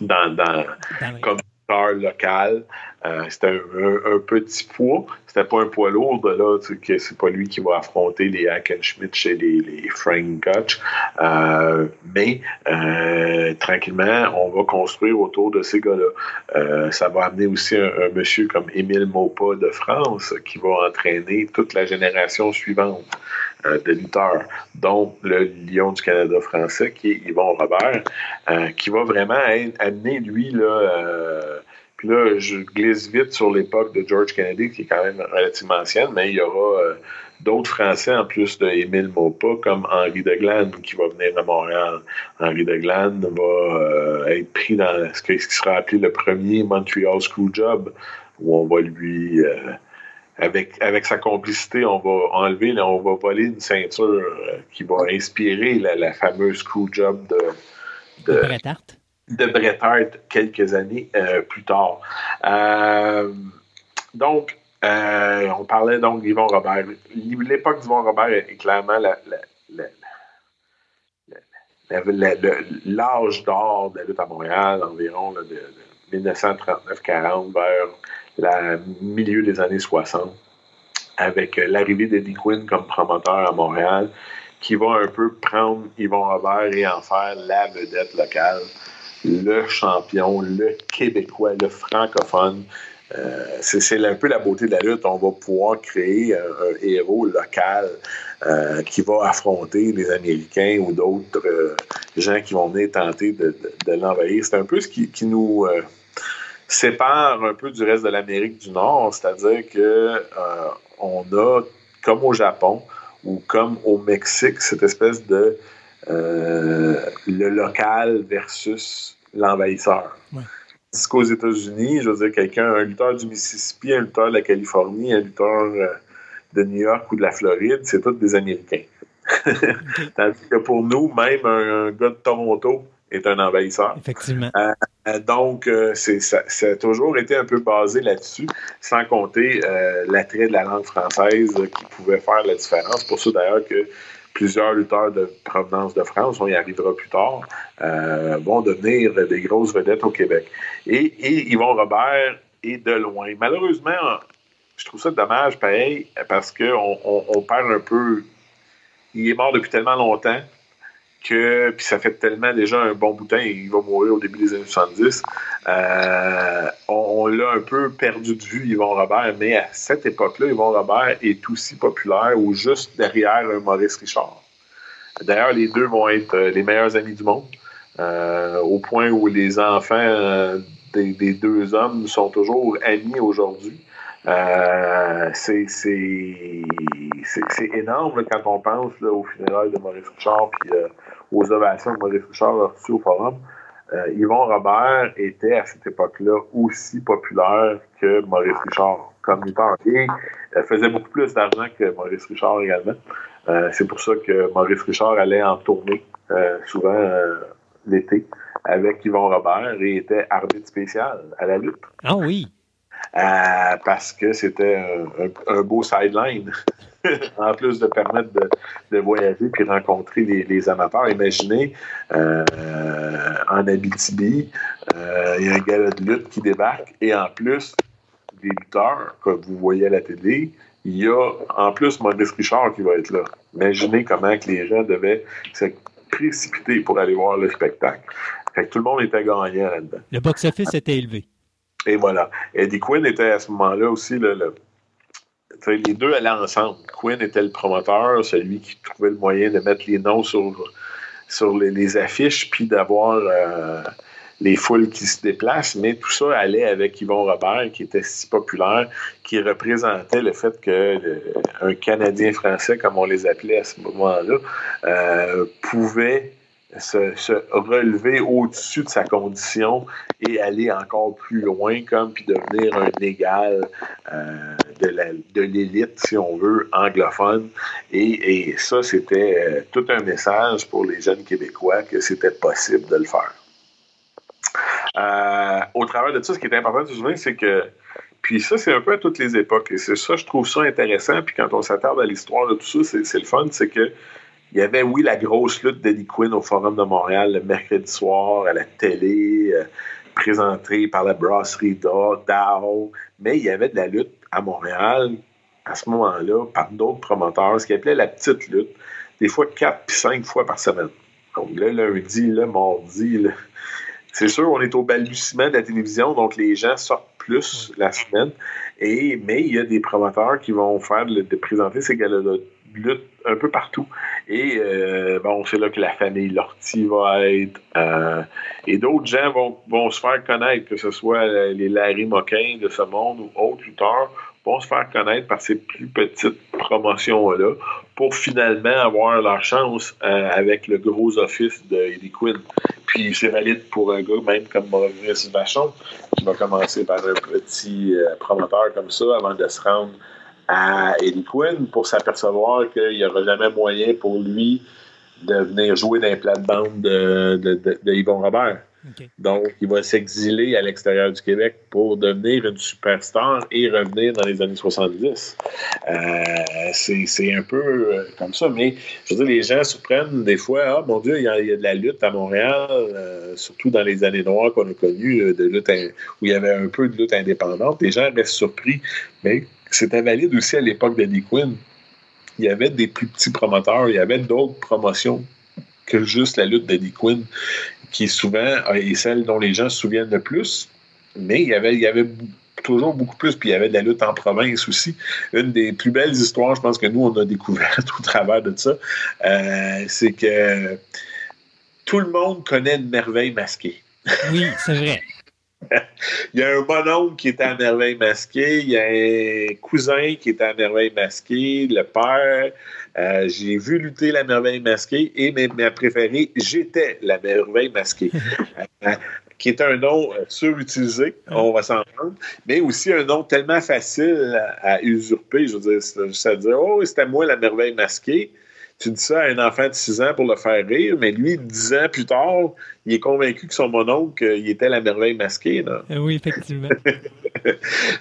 dans, dans, Dans le- comme star local. Euh, c'était un, petit poids. C'était pas un poids lourd de là. tu sais, que c'est pas lui qui va affronter les Hackenschmidt chez les, les Frank Gotch. Euh, mais euh, tranquillement, on va construire autour de ces gars-là. Euh, ça va amener aussi un, un monsieur comme Émile Maupas de France qui va entraîner toute la génération suivante euh, de lutteurs, dont le Lion du Canada français, qui est Yvon Robert, euh, qui va vraiment amener, lui, là, euh, puis là, je glisse vite sur l'époque de George Kennedy, qui est quand même relativement ancienne, mais il y aura d'autres Français en plus de Émile Maupas, comme Henri de Glane, qui va venir à Montréal. Henri de Glane va être pris dans ce qui sera appelé le premier Montreal Screwjob, où on va lui... euh, avec, avec sa complicité, on va enlever, là, on va voler une ceinture euh, qui va inspirer la, la fameuse Screwjob de, de de, Bret Hart. de Bret Hart quelques années euh, plus tard. Euh, donc, euh, on parlait donc d'Yvon Robert. L'époque d'Yvon Robert est clairement la- la- la- la- la- la- l'âge d'or de la lutte à Montréal, environ là, de 1939-40 vers la milieu des années 60, avec l'arrivée d'Eddie Quinn comme promoteur à Montréal, qui va un peu prendre Yvon Robert et en faire la vedette locale, le champion, le québécois, le francophone. Euh, c'est un peu la beauté de la lutte. On va pouvoir créer un, héros local euh, qui va affronter les Américains ou d'autres euh, gens qui vont venir tenter de, l'envahir. C'est un peu ce qui, nous sépare un peu du reste de l'Amérique du Nord, c'est-à-dire que on a, comme au Japon, ou comme au Mexique, cette espèce de euh, le local versus l'envahisseur. Ouais. Parce qu'aux États-Unis, je veux dire, quelqu'un, un lutteur du Mississippi, un lutteur de la Californie, un lutteur euh, de New York ou de la Floride, c'est tous des Américains. [laughs] Tandis que pour nous, même un, gars de Toronto est un envahisseur. Effectivement. Euh, donc, euh, ça, a toujours été un peu basé là-dessus, sans compter euh, l'attrait de la langue française qui pouvait faire la différence. Pour ça, d'ailleurs, que plusieurs lutteurs de provenance de France, on y arrivera plus tard, vont devenir des grosses vedettes au Québec. Et, Yvon Robert est de loin. Malheureusement, je trouve ça dommage, pareil, parce qu'on on perd un peu. Il est mort depuis tellement longtemps que puis ça fait tellement déjà un bon boutin, il va mourir au début des années 70. Euh, on, l'a un peu perdu de vue, Yvon Robert, mais à cette époque-là, Yvon Robert est aussi populaire ou juste derrière un Maurice Richard. D'ailleurs, les deux vont être euh, les meilleurs amis du monde, euh, au point où les enfants des, deux hommes sont toujours amis aujourd'hui. c'est énorme quand on pense au funérail de Maurice Richard puis aux ovations que Maurice Richard a reçues au forum, euh, Yvon Robert était à cette époque-là aussi populaire que Maurice Richard comme lutteur. Et euh, faisait beaucoup plus d'argent que Maurice Richard également. Euh, c'est pour ça que Maurice Richard allait en tournée souvent l'été avec Yvon Robert et était arbitre spécial à la lutte. Ah oui. parce que c'était un, beau sideline. [laughs] en plus de permettre de, voyager puis rencontrer les, amateurs. Imaginez, euh, en Abitibi, euh, il y a un gars de lutte qui débarque et en plus des lutteurs, comme vous voyez à la télé, il y a en plus Maurice Richard qui va être là. Imaginez comment que les gens devaient se précipiter pour aller voir le spectacle. Fait que tout le monde était gagnant là-dedans. Le box-office était élevé. Et voilà. Eddie Quinn était à ce moment-là aussi le, les deux allaient ensemble. Quinn était le promoteur, celui qui trouvait le moyen de mettre les noms sur, sur les, affiches, puis d'avoir euh, les foules qui se déplacent, mais tout ça allait avec Yvon Robert, qui était si populaire, qui représentait le fait qu'un un Canadien français, comme on les appelait à ce moment-là, euh, pouvait se, relever au-dessus de sa condition et aller encore plus loin, comme puis devenir un égal euh, de l'élite, si on veut, anglophone. Et, ça, c'était euh, tout un message pour les jeunes Québécois que c'était possible de le faire. Euh, au travers de ça, ce qui est important de se souvenir, c'est que puis ça, c'est un peu à toutes les époques. Et c'est ça, je trouve ça intéressant. Puis quand on s'attarde à l'histoire de tout ça, c'est le fun, c'est que il y avait, oui, la grosse lutte d'Eddie Quinn au Forum de Montréal le mercredi soir à la télé, présentée par la brasserie Dow, mais il y avait de la lutte à Montréal à ce moment-là par d'autres promoteurs, ce qu'ils appelaient la petite lutte, des fois quatre puis cinq fois par semaine. Donc le lundi, le mardi, c'est sûr, on est au balbutiement de la télévision, donc les gens sortent plus la semaine. Et, mais il y a des promoteurs qui vont faire de, présenter ces galas-là lutte un peu partout. Et euh, bon, c'est là que la famille Lortie va être. Euh, et d'autres gens vont, vont, se faire connaître, que ce soit les Larry Moquin de ce monde ou autres lutteurs, vont se faire connaître par ces plus petites promotions-là pour finalement avoir leur chance euh, avec le gros office de Eddie Quinn. Puis c'est valide pour un gars même comme Maurice Vachon, qui va commencer par un petit promoteur comme ça avant de se rendre à Eddie Quinn pour s'apercevoir qu'il n'y aura jamais moyen pour lui de venir jouer dans les plates-bandes de, de, Yvon Robert. Donc, il va s'exiler à l'extérieur du Québec pour devenir une superstar et revenir dans les années 70. Euh, c'est un peu euh, comme ça, mais je veux dire, les gens surprennent des fois, ah mon Dieu, il y a, il y a de la lutte à Montréal, euh, surtout dans les années noires qu'on a connues, euh, de lutte in- où il y avait un peu de lutte indépendante. Les gens restent surpris, mais c'était valide aussi à l'époque d'Eddie Quinn. Il y avait des plus petits promoteurs, il y avait d'autres promotions que juste la lutte d'Eddie Quinn qui souvent est celle dont les gens se souviennent le plus. Mais il y avait, toujours beaucoup plus, puis il y avait de la lutte en province aussi. Une des plus belles histoires, je pense que nous, on a découvert [laughs] au travers de ça, euh, c'est que tout le monde connaît une merveille masquée. Oui, c'est vrai. Il y a un bonhomme qui était à merveille masquée, il y a un cousin qui était à merveille masquée, le père. Euh, j'ai vu lutter la merveille masquée et ma, ma préférée, j'étais la merveille masquée. [laughs] Euh, qui est un nom euh, surutilisé, on va s'en rendre, mais aussi un nom tellement facile à, à usurper. Je veux dire, c'est juste à dire, oh, c'était moi la merveille masquée. Tu dis ça à un enfant de 6 ans pour le faire rire, mais lui, 10 ans plus tard, il est convaincu que son mononcle, il était la merveille masquée. Là. Euh, Oui, effectivement. [laughs]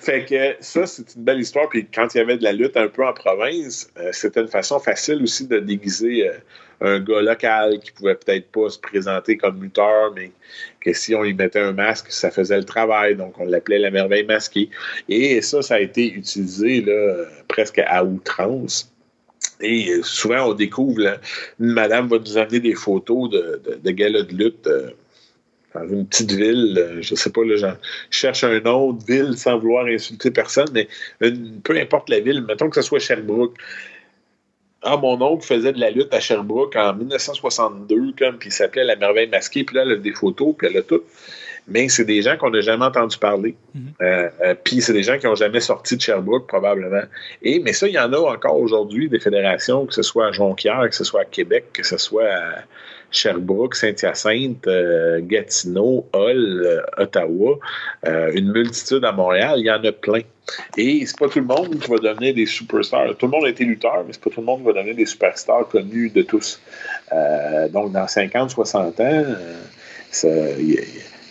fait que ça, c'est une belle histoire. Puis quand il y avait de la lutte un peu en province, euh, c'était une façon facile aussi de déguiser euh, un gars local qui pouvait peut-être pas se présenter comme lutteur, mais que si on lui mettait un masque, ça faisait le travail. Donc on l'appelait la merveille masquée. Et ça, ça a été utilisé là, presque à outrance. Euh, souvent, on découvre, une madame va nous amener des photos de, de, de de lutte euh, dans une petite ville, euh, je sais pas, là, genre, je cherche un nom ville sans vouloir insulter personne, mais peu importe la ville, mettons que ce soit Sherbrooke. Ah, mon oncle faisait de la lutte à Sherbrooke en 1962, comme, puis il s'appelait La Merveille Masquée, puis là, elle a des photos, puis elle a tout. Mais c'est des gens qu'on n'a jamais entendu parler. Mhm. Euh, euh, puis c'est des gens qui n'ont jamais sorti de Sherbrooke, probablement. Et, mais ça, il y en a encore aujourd'hui, des fédérations, que ce soit à Jonquière, que ce soit à Québec, que ce soit à Sherbrooke, Saint-Hyacinthe, euh, Gatineau, Hull, Ottawa, une multitude à Montréal, il y en a plein. Et c'est pas tout le monde qui va devenir des superstars. Tout le monde a été lutteur, mais c'est pas tout le monde qui va devenir des superstars connus de tous. Donc, dans 50, 60 ans, ça- y, a-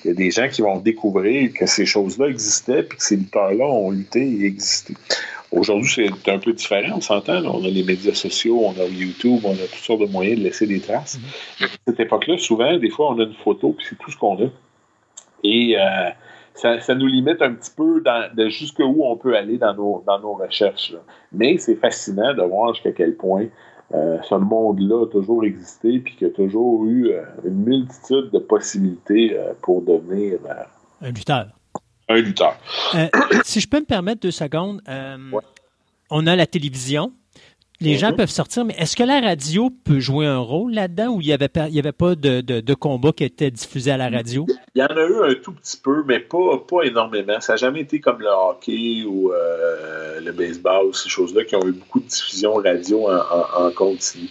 il y a des gens qui vont découvrir que ces choses-là existaient puis que ces lutteurs-là ont lutté et existé. Aujourd'hui, c'est un peu différent, on s'entend. On a les médias sociaux, on a YouTube, on a toutes sortes de moyens de laisser des traces. Mais à cette époque-là, souvent, des fois, on a une photo puis c'est tout ce qu'on a. Et euh, ça, ça nous limite un petit peu dans, de jusqu'où on peut aller dans nos, dans nos recherches. là. Mais c'est fascinant de voir jusqu'à quel point euh, ce monde-là a toujours existé puis qu'il y a toujours eu euh, une multitude de possibilités euh, pour devenir Un lutteur. un lutteur. [coughs] Si je peux me permettre deux secondes, Ouais. on a la télévision. Les gens Mhm. peuvent sortir, mais est-ce que la radio peut jouer un rôle là-dedans ou il n'y avait, pas- il y avait pas de, de, de combat qui était diffusé à la radio? Il y en a eu un tout petit peu, mais pas, pas énormément. Ça n'a jamais été comme le hockey ou euh, le baseball, ces choses-là qui ont eu beaucoup de diffusion radio en, en- en continu.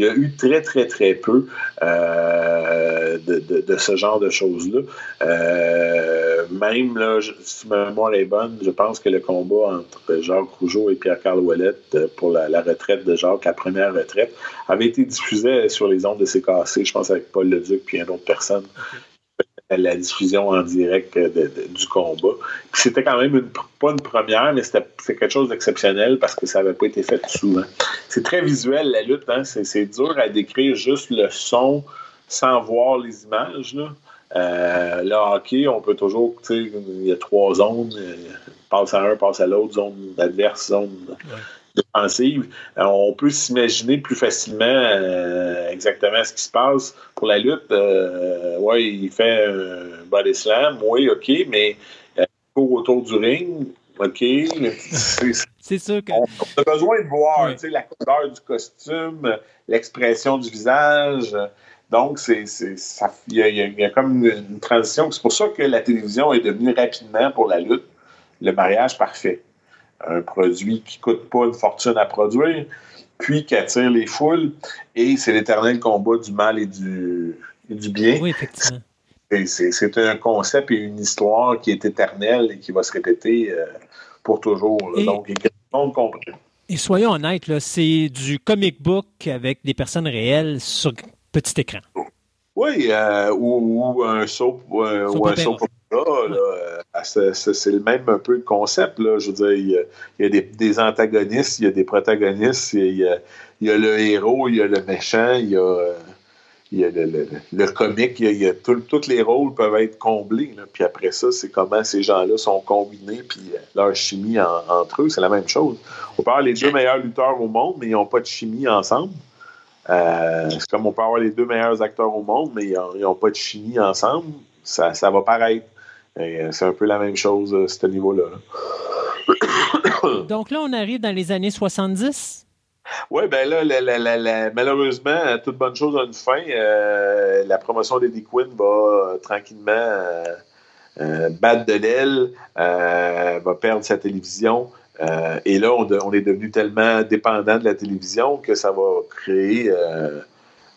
Il y a eu très, très, très peu euh, de, de- ce genre de choses-là. Euh, même, là, si ma mémoire est bonne, je pense que le combat entre Jacques Rougeau et Pierre-Carl Ouellette pour la, la retraite de Jacques, la première retraite, avait été diffusé sur les ondes de CKC, je pense avec Paul Leduc puis une autre personne la diffusion en direct de- du combat. C'était quand même une, pas une première, mais c'était quelque chose d'exceptionnel parce que ça n'avait pas été fait souvent. C'est très visuel, la lutte. Hein? C'est dur à décrire juste le son sans voir les images. Là. Euh, le hockey, on peut toujours, il y a trois zones, euh, passe à un, passe à l'autre, zone adverse, zone défensive. Euh, on peut s'imaginer plus facilement euh, exactement ce qui se passe. Pour la lutte, euh, ouais, il fait un body slam, oui, OK, mais euh, il court autour du ring, OK. C'est- [laughs] C'est sûr que. on a besoin de voir Oui. tu sais, la couleur du costume, l'expression du visage. Donc, c'est, c'est, ça- il y, y a comme une, une transition. C'est pour ça que la télévision est devenue rapidement, pour la lutte, le mariage parfait. Un produit qui coûte pas une fortune à produire, puis qui attire les foules, et c'est l'éternel combat du mal et du, et du bien. Oui, effectivement. C'est, un concept et une histoire qui est éternelle et qui va se répéter euh, pour toujours. là. Et- Donc, tout le monde comprenne. Et soyons honnêtes, c'est du comic book avec des personnes réelles sur petit écran. Oui, euh, ou, ou, un soap, ou un, soap, ou un soap opera, euh, c'est le même un peu le concept. Là. Je veux dire, il y a, il y a des, des, antagonistes, il y a des protagonistes, il y a, il y a le héros, il y a le méchant, il y a il y a le, le, le comique, il y a, tous les rôles peuvent être comblés. Là. Puis après ça, c'est comment ces gens-là sont combinés, puis euh, leur chimie entre eux, c'est la même chose. On peut avoir les deux meilleurs lutteurs au monde, mais ils n'ont pas de chimie ensemble. Euh, c'est comme on peut avoir les deux meilleurs acteurs au monde, mais ils n'ont pas de chimie ensemble. Ça, ça va paraître. Euh, c'est un peu la même chose à ce niveau-là. [coughs] Donc là, on arrive dans les années 70. Oui, ben là, la, malheureusement, toute bonne chose a une fin. Euh, la promotion d'Eddie Quinn va euh, tranquillement euh, battre de l'aile, va perdre sa télévision. Et là, on, est devenu tellement dépendant de la télévision que ça va créer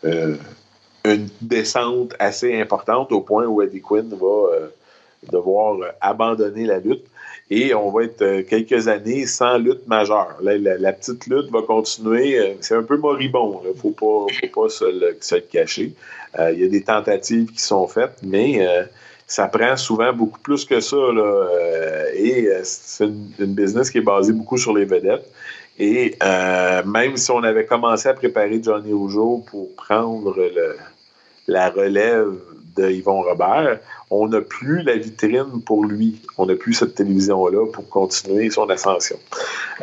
une descente assez importante au point où Eddie Quinn va devoir abandonner la lutte et on va être euh, quelques années sans lutte majeure. la, petite lutte va continuer. Euh, c'est un peu moribond. Il ne faut pas, pas se, le, cacher. Euh, il y a des tentatives qui sont faites, mais ça prend souvent beaucoup plus que ça. et c'est une, business qui est basée beaucoup sur les vedettes. Et même si on avait commencé à préparer Johnny Rougeau pour prendre la relève de Yvon Robert, on n'a plus la vitrine pour lui. On n'a plus cette télévision-là pour continuer son ascension.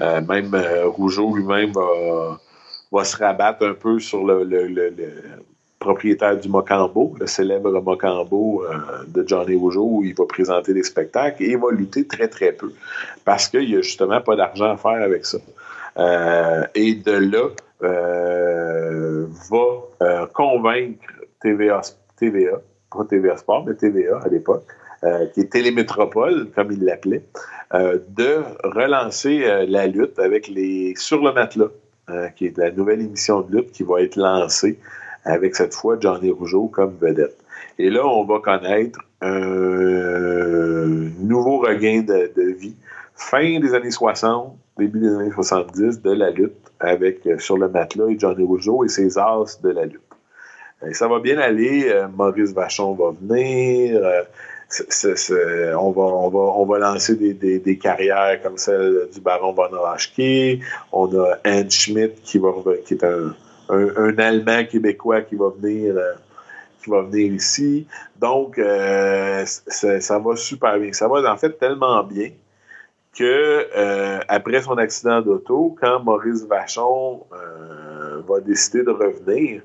Euh, même euh, Rougeau lui-même va, se rabattre un peu sur le, propriétaire du Mocambo, le célèbre Mocambo euh, de Johnny Rougeau, où il va présenter des spectacles et il va lutter très, très peu parce qu'il n'y a justement pas d'argent à faire avec ça. et de là, va convaincre TVA, TVA pas TVA Sport, mais TVA à l'époque, euh, qui est Télémétropole, comme il l'appelait, euh, de relancer euh, la lutte avec les Sur le matelas, qui est la nouvelle émission de lutte qui va être lancée avec cette fois Johnny Rougeau comme vedette. Et là, on va connaître un nouveau regain de, vie. Fin des années 60, début des années 70, de la lutte avec Sur le matelas et Johnny Rougeau et ses as de la lutte ça va bien aller. Euh, Maurice Vachon va venir. Euh, on, va, on, va, on va lancer des, carrières comme celle du baron von. On a Anne Schmidt qui, va, qui est un, un, Allemand québécois qui va venir. Euh, qui va venir ici. Donc, ça va super bien. Ça va en fait tellement bien que après son accident d'auto, quand Maurice Vachon va décider de revenir,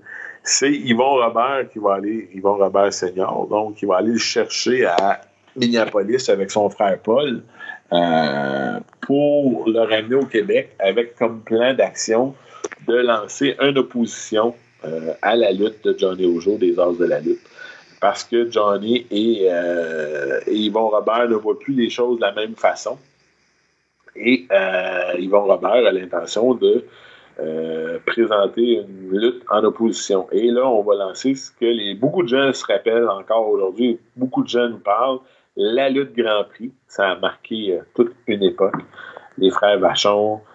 c'est Yvon Robert qui va aller, Yvon Robert Senior, donc qui va aller le chercher à Minneapolis avec son frère Paul euh, pour le ramener au Québec avec comme plan d'action de lancer une opposition euh, à la lutte de Johnny Ojo des Arts de la lutte. Parce que Johnny et, euh, et, Yvon Robert ne voient plus les choses de la même façon. Et Yvon Robert a l'intention de euh, présenter une lutte en opposition. Et là, on va lancer ce que beaucoup de gens se rappellent encore aujourd'hui, beaucoup de gens nous parlent, la lutte Grand Prix. Ça a marqué euh, toute une époque. Les frères Vachon, euh,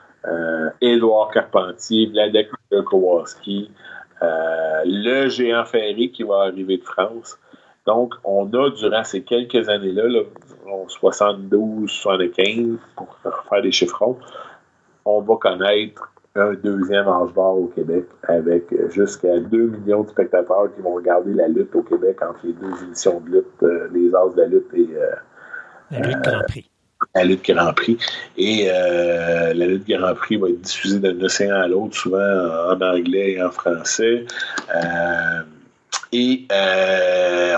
Édouard Carpentier, Vladek Kowalski, euh, le géant ferré qui va arriver de France. Donc, on a, durant ces quelques années-là, là, 72, 75, pour faire des chiffrons, on va connaître un deuxième âge d'or au Québec avec jusqu'à 2 millions de spectateurs qui vont regarder la lutte au Québec entre les deux éditions de lutte, euh, les As de la lutte et euh, la lutte Grand. La lutte Grand Prix. Et euh, la lutte Grand Prix va être diffusée d'un océan à l'autre, souvent en anglais et en français. et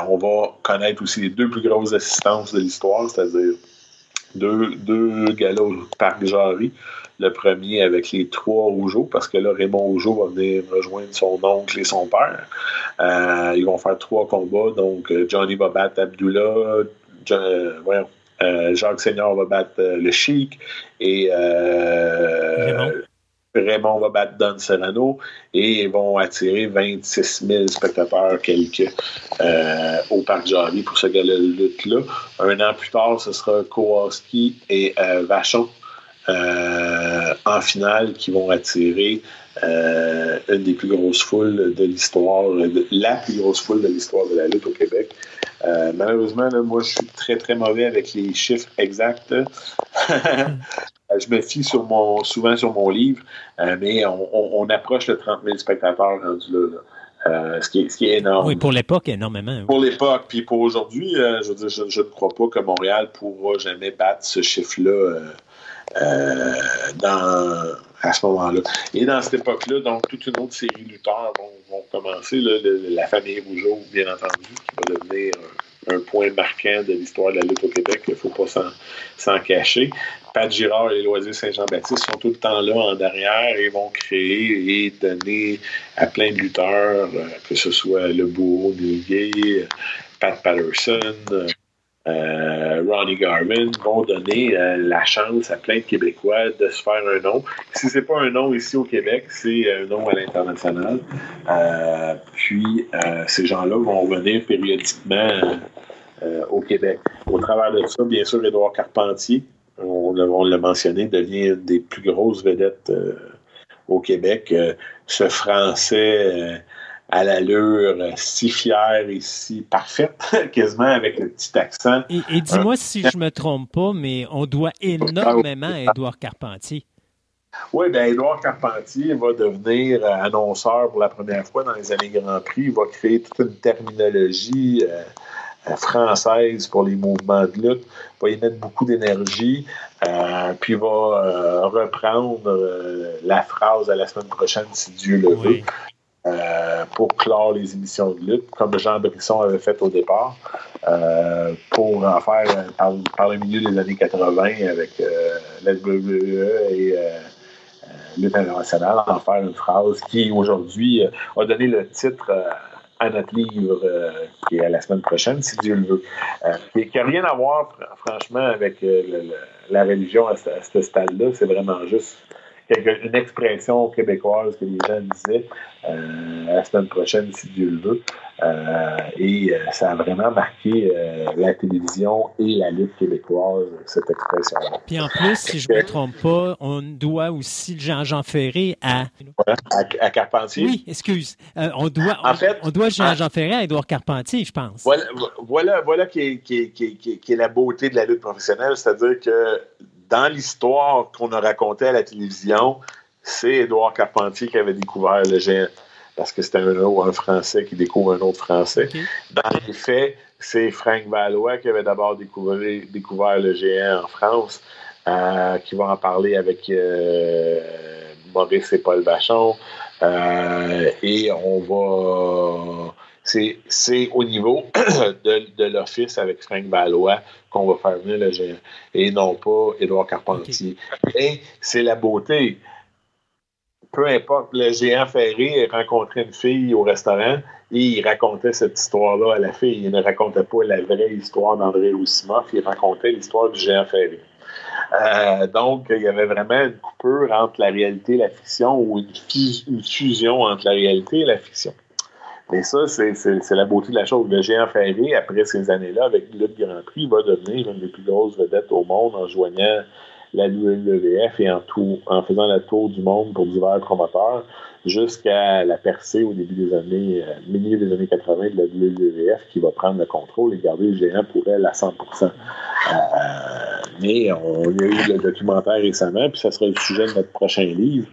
on va connaître aussi les deux plus grosses assistances de l'histoire, c'est-à-dire deux, deux Parc Jarry le premier avec les trois Rougeaux, parce que là, Raymond Rougeau va venir rejoindre son oncle et son père. Euh, ils vont faire trois combats. Donc, euh, Johnny va battre Abdullah, euh, Jacques Seigneur va battre le Chic et Raymond. va battre Don Serrano et ils vont attirer 26 000 spectateurs quelques au Parc Jarry pour ce gala de lutte-là. Un an plus tard, ce sera Kowalski et Vachon euh, en finale qui vont attirer une des plus grosses foules de l'histoire, la plus grosse foule de l'histoire de la lutte au Québec. malheureusement, moi, je suis très, très mauvais avec les chiffres exacts. [laughs] je me fie sur mon, souvent sur mon livre, mais on, approche de 30 000 spectateurs rendus là. Euh, ce, qui est, énorme. Oui, pour l'époque, énormément. Pour l'époque, puis pour aujourd'hui, euh, je, je, ne crois pas que Montréal pourra jamais battre ce chiffre-là euh, dans, à ce moment-là. Et dans cette époque-là, donc, toute une autre série lutteurs vont, commencer. la famille Rougeau, bien entendu, qui va devenir un point marquant de l'histoire de la lutte au Québec. Il ne faut pas s'en cacher. Pat Girard et Loisir Saint-Jean-Baptiste sont tout le temps là en derrière et vont créer et donner à plein de lutteurs, euh, que ce soit Le Bourreau, Gay, Pat Patterson, euh, Ronnie Garvin, vont donner euh, la chance à plein de Québécois de se faire un nom. Si c'est pas un nom ici au Québec, c'est un nom à l'international. puis ces gens-là vont venir périodiquement au Québec. Au travers de ça, bien sûr, Édouard Carpentier, on, l'a mentionné, devient une des plus grosses vedettes euh, au Québec. Euh, ce français euh, à l'allure si fier et si parfaite, [laughs] quasiment avec le petit accent. Et, dis-moi si je me trompe pas, mais on doit énormément à Édouard Carpentier. Oui, bien, Édouard Carpentier va devenir annonceur pour la première fois dans les années Grand Prix. Il va créer toute une terminologie française pour les mouvements de lutte, va y mettre beaucoup d'énergie, euh, puis va euh, reprendre euh, la phrase à la semaine prochaine, si Dieu le veut, pour clore les émissions de lutte, comme Jean Brisson avait fait au départ, pour en faire par, le milieu des années 80 avec la WWE et lutte internationale, en faire une phrase qui aujourd'hui a donné le titre à notre livre euh, qui est à la semaine prochaine, si Dieu le veut. Euh, qui n'a rien à voir, franchement, avec euh, la religion à ce stade-là. C'est vraiment juste une expression québécoise que les gens disaient euh, la semaine prochaine, si Dieu le veut. Euh, et euh, ça a vraiment marqué la télévision et la lutte québécoise, cette expression-là. Puis en plus, si je ne me trompe pas, on doit aussi Jean-Jean Ferré à... à... Carpentier. Oui, excuse. on doit, en fait, on doit Jean-Jean Ferré à Édouard Carpentier, je pense. Voilà, voilà, voilà qui, est, qui, qui, qui est la beauté de la lutte professionnelle, c'est-à-dire que dans l'histoire qu'on a racontée à la télévision, c'est Édouard Carpentier qui avait découvert le géant. Parce que c'était un, un Français qui découvre un autre Français. Dans les faits, c'est Frank Valois qui avait d'abord découvert, découvert, le géant en France, euh, qui va en parler avec euh, Maurice et Paul Bachon. Euh, et on va c'est au niveau [clears throat] de, l'office avec Frank Valois qu'on va faire venir le géant et non pas Édouard Carpentier. Et c'est la beauté. Peu importe, le géant Ferré rencontrait une fille au restaurant et il racontait cette histoire-là à la fille. Il ne racontait pas la vraie histoire d'André Roussimoff, il racontait l'histoire du géant Ferré. Euh, donc, il y avait vraiment une coupure entre la réalité et la fiction ou une fusion entre la réalité et la fiction. Mais ça, c'est la beauté de la chose. Le géant ferré, après ces années-là, avec le Grand Prix, va devenir une des plus grosses vedettes au monde en joignant la WWF et en, tout, en faisant la tour du monde pour divers promoteurs jusqu'à la percée au début des années, euh, milieu des années 80 de la WWF qui va prendre le contrôle et garder le géant pour elle à 100 euh, Mais on a eu le documentaire récemment, puis ça sera le sujet de notre prochain livre.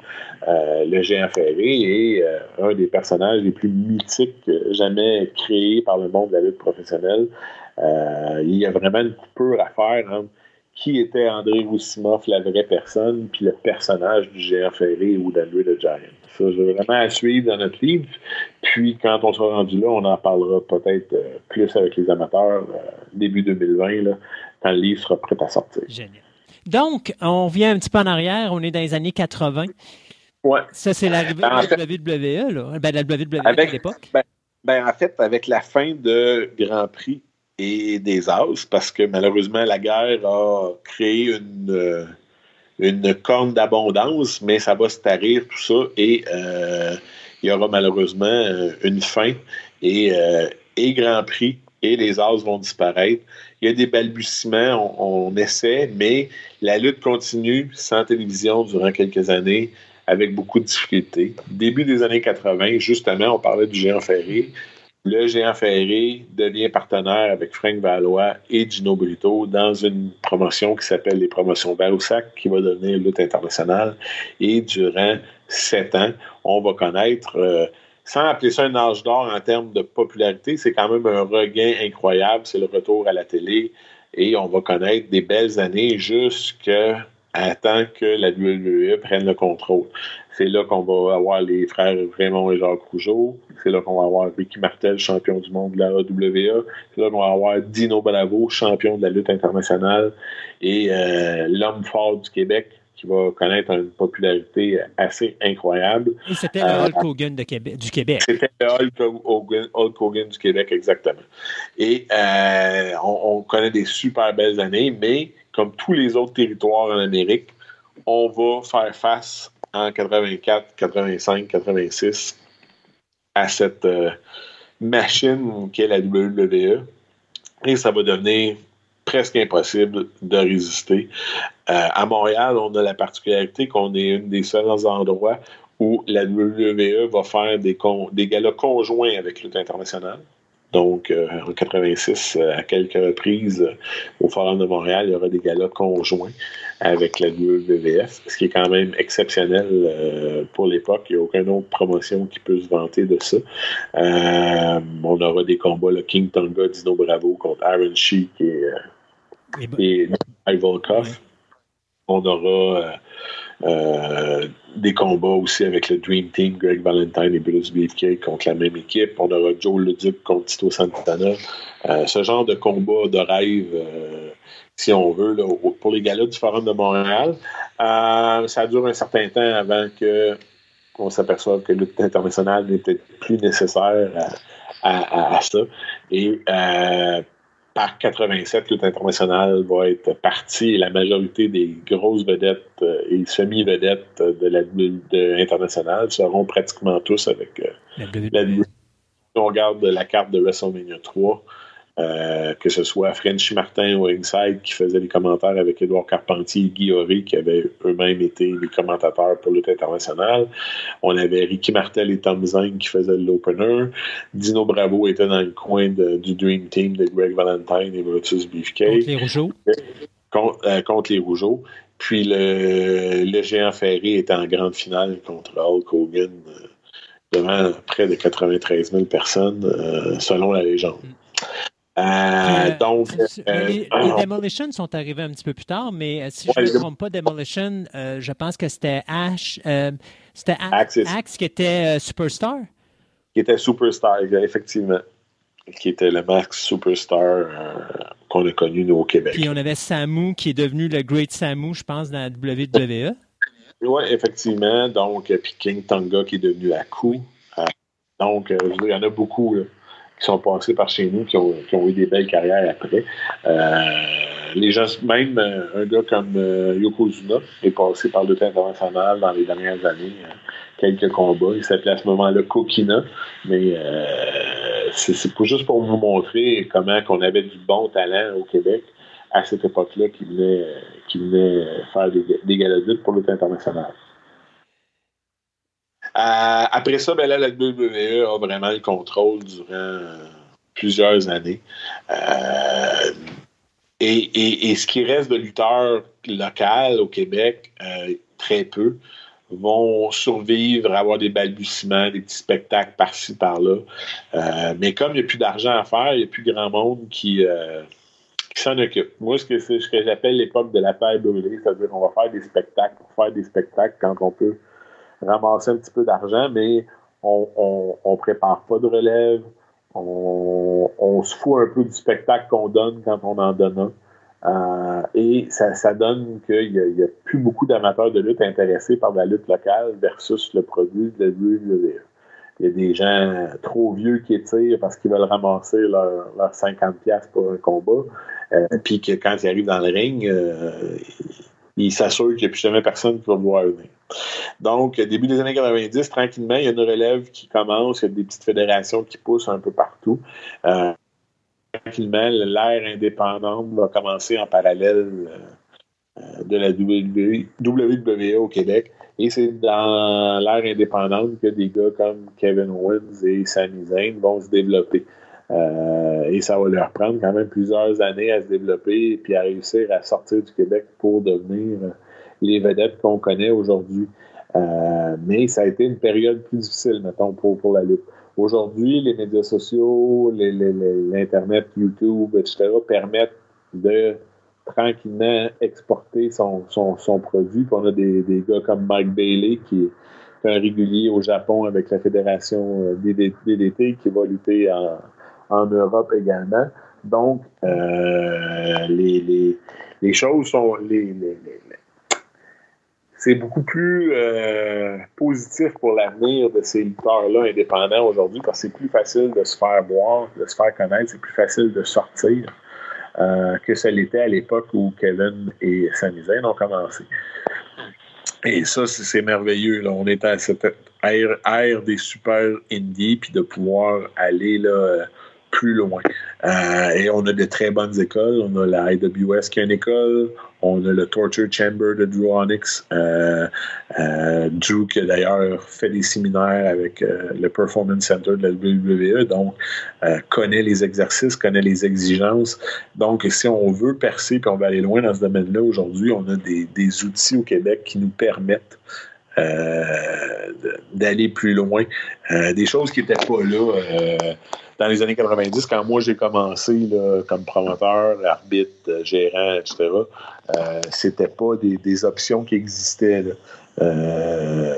Euh, le géant ferré est un des personnages les plus mythiques jamais créés par le monde de la lutte professionnelle. il y a vraiment une coupure à faire entre qui était André Roussimoff, la vraie personne, puis le personnage du géant ferré ou d'André the Giant. Ça, je veux vraiment à suivre dans notre livre. Puis, quand on sera rendu là, on en parlera peut-être euh, plus avec les amateurs euh, début 2020, là, quand le livre sera prêt à sortir. Génial. Donc, on vient un petit peu en arrière. On est dans les années 80. Ouais. Ça, c'est l'arrivée de la WWE, là. Ben, la WWE à l'époque. Ben, ben, en fait, avec la fin de Grand Prix et des As, parce que malheureusement, la guerre a créé une, euh, corne d'abondance, mais ça va se tarir, tout ça, et euh, il y aura malheureusement euh, une fin. Et, et Grand Prix et les as vont disparaître. Il y a des balbutiements, on, essaie, mais la lutte continue sans télévision durant quelques années avec beaucoup de difficultés. Début des années 80, justement, on parlait du géant ferré. Le géant ferré devient partenaire avec Frank Valois et Gino Brito dans une promotion qui s'appelle les promotions Baroussac, qui va devenir lutte internationale. Et durant sept ans, on va connaître euh, sans appeler ça un âge d'or en termes de popularité, c'est quand même un regain incroyable. C'est le retour à la télé et on va connaître des belles années jusqu'à temps que la WWE prenne le contrôle. C'est là qu'on va avoir les frères Raymond et Jacques Rougeau. C'est là qu'on va avoir Ricky Martel, champion du monde de la AWA. C'est là qu'on va avoir Dino Bravo, champion de la lutte internationale. Et euh, l'homme fort du Québec, qui va connaître une popularité assez incroyable. Et c'était le euh, Hulk Hogan du Québec. C'était le Hulk Hogan, du Québec, exactement. Et euh, on, connaît des super belles années, mais comme tous les autres territoires en Amérique, on va faire face en 84, 85, 86 à cette euh, machine qu'est la WWE. Et ça va devenir presque impossible de résister. Euh, à Montréal, on a la particularité qu'on est un des seuls endroits où la WWE va faire des, des galas conjoints avec Lutte internationale. Donc, euh, en 86, euh, à quelques reprises, au Forum de Montréal, il y aura des galas conjoints avec la WWF, ce qui est quand même exceptionnel pour l'époque. Il n'y a aucune autre promotion qui peut se vanter de ça. on aura des combats, le King Tonga, Dino Bravo contre Aaron Sheik et et, et On aura euh, euh, des combats aussi avec le Dream Team, Greg Valentine et Bruce Beefcake contre la même équipe. On aura Joe Leduc contre Tito Santana. Euh, ce genre de combat de rêve, si on veut, pour les galas du Forum de Montréal. ça dure un certain temps avant que on s'aperçoive que lutte internationale peut-être plus nécessaire à, à ça. Et par 87, lutte internationale va être partie et la majorité des grosses vedettes euh, et semi-vedettes de la lutte internationale seront pratiquement tous avec euh, la, la, On regarde la carte de WrestleMania 3. Euh, que ce soit Frenchy Martin ou Inside qui faisait les commentaires avec Édouard Carpentier et Guy Horry qui avaient eux-mêmes été les commentateurs pour lutte internationale. On avait Ricky Martel et Tom Zane qui faisaient l'opener. Dino Bravo était dans le coin du Dream Team de Greg Valentine et Brutus Beefcake. Contre les Rougeaux. Euh, contre, les Rougeaux. Puis le, géant ferré était en grande finale contre Hulk Hogan euh, devant près de 93 000 personnes, selon la légende. Euh, euh, donc, euh, les, Demolition sont arrivés un petit peu plus tard, mais si je ne me trompe pas, Demolition, je pense que c'était Ash, c'était Axe qui était Superstar. Qui était Superstar, effectivement. Qui était le Max Superstar qu'on a connu, nous, au Québec. Puis on avait Samu qui est devenu le Great Samu, je pense, dans la WWE. Oui, effectivement. Donc, puis King Tonga qui est devenu coup. donc, il y en a beaucoup. Là qui sont passés par chez nous, qui ont, eu des belles carrières après. Euh, les gens, même euh, un gars comme euh, Yokozuna est passé par le international dans les dernières années. quelques combats. Il s'appelait à ce moment-là Kokina. Mais c'est juste pour vous montrer comment qu'on avait du bon talent au Québec à cette époque-là qui venait, qui venait faire des, des pour le international. Euh, après ça, ben là, la WWE a vraiment le contrôle durant plusieurs années. Euh, et, ce qui reste de lutteurs locaux au Québec, euh, très peu, vont survivre, avoir des balbutiements, des petits spectacles par-ci, par-là. mais comme il n'y a plus d'argent à faire, il n'y a plus grand monde qui, s'en occupe. Moi, ce que, ce que j'appelle l'époque de la paix brûlée, c'est-à-dire qu'on va faire des spectacles pour faire des spectacles quand on peut ramasser un petit peu d'argent, mais on, on, prépare pas de relève. On, se fout un peu du spectacle qu'on donne quand on en donne un. Euh, et ça, ça donne qu'il n'y a, plus beaucoup d'amateurs de lutte intéressés par la lutte locale versus le produit de la WWE. Il y a des gens trop vieux qui étirent parce qu'ils veulent ramasser leurs leur 50$ pour un combat. Euh, puis que quand ils arrivent dans le ring, euh, ils s'assurent qu'il n'y a plus jamais personne qui va voir venir. Donc, début des années 90, tranquillement, il y a une relève qui commence, il y a des petites fédérations qui poussent un peu partout. Euh, tranquillement, l'ère indépendante va commencer en parallèle de la WWE au Québec. Et c'est dans l'ère indépendante que des gars comme Kevin Owens et Sami Zayn vont se développer. Euh, et ça va leur prendre quand même plusieurs années à se développer et puis à réussir à sortir du Québec pour devenir les vedettes qu'on connaît aujourd'hui. Euh, mais ça a été une période plus difficile, mettons, pour, pour la lutte. Aujourd'hui, les médias sociaux, l'Internet, YouTube, etc., permettent de tranquillement exporter son, son, produit. Puis on a des, des, gars comme Mike Bailey, qui est un régulier au Japon avec la fédération DDT, qui va lutter en, en Europe également. Donc, euh, les, les, choses sont. Les, c'est beaucoup plus euh, positif pour l'avenir de ces lutteurs-là indépendants aujourd'hui parce que c'est plus facile de se faire voir, de se faire connaître, c'est plus facile de sortir euh, que ce l'était à l'époque où Kevin et Sami Zayn ont commencé. Et ça, c'est merveilleux. On est à cette ère, des super indies, puis de pouvoir aller là, plus loin. Euh, et on a de très bonnes écoles. On a la IWS qui est une école. On a le Torture Chamber de Drew Onyx. Euh, euh, Drew qui a d'ailleurs fait des séminaires avec le Performance Center de la WWE. Donc, connaît les exercices, connaît les exigences. Donc, si on veut percer et on veut aller loin dans ce domaine-là, aujourd'hui, on a des, outils au Québec qui nous permettent d'aller plus loin. des choses qui n'étaient pas là dans les années 90, quand moi j'ai commencé comme promoteur, arbitre, euh, gérant, etc., euh, c'était pas des, options qui existaient. Euh,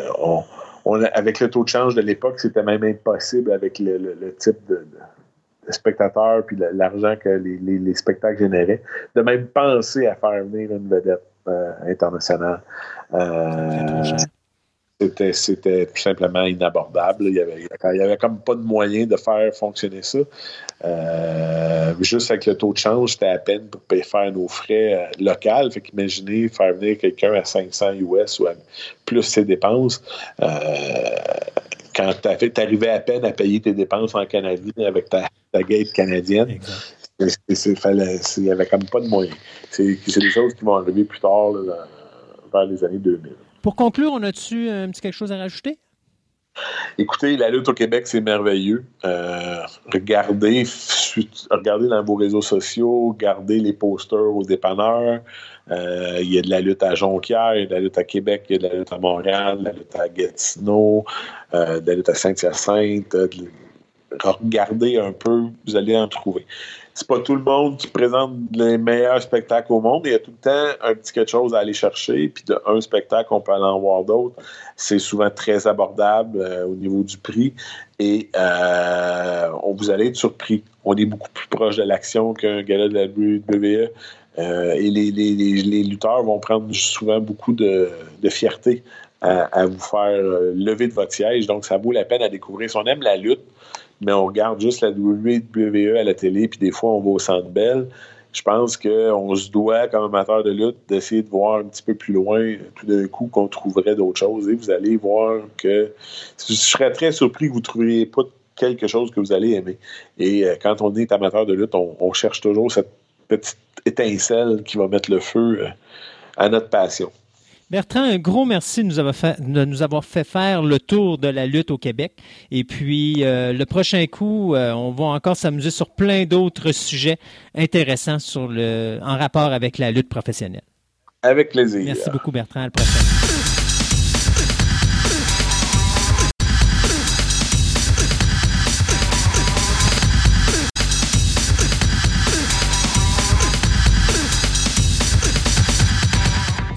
avec le taux de change de l'époque, c'était même impossible avec le, type de, spectateurs puis l'argent que les, spectacles généraient, de même penser à faire venir une vedette internationale c'était tout simplement inabordable. Il y, avait, il avait comme pas de moyen de faire fonctionner ça. Euh, juste avec le taux de change, c'était à peine pour payer faire nos frais euh, locaux. Fait qu'imaginez faire venir quelqu'un à 500 US ou à plus ses dépenses. Euh, quand tu arrivais à peine à payer tes dépenses en canadien avec ta, ta gate canadienne, il n'y avait comme pas de moyens. C'est des choses qui vont arriver plus tard, vers les années 2000. Pour conclure, on a-tu un petit quelque chose à rajouter? Écoutez, la lutte au Québec, c'est merveilleux. Euh, regardez, regardez dans vos réseaux sociaux, regardez les posters aux dépanneurs. Euh, il y a de la lutte à Jonquière, il y a de la lutte à Québec, il y a de la lutte à Montréal, de la lutte à Gatineau, euh, de la lutte à Saint-Hyacinthe. Regardez un peu, vous allez en trouver c'est pas tout le monde qui présente les meilleurs spectacles au monde. Il y a tout le temps un petit quelque chose à aller chercher. Puis de un spectacle, on peut aller en voir d'autres. C'est souvent très abordable euh, au niveau du prix. Et euh, on vous allez être surpris. On est beaucoup plus proche de l'action qu'un gala de la WWE. Euh, et les, lutteurs vont prendre souvent beaucoup de, fierté à, à, vous faire lever de votre siège. Donc, ça vaut la peine à découvrir. Si on aime la lutte, mais on regarde juste la WWE à la télé, puis des fois, on va au Centre Bell. Je pense qu'on se doit, comme amateur de lutte, d'essayer de voir un petit peu plus loin, tout d'un coup, qu'on trouverait d'autres choses. Et vous allez voir que je serais très surpris que vous ne trouviez pas quelque chose que vous allez aimer. Et euh, quand on est amateur de lutte, on cherche toujours cette petite étincelle qui va mettre le feu euh, à notre passion. Bertrand, un gros merci de nous avoir fait, de nous avoir fait faire le tour de la lutte au Québec. Et puis, euh, le prochain coup, euh, on va encore s'amuser sur plein d'autres sujets intéressants sur le, en rapport avec la lutte professionnelle. Avec plaisir. Merci beaucoup, Bertrand. À la prochaine.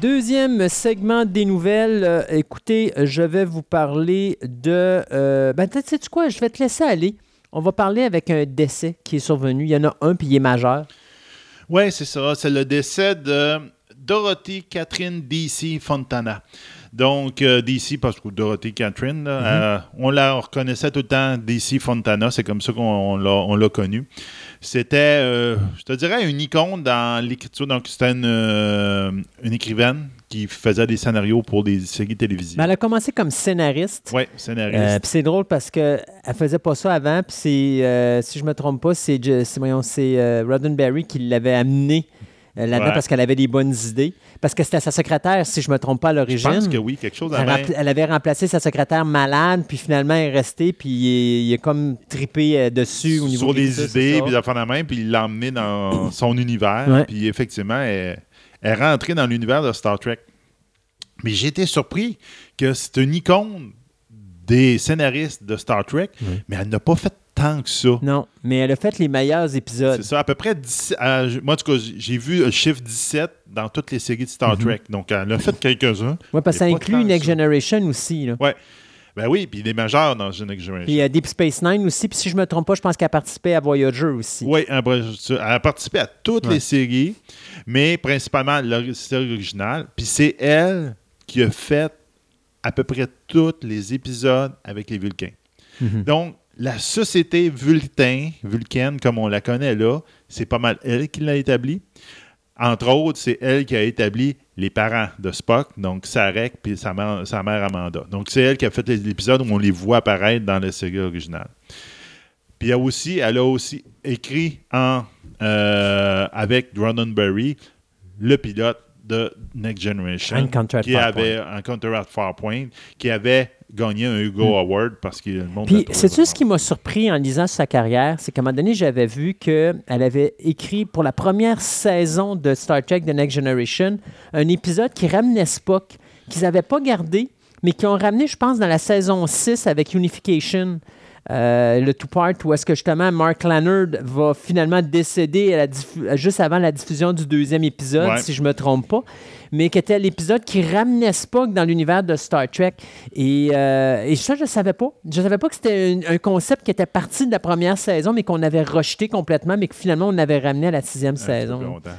Deuxième segment des nouvelles. Euh, écoutez, je vais vous parler de. Euh, ben, tu sais quoi, je vais te laisser aller. On va parler avec un décès qui est survenu. Il y en a un, puis il est majeur. Oui, c'est ça. C'est le décès de Dorothy Catherine D.C. Fontana. Donc, euh, DC, parce que Dorothy Catherine, là, Mhm. euh, on la reconnaissait tout le temps, DC Fontana, c'est comme ça qu'on on l'a, on l'a connu. C'était, euh, je te dirais, une icône dans l'écriture. Donc, c'était une, euh, une écrivaine qui faisait des scénarios pour des séries télévisées. Ben, elle a commencé comme scénariste. Oui, Euh, scénariste. puis c'est drôle parce qu'elle faisait pas ça avant. Puis euh, si je me trompe pas, c'est, c'est, c'est euh, Roddenberry qui l'avait amené euh, là-dedans Ouais. parce qu'elle avait des bonnes idées. Parce que c'était sa secrétaire, si je me trompe pas à je l'origine. pense que oui, quelque chose Elle, elle avait remplacé sa secrétaire malade, puis finalement, elle est restée, puis il, est- il est comme trippé euh, dessus au niveau sur de des idées, puis d'affaires de main, puis il l'a emmené dans son univers. Ouais. Puis effectivement, elle, elle est rentrée dans l'univers de Star Trek. Mais j'ai été surpris que c'est une icône des scénaristes de Star Trek, mais elle n'a pas fait tant que ça. Non, mais elle a fait les meilleurs épisodes. C'est ça, à peu près 10, euh, moi, en tout cas, j'ai vu le chiffre 17 dans toutes les séries de Star Trek. Donc, elle a fait quelques-uns. [laughs] Oui, parce que ça inclut Next ça. Generation aussi. Là. Ouais. Ben oui, puis des majeurs dans The Next Generation. Puis il y a Deep Space Nine aussi. Puis si je me trompe pas, je pense qu'elle a participé à Voyager aussi. Oui, elle a participé à toutes Ouais. les séries, mais principalement la série originale. Puis c'est elle qui a fait à peu près tous les épisodes avec les Vulcains. Mhm. Donc, la société Vulcain, vulcaine comme on la connaît là, c'est pas mal elle qui l'a établie. Entre autres, c'est elle qui a établi les parents de Spock, donc Sarek puis sa mère, sa mère Amanda. Donc, c'est elle qui a fait les épisodes où on les voit apparaître dans la série originale. Puis elle, aussi, elle a aussi écrit en, euh, avec Roddenberry le pilote de Next Generation qui avait Encounter at Farpoint, qui avait gagné un Hugo Award parce que le monde Puis, sais-tu ce qui m'a surpris en lisant sa carrière? C'est qu'à un moment donné, j'avais vu qu'elle avait écrit pour la première saison de Star Trek The Next Generation un épisode qui ramenait Spock, qu'ils n'avaient pas gardé, mais qui ont ramené, je pense, dans la saison 6 avec Unification. Euh, le two-part où est-ce que justement Mark Lannard va finalement décéder à la diffu- juste avant la diffusion du deuxième épisode, Ouais. si je me trompe pas, mais qui était l'épisode qui ramenait Spock dans l'univers de Star Trek. Et, euh, et ça, je ne savais pas. Je ne savais pas que c'était un, un concept qui était parti de la première saison, mais qu'on avait rejeté complètement, mais que finalement, on avait ramené à la sixième un peu plus saison. longtemps.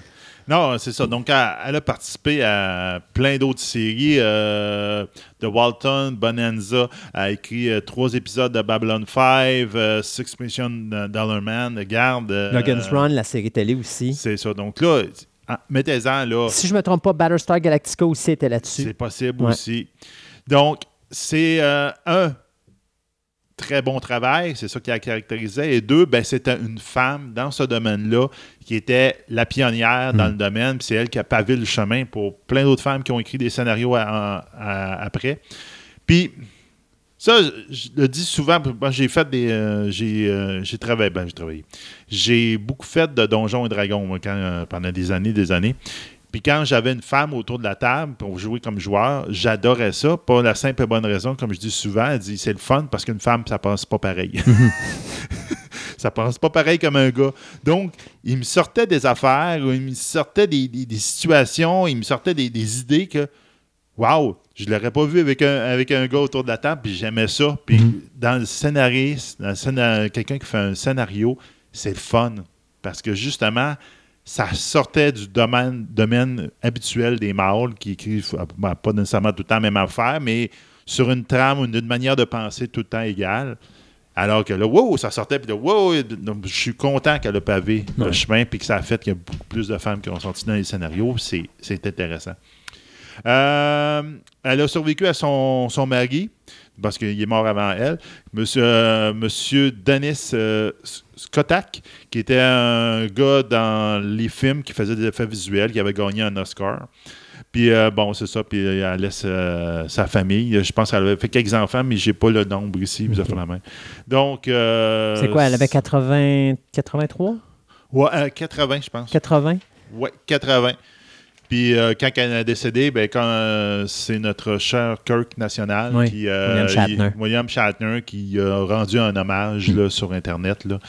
Non, c'est ça. Donc, elle, elle a participé à plein d'autres séries. euh, de Walton, Bonanza, a écrit euh, trois épisodes de Babylon 5, euh, Six Mission Dollar Man, Garde. euh, Logan's Run, la série télé aussi. C'est ça. Donc là, ah, mettez-en là. Si je ne me trompe pas, Battlestar Galactica aussi était C'est là-dessus. possible Ouais. aussi. Donc, c'est un très bon travail, c'est ça qui la caractérisait. Et deux, ben, c'était une femme dans ce domaine-là qui était la pionnière Hmm. dans le domaine. Puis c'est elle qui a pavé le chemin pour plein d'autres femmes qui ont écrit des scénarios à- à- après. Puis ça, je, le dis souvent. J'ai fait des. euh, j'ai, euh, j'ai travaillé. Ben, j'ai travaillé. J'ai beaucoup fait de Donjons et Dragons moi, quand, euh, pendant des années, des années. Puis quand j'avais une femme autour de la table pour jouer comme joueur, j'adorais ça. Pas la simple et bonne raison, comme je dis souvent, elle dit c'est le fun parce qu'une femme, ça passe pas pareil. [laughs] ça passe pas pareil comme un gars. Donc, il me sortait des affaires, ou il me sortait des, des- des situations, il me sortait des, des idées que, waouh, je l'aurais pas vu avec un, avec un gars autour de la table, puis j'aimais ça. Puis dans le scénariste, dans scénar- quelqu'un qui fait un scénario, c'est le fun. Parce que justement, ça sortait du domaine, domaine habituel des mâles qui écrivent euh, ben, pas nécessairement tout le temps la même affaire, mais sur une trame ou une, manière de penser tout le temps égale. Alors que là, wow, ça sortait, puis là, wow, je suis content qu'elle a pavé le chemin, puis que ça a fait qu'il y a beaucoup plus de femmes qui ont sorti dans les scénarios. C'est c'est intéressant. Euh, elle a survécu à son, son mari, parce qu'il est mort avant elle, Monsieur, euh, monsieur Dennis euh, Skotak, qui était un gars dans les films qui faisait des effets visuels, qui avait gagné un Oscar. Puis euh, bon, c'est ça, puis euh, elle laisse sa famille. Je pense qu'elle avait fait quelques enfants, mais j'ai pas le nombre ici, vous avez la main. Donc. C'est quoi, elle avait 80, 83? Ouais, euh, 80, je pense. 80? Ouais, 80. Puis euh, quand elle a décédé, ben, quand euh, c'est notre cher Kirk national, Oui, qui, euh, William Shatner. il- William Shatner, qui a rendu un hommage là, sur Internet. Là.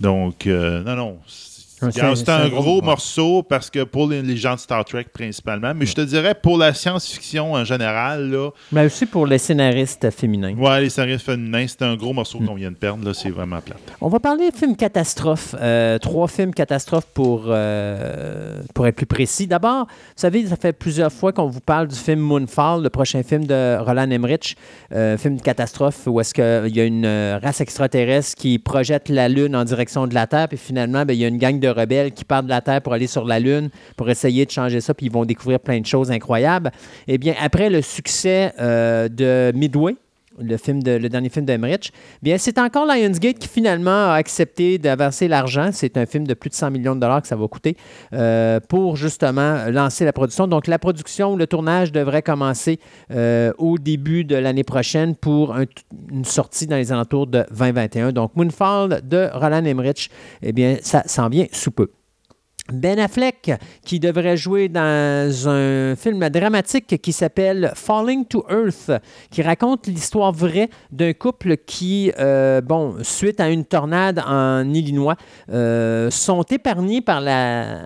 Donc, non, non, c'est- un gros gros- morceau parce que pour les, les gens de Star Trek principalement, mais je te dirais pour la science-fiction en général, là, Mais aussi pour les scénaristes féminins. ouais, les scénaristes féminins, c'est un gros morceau Mm. qu'on vient de perdre, là, c'est vraiment plate. On va parler de films catastrophes. Euh, trois films catastrophes pour, euh, pour être plus précis. D'abord, vous savez, ça fait plusieurs fois qu'on vous parle du film Moonfall, le prochain film de Roland Emmerich, euh, film de catastrophe où est-ce qu'il y a une race extraterrestre qui projette la Lune en direction de la Terre, puis finalement, ben, il y a une gang de rebelles qui partent de la Terre pour aller sur la Lune, pour essayer de changer ça, puis ils vont découvrir plein de choses incroyables. Eh bien, après le succès euh, de Midway, le, film le dernier film d'Emmerich, bien, c'est encore Lionsgate qui finalement a accepté d'avancer l'argent. C'est un film de plus de 100 millions de dollars que ça va coûter euh, pour justement lancer la production. Donc, la production, le tournage devrait commencer euh, au début de l'année prochaine pour un- une sortie dans les alentours de 2021. Donc, Moonfall de Roland Emmerich, eh bien, ça s'en vient sous peu. Ben Affleck, qui devrait jouer dans un film dramatique qui s'appelle Falling to Earth, qui raconte l'histoire vraie d'un couple qui, euh, bon, suite à une tornade en Illinois, euh, sont épargnés par la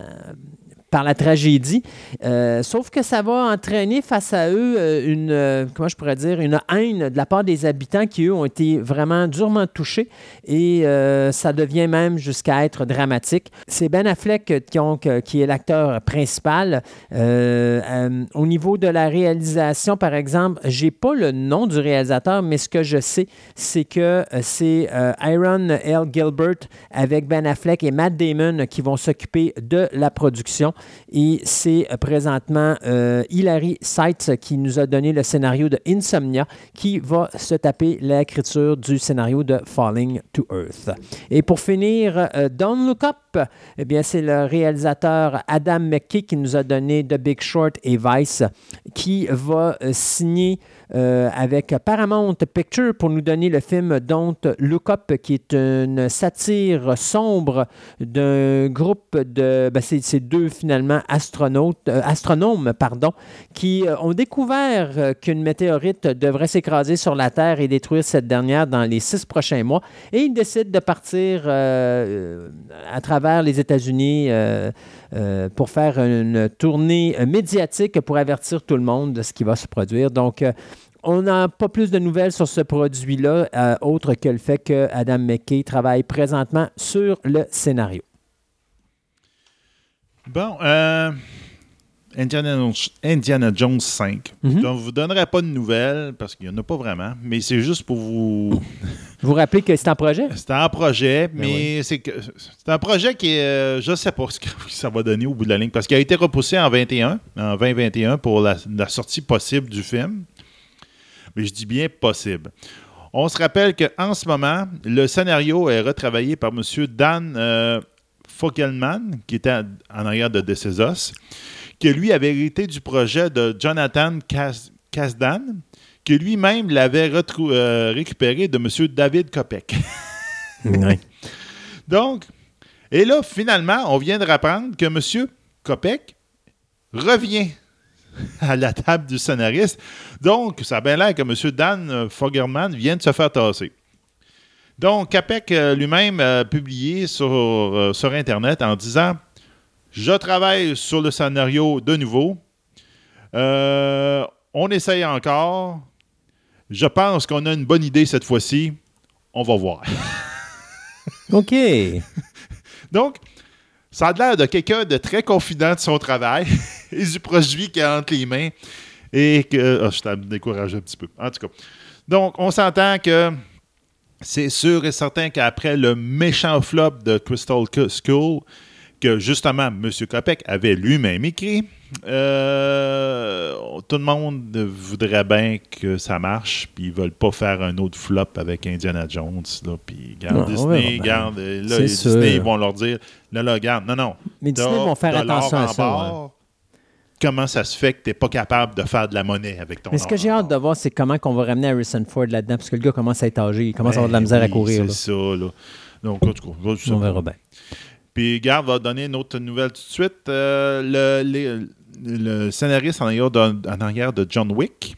par la tragédie, Euh, sauf que ça va entraîner face à eux euh, une, euh, comment je pourrais dire, une haine de la part des habitants qui, eux, ont été vraiment durement touchés et ça devient même jusqu'à être dramatique. C'est Ben Affleck qui, est l'acteur principal. Au niveau de la réalisation, par exemple, j'ai pas le nom du réalisateur, mais ce que je sais, c'est que c'est Aaron L. Gilbert avec Ben Affleck et Matt Damon qui vont s'occuper de la production. Et c'est euh, présentement euh, Hilary Seitz qui nous a donné le scénario de Insomnia qui va se taper l'écriture du scénario de Falling to Earth. Et pour finir, euh, Don't Look Up, eh bien, c'est le réalisateur Adam McKay qui nous a donné The Big Short et Vice, qui va signer euh, avec Paramount Picture pour nous donner le film Don't Look Up, qui est une satire sombre d'un groupe de... ben, c'est, deux, finalement, astronautes, euh, astronomes pardon, qui euh, ont découvert qu'une météorite devrait s'écraser sur la Terre et détruire cette dernière dans les six prochains mois. Et ils décident de partir à travers les États-Unis pour faire une tournée médiatique pour avertir tout le monde de ce qui va se produire. Donc, on n'a pas plus de nouvelles sur ce produit-là, euh, autre que le fait que Adam McKay travaille présentement sur le scénario. Bon, euh, Indiana, Indiana Jones 5. Mhm. Je ne vous donnerai pas de nouvelles parce qu'il n'y en a pas vraiment, mais c'est juste pour vous. [laughs] Vous rappelez que c'est en projet? C'est un projet, Ben mais c'est que c'est un projet qui est. euh, je ne sais pas [laughs] ce que ça va donner au bout de la ligne parce qu'il a été repoussé en 21, en 2021 pour la, la sortie possible du film. Mais je dis bien possible. On se rappelle qu'en ce moment, le scénario est retravaillé par M. Dan euh, Fogelman, qui était en arrière de De Ses Os, que lui avait hérité du projet de Jonathan Kas- Kasdan, que lui-même l'avait euh, récupéré de M. David Kopek. [laughs] Oui. Donc, et là, finalement, on vient de rapprendre que M. Kopek revient [laughs] à la table du scénariste. Donc, ça a bien l'air que M. Dan Fogerman vient de se faire tasser. Donc, Kopek euh, lui-même a publié sur, euh, sur Internet en disant Je travaille sur le scénario de nouveau. Euh, on essaye encore. Je pense qu'on a une bonne idée cette fois-ci. On va voir. [laughs] OK. Donc, ça a l'air de quelqu'un de très confident de son travail [laughs] et du produit qu'il a entre les mains. Et que. Ah, je t'ai découragé un petit peu. En tout cas. Donc, on s'entend que c'est sûr et certain qu'après le méchant flop de Crystal Skull, que justement M. Kopek avait lui-même écrit, euh, tout le monde voudrait bien que ça marche, puis ils veulent pas faire un autre flop avec Indiana Jones. Là, puis, verra Disney, là, les sûr. Disney ils vont leur dire, là, là, regarde, non, non. Mais Disney vont faire attention à ça. ouais. Comment ça se fait que tu n'es pas capable de faire de la monnaie avec ton Mais ce que j'ai hâte de voir, c'est comment on va ramener Harrison Ford là-dedans, parce que le gars commence à être âgé, il commence à avoir de la misère à Ben courir. C'est ça, là. Donc, en tout cas, je sais On verra bien. Puis, Garde va donner une autre nouvelle tout de suite. Euh, le, les- le scénariste en arrière de, en arrière de John Wick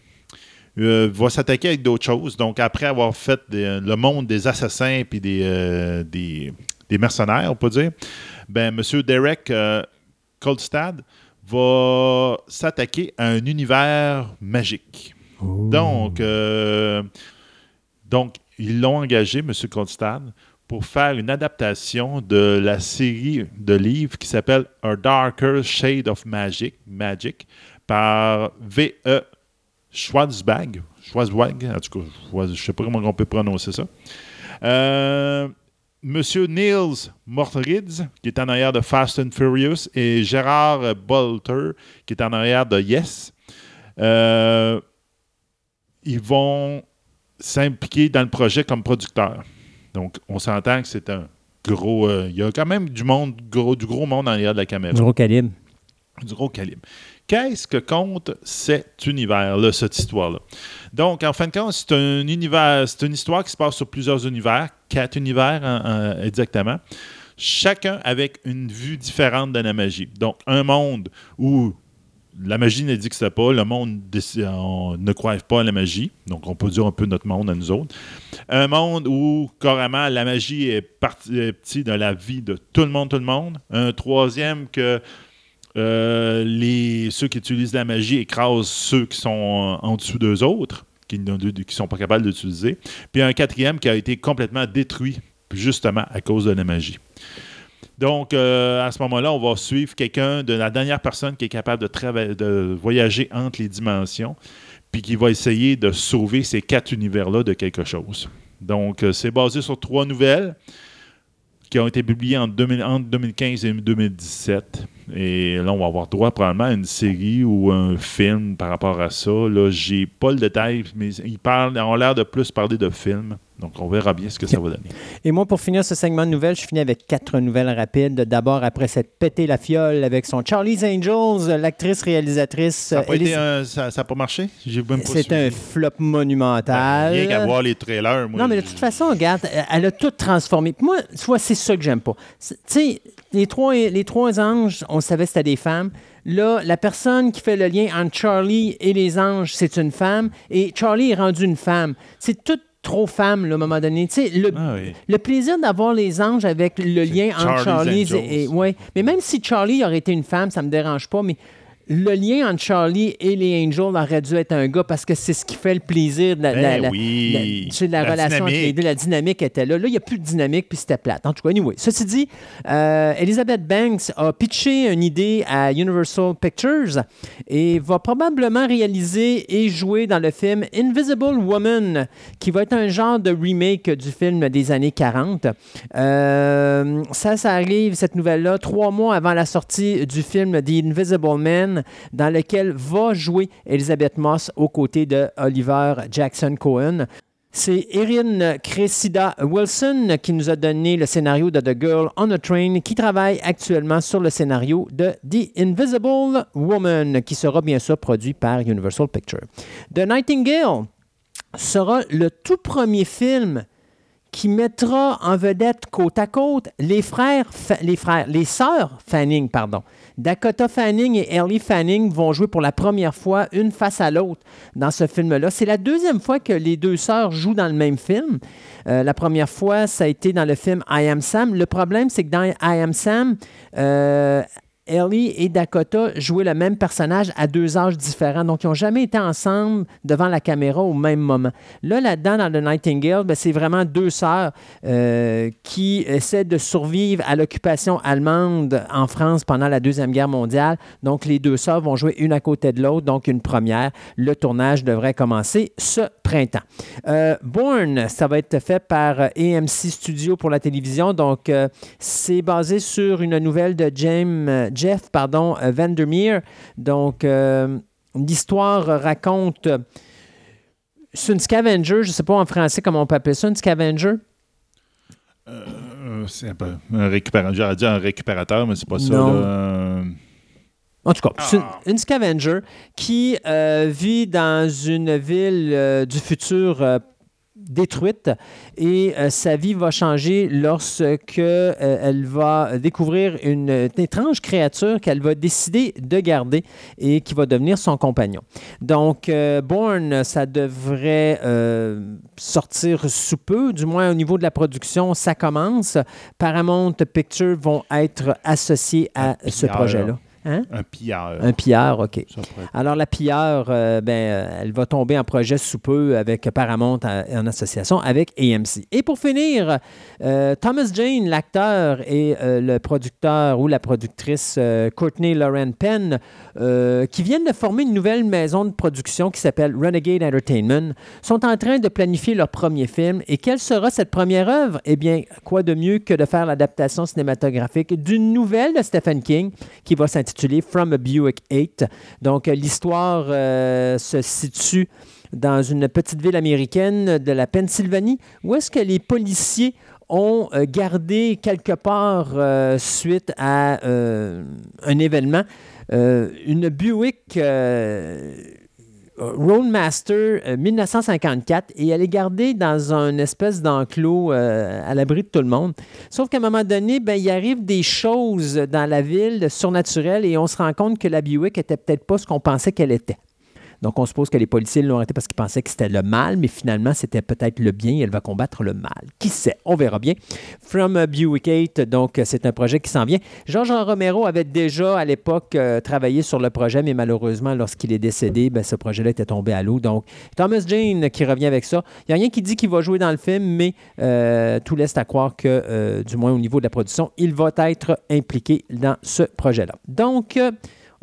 euh, va s'attaquer avec d'autres choses. Donc, après avoir fait des- le monde des assassins des, euh, des, des mercenaires, on peut dire, ben, M. Derek euh, Kolstad va s'attaquer à un univers magique. Donc, euh, donc, ils l'ont engagé, M. Kolstad, pour faire une adaptation de la série de livres qui s'appelle A Darker Shade of Magic, Magic par V.E. Schwarzbag, en tout cas, je ne sais pas comment on peut prononcer ça. Euh, Monsieur Niels Mortridz, qui est en arrière de Fast and Furious, et Gérard Bolter, qui est en arrière de Yes. Euh, ils vont s'impliquer dans le projet comme producteurs. Donc, on s'entend que c'est un gros. euh, Il y a quand même du monde, gros, du gros monde en arrière de la caméra. Du gros calibre. Du gros calibre. Qu'est-ce que compte cet univers-là, cette histoire-là? Donc, en fin de compte, c'est un univers, c'est une histoire qui se passe sur plusieurs univers, quatre univers en- en- exactement, chacun avec une vue différente de la magie. Donc, un monde où la magie n'existe pas, le monde on ne croit pas à la magie, donc on peut dire un peu notre monde à nous autres. Un monde où carrément la magie est partie de la vie de tout le monde, tout le monde. Un troisième que euh, ceux qui utilisent la magie écrasent ceux qui sont en, en dessous d'eux autres, qui ne sont pas capables d'utiliser. Puis un quatrième qui a été complètement détruit, justement à cause de la magie. Donc, euh, à ce moment-là, on va suivre quelqu'un de la dernière personne qui est capable de, de voyager entre les dimensions, puis qui va essayer de sauver ces quatre univers-là de quelque chose. Donc, euh, c'est basé sur trois nouvelles qui ont été publiées en 2000 entre 2015 et 2017. Et là, on va avoir droit probablement à une série ou un film par rapport à ça. Là, j'ai pas le détail, mais ils parlent, ont l'air de plus parler de film. Donc, on verra bien ce que ça va donner. Et moi, pour finir ce segment de nouvelles, je finis avec quatre nouvelles rapides. D'abord, après s'être pété la fiole avec son Charlie's Angels, l'actrice réalisatrice. Ça n'a pas, a pas marché? J'ai même pas C'est un flop monumental. Ben, Rien qu'à voir les trailers. Moi, non, mais de toute façon, regarde, elle a tout transformé. Puis moi, tu vois, c'est ça que j'aime pas. Tu sais, les trois, les trois anges, on savait que c'était des femmes. Là, la personne qui fait le lien entre Charlie et les anges, c'est une femme. Et Charlie est rendu une femme. C'est tout trop femme, là, à un moment donné. Tu sais, le, Ah oui. le plaisir d'avoir les anges avec le lien entre Charlie et, ouais. Mais même si Charlie aurait été une femme, ça me dérange pas. Mais le lien entre Charlie et les Angels aurait dû être un gars parce que c'est ce qui fait le plaisir de la, Ben la- oui. la- la relation entre les dynamique. deux. La dynamique était là. Là, il n'y a plus de dynamique, puis c'était plate. En tout cas, anyway. Ceci dit, euh, Elizabeth Banks a pitché une idée à Universal Pictures et va probablement réaliser et jouer dans le film Invisible Woman, qui va être un genre de remake du film des années 40. Euh, ça, ça arrive, cette nouvelle-là, trois mois avant la sortie du film The Invisible Man, dans lequel va jouer Elizabeth Moss aux côtés de Oliver Jackson Cohen. C'est Erin Cressida Wilson qui nous a donné le scénario de The Girl on a Train, qui travaille actuellement sur le scénario de The Invisible Woman, qui sera bien sûr produit par Universal Pictures. The Nightingale sera le tout premier film qui mettra en vedette côte à côte les frères, les frères, les sœurs Fanning, pardon. Dakota Fanning et Ellie Fanning vont jouer pour la première fois une face à l'autre dans ce film-là. C'est la deuxième fois que les deux sœurs jouent dans le même film. Euh, la première fois, ça a été dans le film I Am Sam. Le problème, c'est que dans I Am Sam, euh, Ellie et Dakota jouaient le même personnage à deux âges différents. Donc, ils n'ont jamais été ensemble devant la caméra au même moment. Là, là-dedans, dans The Nightingale, ben, c'est vraiment deux sœurs euh, qui essaient de survivre à l'occupation allemande en France pendant la Deuxième Guerre mondiale. Donc, les deux sœurs vont jouer une à côté de l'autre, donc une première. Le tournage devrait commencer ce printemps. Euh, Born, ça va être fait par euh, AMC Studio pour la télévision. Donc, c'est basé sur une nouvelle de James, Jeff pardon, euh, Vandermeer. Donc, euh, l'histoire raconte. C'est une scavenger, je ne sais pas en français comment on peut appeler ça, une scavenger? Euh, c'est un peu un récupérateur. J'aurais dit un récupérateur, mais c'est pas ça. Là. En tout cas, c'est une, une scavenger qui euh, vit dans une ville euh, du futur euh, détruite et euh, sa vie va changer lorsque euh, elle va découvrir une, une étrange créature qu'elle va décider de garder et qui va devenir son compagnon. Donc, euh, Bourne, ça devrait sortir sous peu, du moins au niveau de la production, ça commence. Paramount Pictures vont être associés à ce projet-là. Hein? Un pilleur. Un pilleur, OK. Alors, la pilleur, euh, ben, euh, elle va tomber en projet sous peu avec Paramount en, en association avec AMC. Et pour finir, euh, Thomas Jane, l'acteur et euh, le producteur ou la productrice euh, Courtney Lauren Penn, euh, qui viennent de former une nouvelle maison de production qui s'appelle Renegade Entertainment, sont en train de planifier leur premier film. Et quelle sera cette première œuvre? Eh bien, quoi de mieux que de faire l'adaptation cinématographique d'une nouvelle de Stephen King qui va s'intituler From a Buick 8. Donc, l'histoire euh, se situe dans une petite ville américaine de la Pennsylvanie où est-ce que les policiers ont euh, gardé quelque part euh, suite à un événement une Buick Roadmaster euh, 1954 et elle est gardée dans une espèce d'enclos euh, à l'abri de tout le monde. Sauf qu'à un moment donné, ben, il arrive des choses dans la ville surnaturelles et on se rend compte que la Buick était peut-être pas ce qu'on pensait qu'elle était. Donc, on suppose que les policiers l'ont arrêté parce qu'ils pensaient que c'était le mal, mais finalement, c'était peut-être le bien et elle va combattre le mal. Qui sait? On verra bien. From 8, donc, c'est un projet qui s'en vient. Georges Romero avait déjà, à l'époque, euh, travaillé sur le projet, mais malheureusement, lorsqu'il est décédé, ben, ce projet-là était tombé à l'eau. Donc, Thomas Jane qui revient avec ça. Il n'y a rien qui dit qu'il va jouer dans le film, mais euh, tout laisse à croire que, euh, du moins au niveau de la production, il va être impliqué dans ce projet-là. Donc,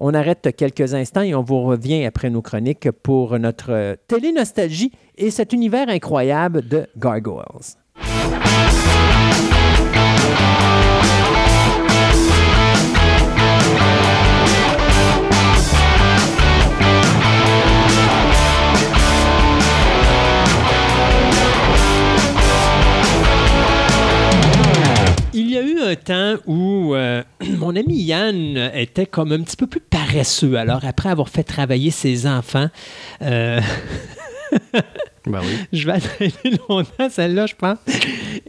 on arrête quelques instants et on vous revient après nos chroniques pour notre euh, télé-nostalgie et cet univers incroyable de Gargoyles. Y a eu un temps où euh, [clears throat] mon ami Yann était comme un petit peu plus paresseux. Alors, après avoir fait travailler ses enfants, euh, Ben oui. [laughs] je vais aller longtemps celle-là, je pense,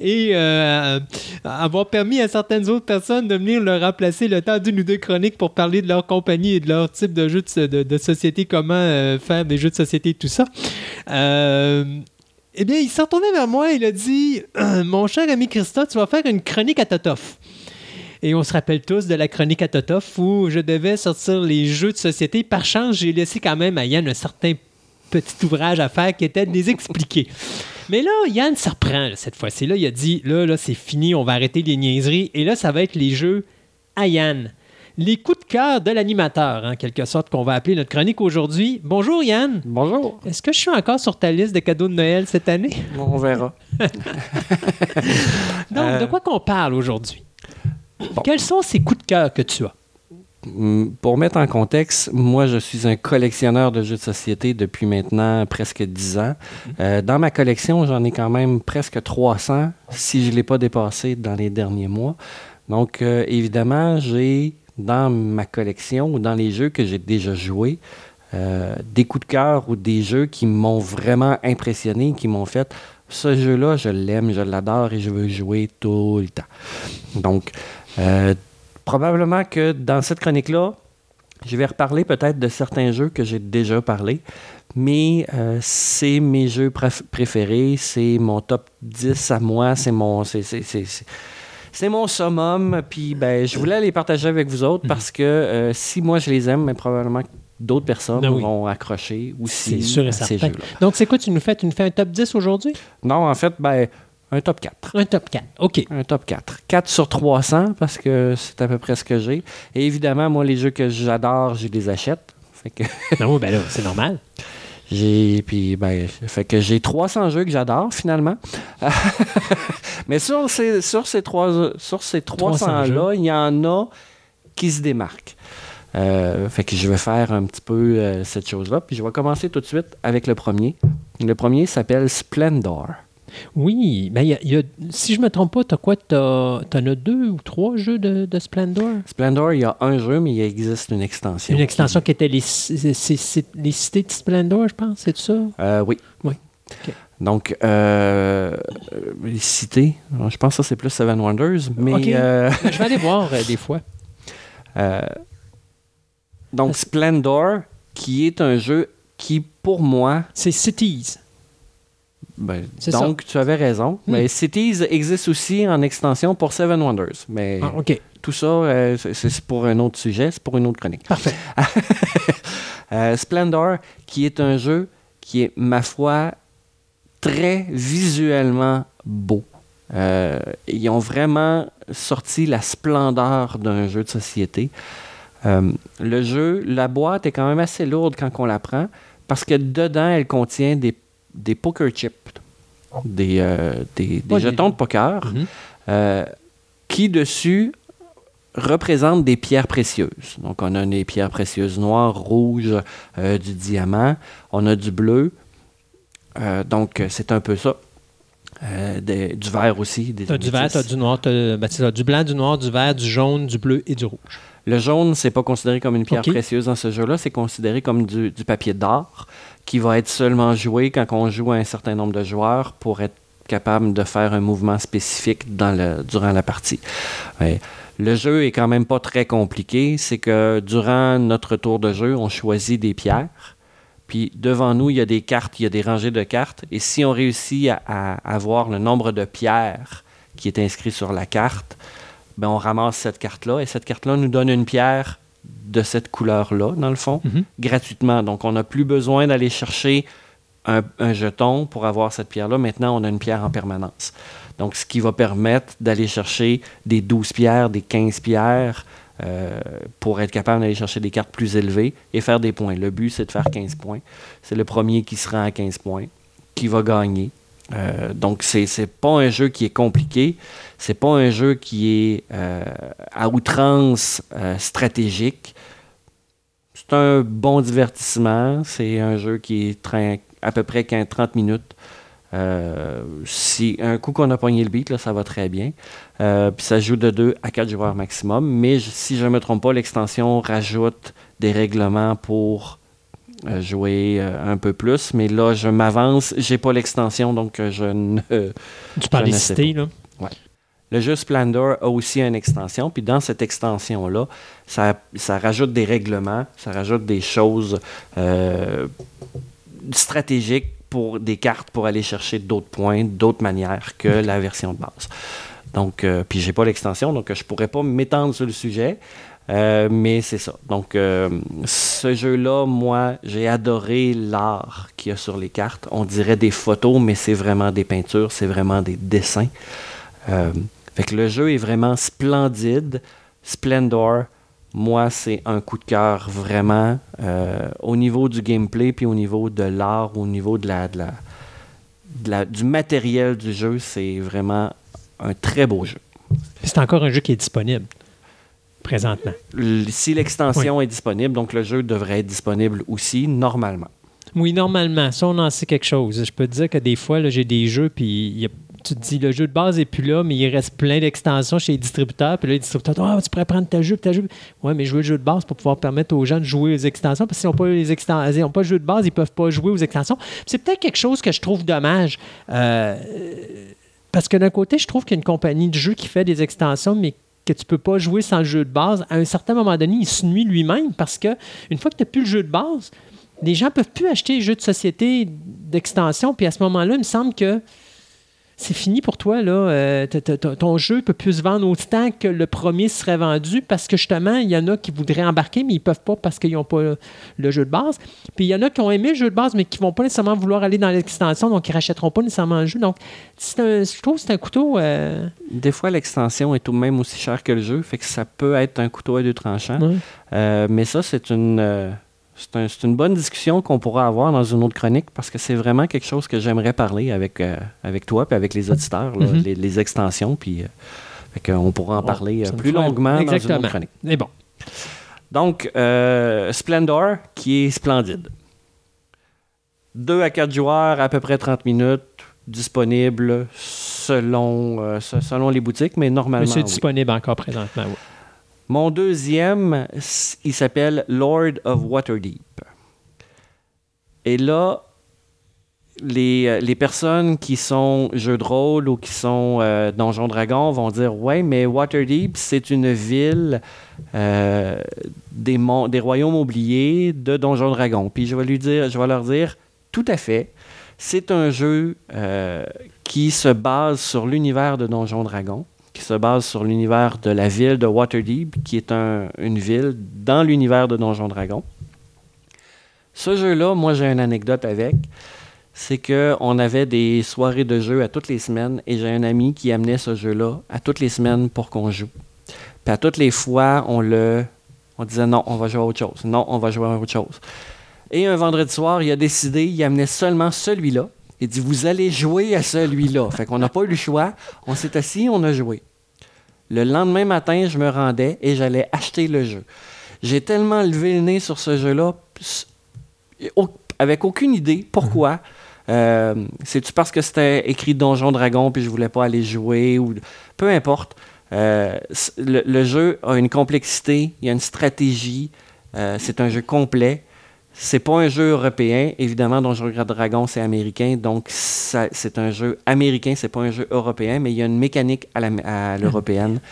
et euh, avoir permis à certaines autres personnes de venir le remplacer le temps d'une ou deux chroniques pour parler de leur compagnie et de leur type de jeu de, de- de société, comment faire des jeux de société et tout ça. Eh bien, il s'est retourné vers moi et il a dit [clears throat] Mon cher ami Christophe, tu vas faire une chronique à Totoff. Et on se rappelle tous de la chronique à Totoff où je devais sortir les jeux de société. Par chance, j'ai laissé quand même à Yann un certain petit ouvrage à faire qui était de les expliquer. Mais là, Yann se reprend cette fois-ci. Là, il a dit là, là, c'est fini, on va arrêter les niaiseries. Et là, ça va être les jeux à Yann. Les coups de cœur de l'animateur, en quelque sorte, qu'on va appeler notre chronique aujourd'hui. Bonjour Yann. Bonjour. Est-ce que je suis encore sur ta liste de cadeaux de Noël cette année? On verra. [laughs] Donc, Euh, de quoi qu'on parle aujourd'hui? Quels sont ces coups de cœur que tu as? Mm, Pour mettre en contexte, moi, je suis un collectionneur de jeux de société depuis maintenant presque 10 ans. Euh, dans ma collection, j'en ai quand même presque 300, si je ne l'ai pas dépassé dans les derniers mois. Donc, euh, évidemment, j'ai dans ma collection ou dans les jeux que j'ai déjà joués, euh, des coups de cœur ou des jeux qui m'ont vraiment impressionné, qui m'ont fait ce jeu-là, je l'aime, je l'adore et je veux jouer tout le temps. Donc, euh, probablement que dans cette chronique-là, je vais reparler peut-être de certains jeux que j'ai déjà parlé, mais euh, c'est mes jeux préf- préférés, c'est mon top 10 à moi, c'est mon. c'est- c'est- c'est- mon summum, puis ben, je voulais les partager avec vous autres parce que euh, si moi je les aime, mais probablement que d'autres personnes Ben oui. vont accrocher aussi C'est sûr et à ces jeux-là. Donc, c'est quoi, tu nous fais? Tu nous fais un top 10 aujourd'hui? Non, en fait, ben, un top 4. Un top 4. OK. Un top 4. 4 sur 300 parce que c'est à peu près ce que j'ai. Et évidemment, moi, les jeux que j'adore, je les achète. Fait que Non, ben là, c'est normal. J'ai puis ben fait que j'ai 300 jeux que j'adore finalement. [laughs] Mais sur ces sur ces trois sur ces 300 là, il y en a qui se démarquent. Euh, fait que je vais faire un petit peu euh, cette chose-là. Puis je vais commencer tout de suite avec le premier. Le premier s'appelle Splendor. Oui, ben, il y a- il y a- si je me trompe pas, t'as quoi? T'as, t'en as deux ou trois jeux de, de Splendor? Splendor, il y a un jeu, mais il existe une extension. Une extension qui était les, cités de Splendor, je pense, c'est ça? Euh, oui. Oui. Donc, euh, les cités, je pense que ça c'est plus Seven Wonders, mais euh, Je vais aller voir euh, des fois. [laughs] donc Splendor, qui est un jeu qui, pour moi, C'est Cities. Ben, donc tu avais raison, Hmm. mais Cities existe aussi en extension pour Seven Wonders, mais Ah, tout ça, euh, c'est- pour un autre sujet, c'est pour une autre chronique. Parfait. [laughs] Euh, Splendor, qui est un jeu qui est, ma foi, très visuellement beau. Euh, ils ont vraiment sorti la splendeur d'un jeu de société. Le jeu, la boîte est quand même assez lourde quand on la prend parce que dedans, elle contient des, des poker chips, des, euh, des, des Ouais, jetons de poker Mhm. euh, qui dessus représentent des pierres précieuses. Donc, on a des pierres précieuses noires, rouges, euh, du diamant, on a du bleu. Euh, donc, euh, c'est un peu ça. Euh, des- du vert aussi. Tu as du vert, tu as du noir, ben, du blanc, du noir, du vert, du jaune, du bleu et du rouge. Le jaune, c'est pas considéré comme une pierre précieuse dans ce jeu-là, c'est considéré comme du, du papier d'or qui va être seulement joué quand on joue à un certain nombre de joueurs pour être capable de faire un mouvement spécifique durant la partie. Le jeu est quand même pas très compliqué, c'est que durant notre tour de jeu, on choisit des pierres. Puis devant nous, il y a des cartes, il y a des rangées de cartes. Et si on réussit à, à avoir le nombre de pierres qui est inscrit sur la carte, ben on ramasse cette carte-là. Et cette carte-là nous donne une pierre de cette couleur-là, dans le fond, Mhm. gratuitement. Donc on n'a plus besoin d'aller chercher un, un jeton pour avoir cette pierre-là. Maintenant, on a une pierre en permanence. Donc ce qui va permettre d'aller chercher des 12 pierres, des 15 pierres. euh, pour être capable d'aller chercher des cartes plus élevées et faire des points. Le but, c'est de faire 15 points. C'est le premier qui se rend à 15 points qui va gagner. Euh, donc, c'est c'est pas un jeu qui est compliqué. C'est pas un jeu qui est euh, à outrance euh, stratégique. C'est un bon divertissement. C'est un jeu qui est à peu près 15 30 minutes. Si un coup qu'on a pogné le beat, ça va très bien. Puis ça joue de 2 à 4 joueurs maximum. Mais si je ne me trompe pas, l'extension rajoute des règlements pour jouer euh, un peu plus. Mais là, je m'avance. J'ai pas l'extension, donc euh, je ne. Tu parles des cités, là. Le jeu Splendor a aussi une extension, puis dans cette extension-là, ça, ça rajoute des règlements, ça rajoute des choses euh, stratégiques pour des cartes pour aller chercher d'autres points, d'autres manières que la version de base. Donc, euh, puis j'ai pas l'extension, donc je pourrais pas m'étendre sur le sujet, euh, mais c'est ça. Donc, euh, ce jeu-là, moi, j'ai adoré l'art qu'il y a sur les cartes. On dirait des photos, mais c'est vraiment des peintures, c'est vraiment des dessins. Euh, fait que le jeu est vraiment splendide. Splendor, moi, c'est un coup de cœur vraiment au niveau du gameplay, puis au niveau de l'art, au niveau de la, du matériel du jeu. C'est vraiment un très beau jeu. C'est encore un jeu qui est disponible présentement. Si l'extension est disponible, donc le jeu devrait être disponible aussi normalement. Oui, normalement, ça, on en sait quelque chose. Je peux te dire que des fois, j'ai des jeux, puis tu te dis, le jeu de base n'est plus là, mais il reste plein d'extensions chez les distributeurs. Puis là, les distributeurs disent, ah, tu pourrais prendre tel jeu, tel jeu. Oui, mais jouer le jeu de base pour pouvoir permettre aux gens de jouer aux extensions. Parce qu'ils n'ont pas, les exten- ils pas le jeu de base, ils ne peuvent pas jouer aux extensions. C'est peut-être quelque chose que je trouve dommage. Euh, parce que d'un côté, je trouve qu'il y a une compagnie de jeux qui fait des extensions, mais que tu peux pas jouer sans le jeu de base. À un certain moment donné, il se nuit lui-même parce que une fois que tu n'as plus le jeu de base, les gens peuvent plus acheter les jeux de société d'extension. Puis à ce moment-là, il me semble que c'est fini pour toi. Là. Euh, t- t- t- ton jeu peut plus se vendre autant que le premier serait vendu parce que justement, il y en a qui voudraient embarquer, mais ils peuvent pas parce qu'ils n'ont pas le, le jeu de base. Puis il y en a qui ont aimé le jeu de base, mais qui vont pas nécessairement vouloir aller dans l'extension, donc ils rachèteront pas nécessairement le jeu. Donc, c'est un- je trouve que c'est un couteau. euh, Des fois, l'extension est tout de même aussi chère que le jeu, fait que ça peut être un couteau à deux tranchants. ouais. Euh, mais ça, c'est une, c'est un- une bonne discussion qu'on pourra avoir dans une autre chronique parce que c'est vraiment quelque chose que j'aimerais parler avec, euh, avec toi et avec les auditeurs, là, Mhm. les, les extensions. Puis, euh, qu'on pourra en Bon, parler euh, plus longuement dans une autre chronique. Mais bon. Donc, euh, Splendor, qui est splendide. 2 à 4 joueurs, à peu près 30 minutes, disponible selon, se- selon les boutiques, mais normalement. Mais c'est oui. disponible encore présentement. oui. Mon deuxième, il s'appelle Lord of Waterdeep. Et là, les, euh, les personnes qui sont jeux de rôle ou qui sont euh, Donjons Dragons vont dire Ouais, mais Waterdeep, c'est une ville euh, des, des royaumes oubliés de Donjons Dragons. Puis je vais, lui dire, je vais leur dire Tout à fait. C'est un jeu euh, qui se base sur l'univers de Donjons Dragons, qui se base sur l'univers de la ville de Waterdeep, qui est un- une ville dans l'univers de Donjons Dragons. Ce jeu-là, moi j'ai une anecdote avec. C'est que on avait des soirées de jeu à toutes les semaines et j'ai un ami qui amenait ce jeu-là à toutes les semaines pour qu'on joue. Puis à toutes les fois, on le on disait non, on va jouer à autre chose. Non, on va jouer à autre chose. Et un vendredi soir, il a décidé, il amenait seulement celui-là. Il dit Vous allez jouer à celui-là. Fait qu'on n'a pas eu le choix. On s'est assis, on a joué. Le lendemain matin, je me rendais et j'allais acheter le jeu. J'ai tellement levé le nez sur ce jeu-là, avec aucune idée pourquoi. Euh, C'est-tu parce que c'était écrit Donjon Dragon puis je voulais pas aller jouer ou peu importe. Euh, le jeu a une complexité, il y a une stratégie, euh, c'est un jeu complet. C'est pas un jeu européen, évidemment. Donjon Dragon c'est américain, donc c'est un jeu américain, c'est pas un jeu européen, mais il y a une mécanique à l'européenne. [laughs]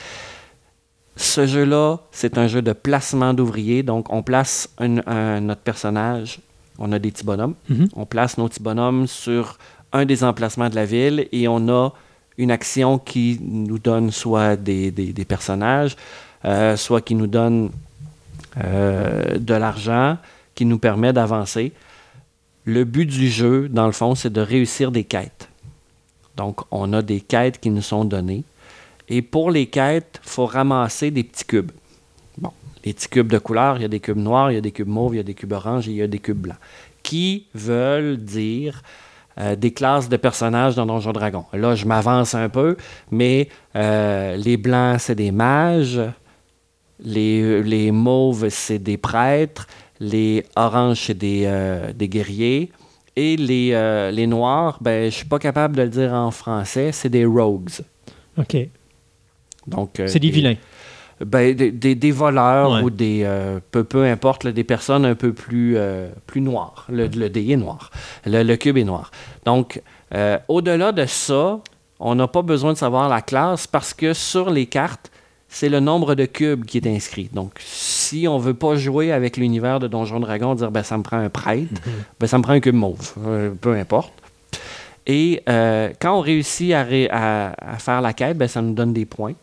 Ce jeu-là, c'est un jeu de placement d'ouvriers. Donc, on place un- un- notre personnage. On a des petits bonhommes. Mhm. On place nos petits bonhommes sur un des emplacements de la ville et on a une action qui nous donne soit des, des- des personnages, euh, soit qui nous donne euh, de l'argent, qui nous permet d'avancer. Le but du jeu, dans le fond, c'est de réussir des quêtes. Donc, on a des quêtes qui nous sont données. Et pour les quêtes, il faut ramasser des petits cubes. Bon, les petits cubes de couleur, il y a des cubes noirs, il y a des cubes mauves, il y a des cubes oranges et il y a des cubes blancs. Qui veulent dire euh, des classes de personnages dans Donjon Dragon. Là, je m'avance un peu, mais euh, les blancs, c'est des mages. Les, les mauves, c'est des prêtres. Les oranges, c'est des, euh, des guerriers. Et les, euh, les noirs, ben, je ne suis pas capable de le dire en français, c'est des rogues. OK. Donc, euh, C'est des vilains. ben, des, des- des voleurs Ouais. ou des euh, peu, peu importe, là, des personnes un peu plus, euh, plus noires. Le, le dé est noir. Le, le cube est noir. Donc, euh, au-delà de ça, on n'a pas besoin de savoir la classe parce que sur les cartes, c'est le nombre de cubes qui est inscrit. Donc, si on veut pas jouer avec l'univers de Donjon Dragon, dire ben, ça me prend un prêtre, [laughs] ben, ça me prend un cube mauve. Euh, peu importe. Et euh, quand on réussit à, ré- à- à faire la quête, ben, ça nous donne des points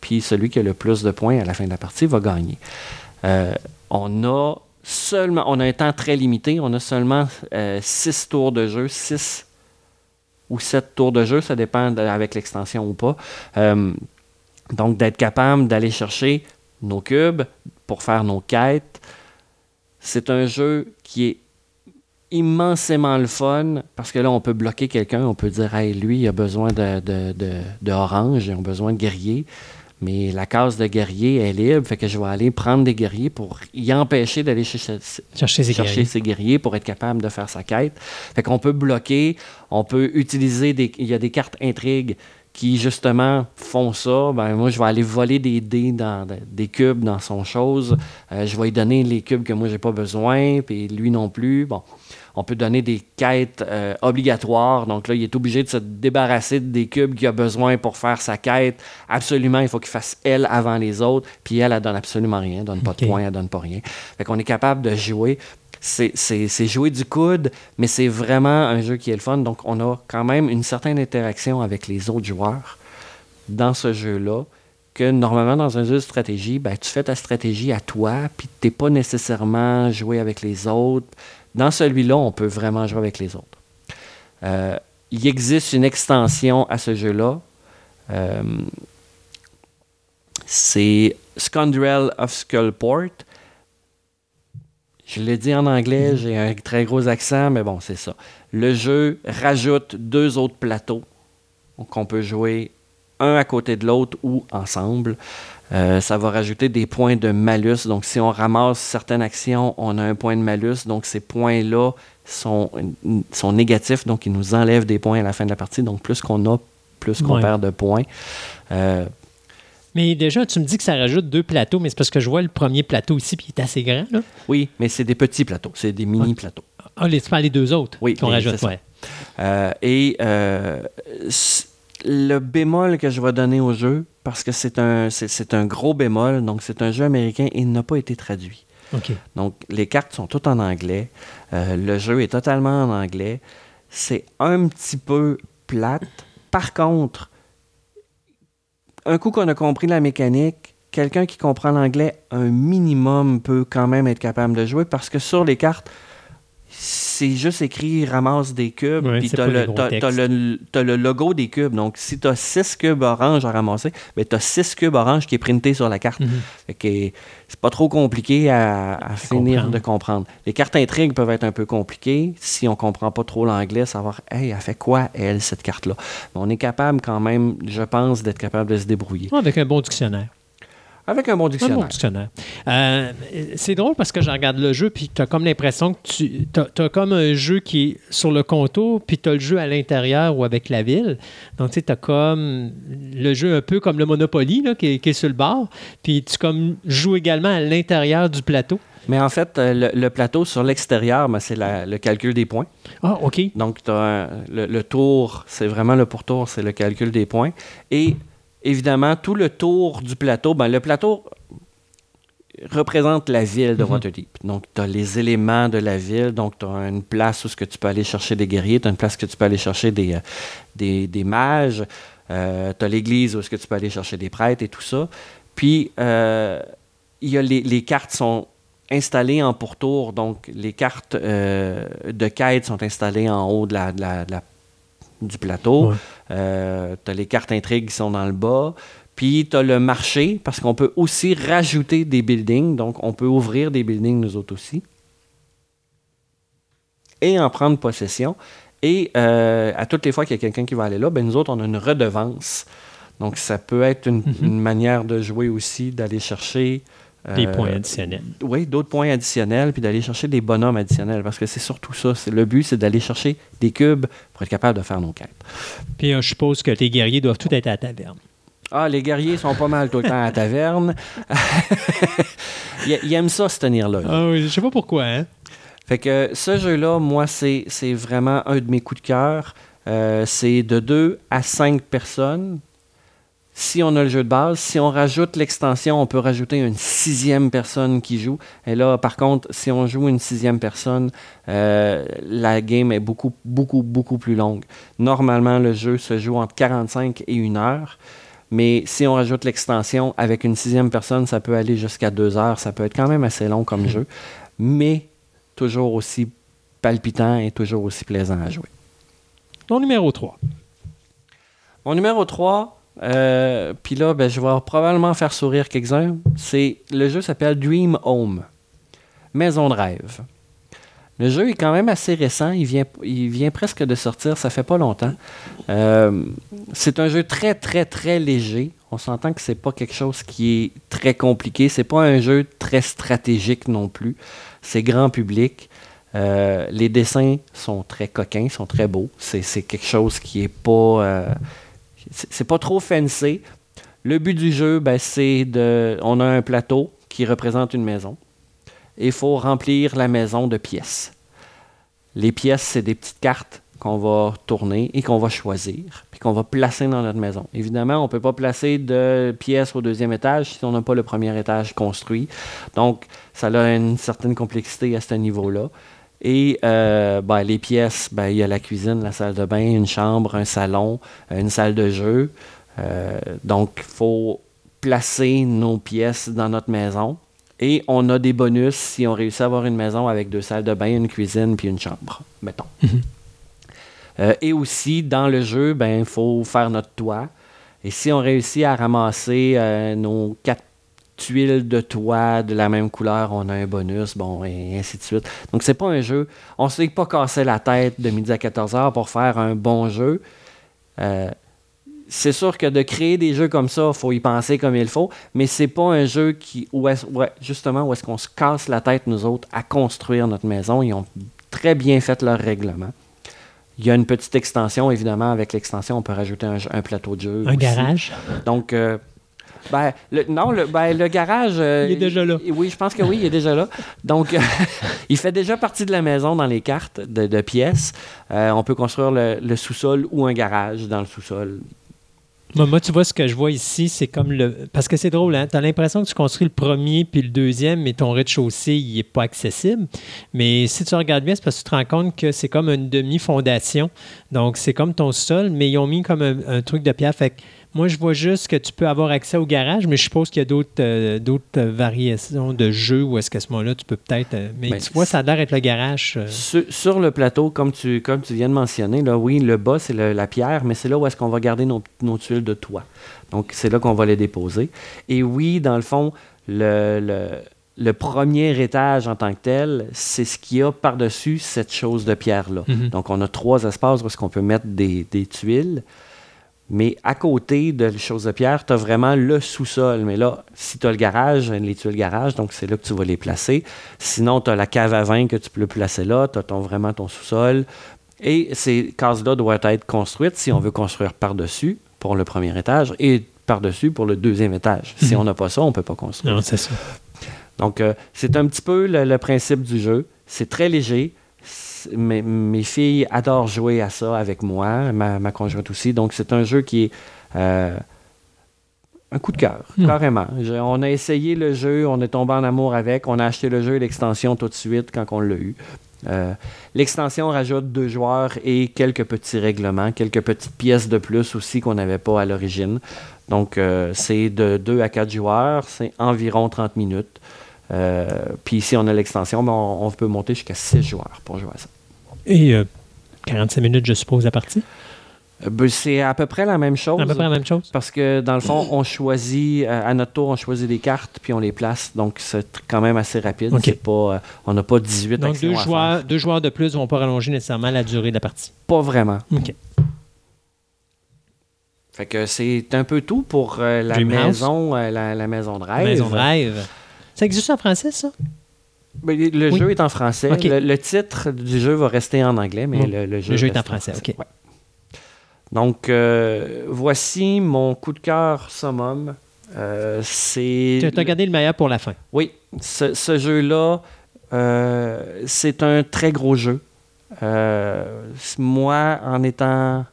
puis celui qui a le plus de points à la fin de la partie va gagner. Euh, on a seulement, on a un temps très limité, on a seulement euh, six tours de jeu, six ou sept tours de jeu, ça dépend de- avec l'extension ou pas. Donc d'être capable d'aller chercher nos cubes pour faire nos quêtes. C'est un jeu qui est immensément le fun parce que là, on peut bloquer quelqu'un, on peut dire, hey, lui, il a besoin de, de, de, de orange, il a besoin de guerrier. Mais la case de guerrier est libre, fait que je vais aller prendre des guerriers pour y empêcher d'aller chercher, Chercher ses chercher guerriers. ses guerriers pour être capable de faire sa quête. Fait qu'on peut bloquer, on peut utiliser des. Il y a des cartes intrigues qui justement font ça. Ben moi, je vais aller voler des dés dans des cubes dans son chose. Euh, je vais lui donner les cubes que moi j'ai pas besoin, puis lui non plus. Bon. On peut donner des quêtes euh, obligatoires. Donc là, il est obligé de se débarrasser des cubes qu'il a besoin pour faire sa quête. Absolument, il faut qu'il fasse elle avant les autres. Puis elle, elle donne absolument rien. Elle donne pas de points, elle donne pas rien. Fait qu'on est capable de jouer. C'est- jouer du coude, mais c'est vraiment un jeu qui est le fun. Donc on a quand même une certaine interaction avec les autres joueurs dans ce jeu-là que normalement dans un jeu de stratégie, ben, tu fais ta stratégie à toi, puis tu n'es pas nécessairement joué avec les autres. Dans celui-là, on peut vraiment jouer avec les autres. Euh, il existe une extension à ce jeu-là. Euh, c'est Scoundrel of Skullport. Je l'ai dit en anglais, j'ai un très gros accent, mais bon, c'est ça. Le jeu rajoute deux autres plateaux qu'on peut jouer un à côté de l'autre ou ensemble. Euh, ça va rajouter des points de malus. Donc, si on ramasse certaines actions, on a un point de malus. Donc, ces points-là sont, sont négatifs. Donc, ils nous enlèvent des points à la fin de la partie. Donc, plus qu'on a, plus qu'on Ouais. perd de points. Euh, Mais déjà, tu me dis que ça rajoute deux plateaux, mais c'est parce que je vois le premier plateau ici, puis il est assez grand. Là. oui, mais c'est des petits plateaux. C'est des mini-plateaux. Ah, les, tu parles des deux autres Oui, qu'on les- rajoute. Euh, et euh, le bémol que je vais donner au jeu, parce que c'est un, c'est, un gros bémol, donc c'est un jeu américain et il n'a pas été traduit. Donc les cartes sont toutes en anglais. Euh, le jeu est totalement en anglais. C'est un petit peu plate. Par contre, un coup qu'on a compris la mécanique, quelqu'un qui comprend l'anglais un minimum peut quand même être capable de jouer parce que sur les cartes, c'est juste écrit ramasse des cubes, puis t'as le, t'as- t'as textes. le- t'as le logo des cubes. Donc, si tu as 6 cubes orange à ramasser, ben, tu as 6 cubes orange qui est printé sur la carte. Mhm. Fait que c'est pas trop compliqué à, à finir comprendre. de comprendre. Les cartes intrigues peuvent être un peu compliquées si on comprend pas trop l'anglais, savoir, hey, elle fait quoi, elle, cette carte-là? Mais on est capable quand même, je pense, d'être capable de se débrouiller. Avec un bon dictionnaire. Avec un bon Un bon dictionnaire. Euh, c'est drôle parce que je regarde le jeu, puis tu as comme l'impression que tu as, comme un jeu qui est sur le contour, puis tu as le jeu à l'intérieur ou avec la ville. Donc, tu sais, tu as comme le jeu un peu comme le Monopoly là, qui, est, qui est sur le bord, puis tu comme joues également à l'intérieur du plateau. Mais en fait, euh, le, le plateau sur l'extérieur, ben, c'est le calcul des points. Ah, OK. Donc, t'as un- le, le tour, c'est vraiment le pourtour, c'est le calcul des points. Et évidemment, tout le tour du plateau, ben, le plateau représente la ville de Mhm. Waterdeep. Donc, tu as les éléments de la ville. Donc, tu as une place où ce que tu peux aller chercher des guerriers, tu as une place que tu peux aller chercher des, euh, des, des mages, tu as l'église où ce que tu peux aller chercher des prêtres et tout ça. Puis, euh, il y a les, les cartes sont installées en pourtour. Donc, les cartes euh, de quête sont installées en haut de la, de la- de la- du plateau. Ouais. Tu as les cartes intrigues qui sont dans le bas. Puis tu as le marché, parce qu'on peut aussi rajouter des buildings. Donc, on peut ouvrir des buildings, nous autres aussi. Et en prendre possession. Et euh, à toutes les fois qu'il y a quelqu'un qui va aller là, ben, nous autres, on a une redevance. Donc, ça peut être une, une manière de jouer aussi, d'aller chercher. Des euh, points additionnels. oui, d'autres points additionnels, puis d'aller chercher des bonhommes additionnels, parce que c'est surtout ça. Le but, c'est d'aller chercher des cubes pour être capable de faire nos quêtes. Puis euh, je suppose que tes guerriers doivent tout être à la taverne. Ah, les guerriers sont pas mal tout le temps à la taverne. [laughs] ils, aiment ça, se tenir là. Ah oui, je sais pas pourquoi, hein? Fait que ce jeu-là, moi, c'est, c'est vraiment un de mes coups de cœur. Euh, c'est de 2 à 5 personnes. Si on a le jeu de base, si on rajoute l'extension, on peut rajouter une sixième personne qui joue. Et là, par contre, si on joue une sixième personne, euh, la game est beaucoup, beaucoup, beaucoup plus longue. Normalement, le jeu se joue entre 45 et 1 heure. Mais si on rajoute l'extension avec une sixième personne, ça peut aller jusqu'à 2 heures. Ça peut être quand même assez long comme jeu. Mais toujours aussi palpitant et toujours aussi plaisant à jouer. Ton numéro 3. Mon numéro 3, euh, puis là, ben, je vais probablement faire sourire quelques-uns. C'est le jeu s'appelle Dream Home, Maison de rêve. Le jeu est quand même assez récent, il vient, presque de sortir, ça fait pas longtemps. Euh, c'est un jeu très très très léger. On s'entend que c'est pas quelque chose qui est très compliqué. C'est pas un jeu très stratégique non plus. C'est grand public. Euh, les dessins sont très coquins, sont très beaux. C'est quelque chose qui est pas c'est pas trop fancy. Le but du jeu, ben, c'est de. On a un plateau qui représente une maison. Il faut remplir la maison de pièces. Les pièces, c'est des petites cartes qu'on va tourner et qu'on va choisir, puis qu'on va placer dans notre maison. Évidemment, on ne peut pas placer de pièces au deuxième étage si on n'a pas le premier étage construit. Donc, ça a une certaine complexité à ce niveau-là. Et euh, ben, les pièces, ben, il y a la cuisine, la salle de bain, une chambre, un salon, euh, une salle de jeu. Euh, donc, il faut placer nos pièces dans notre maison. Et on a des bonus si on réussit à avoir une maison avec deux salles de bain, une cuisine puis une chambre, mettons. Euh, et aussi, dans le jeu, ben, il faut faire notre toit. Et si on réussit à ramasser euh, nos quatre tuiles de toit de la même couleur, on a un bonus, bon, et ainsi de suite. Donc, c'est pas un jeu. On ne s'est pas cassé la tête de midi à 14h pour faire un bon jeu. Euh, c'est sûr que de créer des jeux comme ça, il faut y penser comme il faut, mais c'est pas un jeu qui, où est- justement, où est-ce qu'on se casse la tête, nous autres, à construire notre maison. Ils ont très bien fait leur règlement. Il y a une petite extension, évidemment. Avec l'extension, on peut rajouter un, plateau de jeu. Un aussi. garage. Donc, euh, Ben, le, non, le, ben, le garage. euh, Il est déjà là. Oui, je pense que oui, il est déjà là. Donc, euh, [laughs] il fait déjà partie de la maison dans les cartes de, de pièces. Euh, on peut construire le, le sous-sol ou un garage dans le sous-sol. Moi, moi, tu vois, ce que je vois ici, c'est comme le. Parce que c'est drôle, hein? Tu as l'impression que tu construis le premier puis le deuxième, mais ton rez-de-chaussée, il n'est pas accessible. Mais si tu regardes bien, c'est parce que tu te rends compte que c'est comme une demi-fondation. Donc, c'est comme ton sol, mais ils ont mis comme un, un truc de pierre. Fait que moi, je vois juste que tu peux avoir accès au garage, mais je suppose qu'il y a d'autres euh, d'autres variations de jeux où est-ce qu'à ce moment-là, tu peux peut-être. euh, mais Ben, tu vois, ça a l'air d'être le garage. euh, Sur, sur le plateau, comme tu, comme tu viens de mentionner, là, oui, le bas, c'est la pierre, mais c'est là où est-ce qu'on va garder nos, nos tuiles de toit. Donc, c'est là qu'on va les déposer. Et oui, dans le fond, le, le, le premier étage en tant que tel, c'est ce qu'il y a par-dessus cette chose de pierre-là. Mhm. Donc, on a trois espaces où est-ce qu'on peut mettre des, des tuiles. Mais à côté de la chose de pierre, tu as vraiment le sous-sol. Mais là, si tu as le garage, les tuiles garage, donc c'est là que tu vas les placer. Sinon, tu as la cave à vin que tu peux placer là. Tu as ton, vraiment ton sous-sol. Et ces cases-là doivent être construites si on veut construire par-dessus pour le premier étage et par-dessus pour le deuxième étage. Si Mhm. on n'a pas ça, on ne peut pas construire. Non, c'est ça. Donc, euh, c'est un petit peu le, le principe du jeu. C'est très léger. Mes, mes filles adorent jouer à ça avec moi, ma, ma conjointe aussi. Donc, c'est un jeu qui est euh, un coup de cœur, Hmm. carrément. Je- on a essayé le jeu, on est tombé en amour avec. On a acheté le jeu et l'extension tout de suite quand on l'a eu. Euh, L'extension rajoute deux joueurs et quelques petits règlements, quelques petites pièces de plus aussi qu'on n'avait pas à l'origine. Donc, euh, c'est de 2 à 4 joueurs, c'est environ 30 minutes. Euh, Puis si on a l'extension, ben, on, on peut monter jusqu'à 6 joueurs pour jouer à ça. Et euh, 45 minutes, je suppose, la partie? Euh, ben, c'est à peu près la même chose. À peu près la même chose. Parce que dans le fond, on choisit, euh, à notre tour, on choisit des cartes, puis on les place. Donc, c'est quand même assez rapide. Pas, euh, on n'a pas 18 Donc, deux à joueurs, faire. deux joueurs de plus ne vont pas rallonger nécessairement la durée de la partie. Pas vraiment. OK. Fait que c'est un peu tout pour euh, la Dream maison, euh, la, la maison de rêve. Maison de rêve. Ça existe en français, ça? Ben, le Oui. jeu est en français. Le, le titre du jeu va rester en anglais, mais le, le jeu, Le jeu est en français, OK. Ouais. Donc, euh, voici mon coup de cœur summum. Euh, c'est Tu as gardé le meilleur pour la fin. Oui, ce, ce jeu-là, euh, c'est un très gros jeu. Moi, en étant,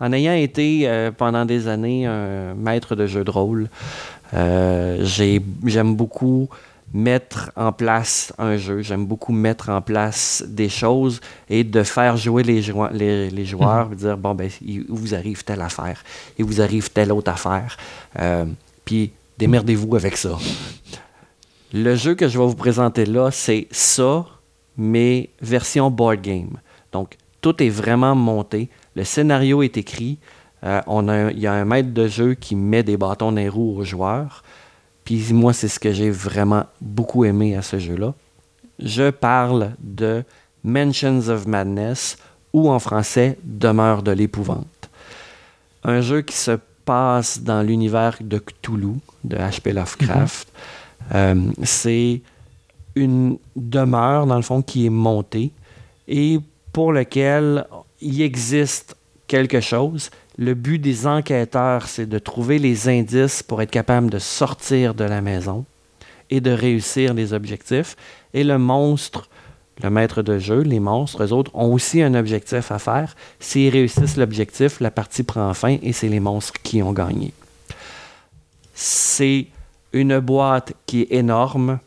en ayant été pendant des années un maître de jeu de rôle, j'ai- j'aime beaucoup mettre en place un jeu. J'aime beaucoup mettre en place des choses et de faire jouer les, joie- les, les joueurs, dire bon ben il vous arrive telle affaire, il vous arrive telle autre affaire, Euh, puis démerdez-vous avec ça. Le jeu que je vais vous présenter là, c'est ça, mais version board game. Donc, tout est vraiment monté. Le scénario est écrit. Euh, Il y a un maître de jeu qui met des bâtons dans les roues aux joueurs. Puis moi, c'est ce que j'ai vraiment beaucoup aimé à ce jeu-là. Je parle de Mansions of Madness ou en français Demeure de l'épouvante. Un jeu qui se passe dans l'univers de Cthulhu, de H.P. Lovecraft. Euh, c'est une demeure, dans le fond, qui est montée et pour lequel il existe quelque chose. Le but des enquêteurs, c'est de trouver les indices pour être capable de sortir de la maison et de réussir les objectifs. Et le monstre, le maître de jeu, les monstres, eux autres, ont aussi un objectif à faire. S'ils réussissent l'objectif, la partie prend fin et c'est les monstres qui ont gagné. C'est une boîte qui est énorme.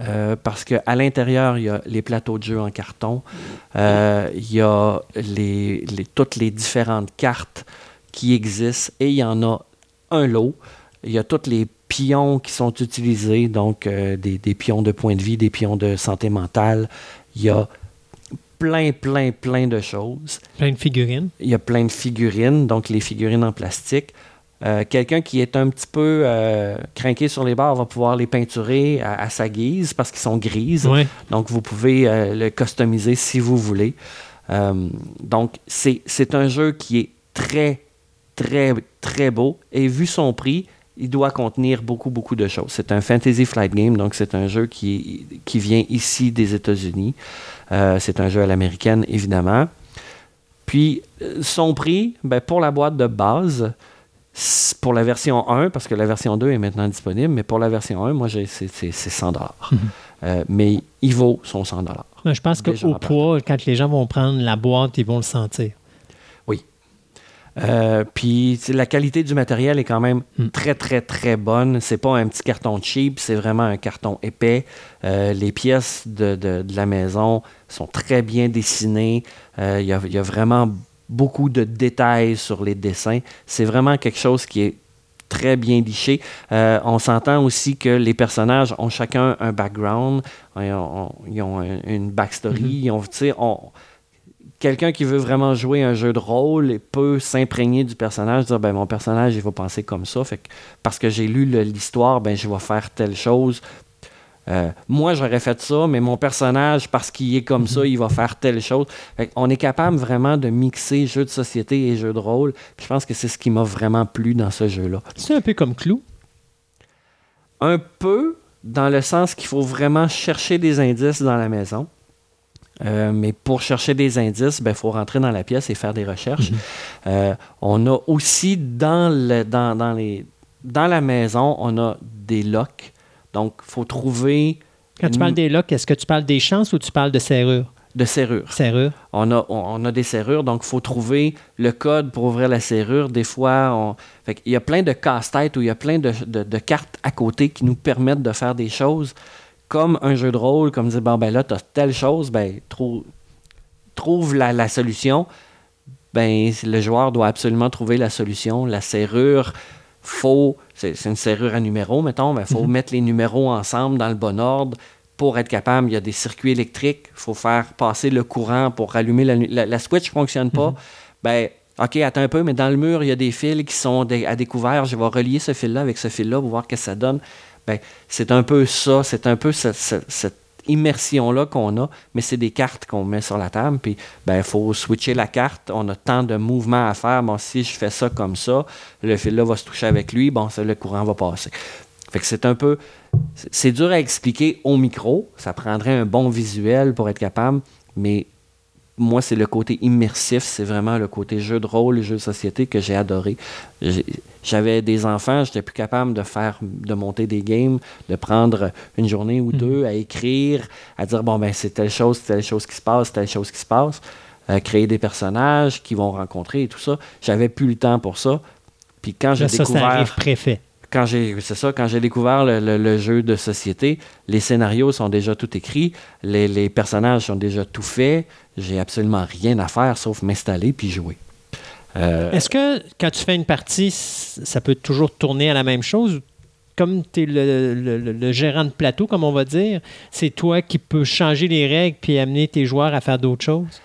Euh, parce qu'à l'intérieur, il y a les plateaux de jeu en carton, euh, il y a les, les- toutes les différentes cartes qui existent et il y en a un lot. Il y a tous les pions qui sont utilisés, donc euh, des, des pions de point de vie, des pions de santé mentale. Il y a plein, plein, plein de choses. Plein de figurines. Il y a plein de figurines, donc les figurines en plastique. Euh, Quelqu'un qui est un petit peu euh, craqué sur les bords va pouvoir les peinturer à, à sa guise parce qu'ils sont grises. Donc, vous pouvez euh, le customiser si vous voulez. Euh, donc, c'est un jeu qui est très, très, très beau. Et vu son prix, il doit contenir beaucoup, beaucoup de choses. C'est un Fantasy Flight Game, donc c'est un jeu qui, qui vient ici des États-Unis. C'est un jeu à l'américaine, évidemment. Puis, son prix, ben, pour la boîte de base, pour la version 1, parce que la version 2 est maintenant disponible, mais pour la version 1, moi, c'est c'est- c'est 100 Mhm. Euh, Mais il vaut son 100 Ouais, Je pense qu'au poids, quand les gens vont prendre la boîte, ils vont le sentir. Euh, puis la qualité du matériel est quand même Mm. très très très bonne. C'est pas un petit carton cheap, c'est vraiment un carton épais. Euh, les pièces de, de- de la maison sont très bien dessinées. Il y, a, il y a vraiment beaucoup de détails sur les dessins. C'est vraiment quelque chose qui est très bien liché. Euh, on s'entend aussi que les personnages ont chacun un background, ils ont, ils ont un- une backstory. Mhm. ils ont, on- quelqu'un qui veut vraiment jouer un jeu de rôle peut s'imprégner du personnage, dire ben mon personnage il va penser comme ça, fait que parce que j'ai lu l'histoire, ben je vais faire telle chose. Euh, moi j'aurais fait ça, mais mon personnage parce qu'il est comme ça, il va faire telle chose. On est capable vraiment de mixer jeu de société et jeu de rôle. Puis je pense que c'est ce qui m'a vraiment plu dans ce jeu-là. C'est un peu comme Clou. Un peu dans le sens qu'il faut vraiment chercher des indices dans la maison. Euh, mais pour chercher des indices, il faut rentrer dans la pièce et faire des recherches. Euh, on a aussi dans, le, dans, dans, les, dans la maison, on a des locks. Donc, il faut trouver Quand tu parles des locks, est-ce que tu parles des chances ou tu parles de serrures? de serrures. Serrures. On a, on, on a des serrures, donc il faut trouver le code pour ouvrir la serrure. Des fois, on... fait il y a plein de casse-têtes ou il y a plein de, de- de cartes à côté qui nous permettent de faire des choses comme un jeu de rôle, comme dire, bon, ben là, tu as telle chose, ben, trou- trouve la, la solution. Ben, le joueur doit absolument trouver la solution. La serrure, faut, c'est une serrure à numéros, mettons, il faut mettre les numéros ensemble dans le bon ordre pour être capable. Il y a des circuits électriques, il faut faire passer le courant pour rallumer la, la, la switch ne fonctionne pas. Ben, OK, attends un peu, mais dans le mur, il y a des fils qui sont à découvert. Je vais relier ce fil-là avec ce fil-là pour voir ce que ça donne. Ben, c'est un peu ça, c'est un peu ce- ce- cette immersion-là qu'on a, mais c'est des cartes qu'on met sur la table. Puis, ben, il faut switcher la carte. On a tant de mouvements à faire. Bon, si je fais ça comme ça, le fil-là va se toucher avec lui. Bon, ça, le courant va passer. Fait que c'est un peu. c'est- C'est dur à expliquer au micro. Ça prendrait un bon visuel pour être capable, mais moi, c'est le côté immersif, c'est vraiment le côté jeu de rôle jeu de société que j'ai adoré. J'avais des enfants, j'étais plus capable de faire, de monter des games, de prendre une journée ou deux à écrire, à dire bon ben c'est telle chose, telle chose qui se passe, telle chose qui se passe, euh, créer des personnages qui vont rencontrer et tout ça. J'avais plus le temps pour ça. Puis quand j'ai Là, ça, ça découvert arrive préfet. Quand j'ai découvert le, jeu de société les scénarios sont déjà tout écrits les, personnages sont déjà tout faits j'ai absolument rien à faire sauf m'installer puis jouer Euh, Est-ce que quand tu fais une partie, ça peut toujours tourner à la même chose? Comme tu es le gérant de plateau, comme on va dire, c'est toi qui peux changer les règles puis amener tes joueurs à faire d'autres choses?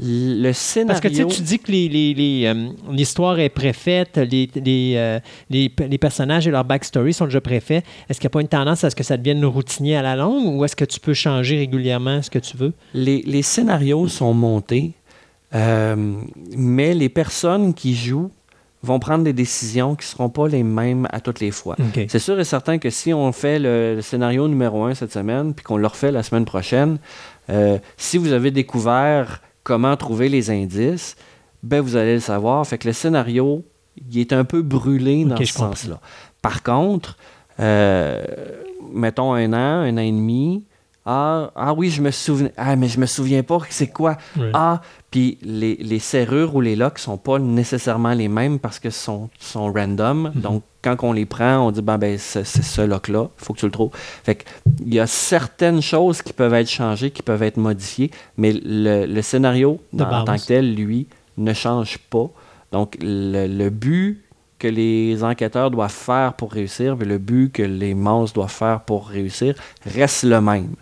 Le scénario Parce que tu sais, tu dis que les- les- les, euh, l'histoire est préfaite, les, les, euh, les, personnages et leur backstory sont déjà préfaits. Est-ce qu'il n'y a pas une tendance à ce que ça devienne routinier à la longue ou est-ce que tu peux changer régulièrement ce que tu veux? les, scénarios sont montés euh, mais les personnes qui jouent vont prendre des décisions qui ne seront pas les mêmes à toutes les fois. C'est sûr et certain que si on fait le, le scénario numéro un cette semaine, puis qu'on le refait la semaine prochaine, euh, si vous avez découvert comment trouver les indices, ben vous allez le savoir. Fait que le scénario, il est un peu brûlé dans ce sens-là. Par contre, euh, mettons un an, un an et demi, ah, ah oui, je me souviens. Ah, mais je me souviens pas c'est quoi. Ah, puis les, les serrures ou les locks sont pas nécessairement les mêmes parce que sont, sont random. Donc, quand on les prend, on dit, ben, ben c'est ce lock-là, il faut que tu le trouves. Fait il y a certaines choses qui peuvent être changées, qui peuvent être modifiées, mais le, le scénario, dans- en tant que tel, lui, ne change pas. Donc, le, le but que les enquêteurs doivent faire pour réussir, puis le but que les monstres doivent faire pour réussir, reste le même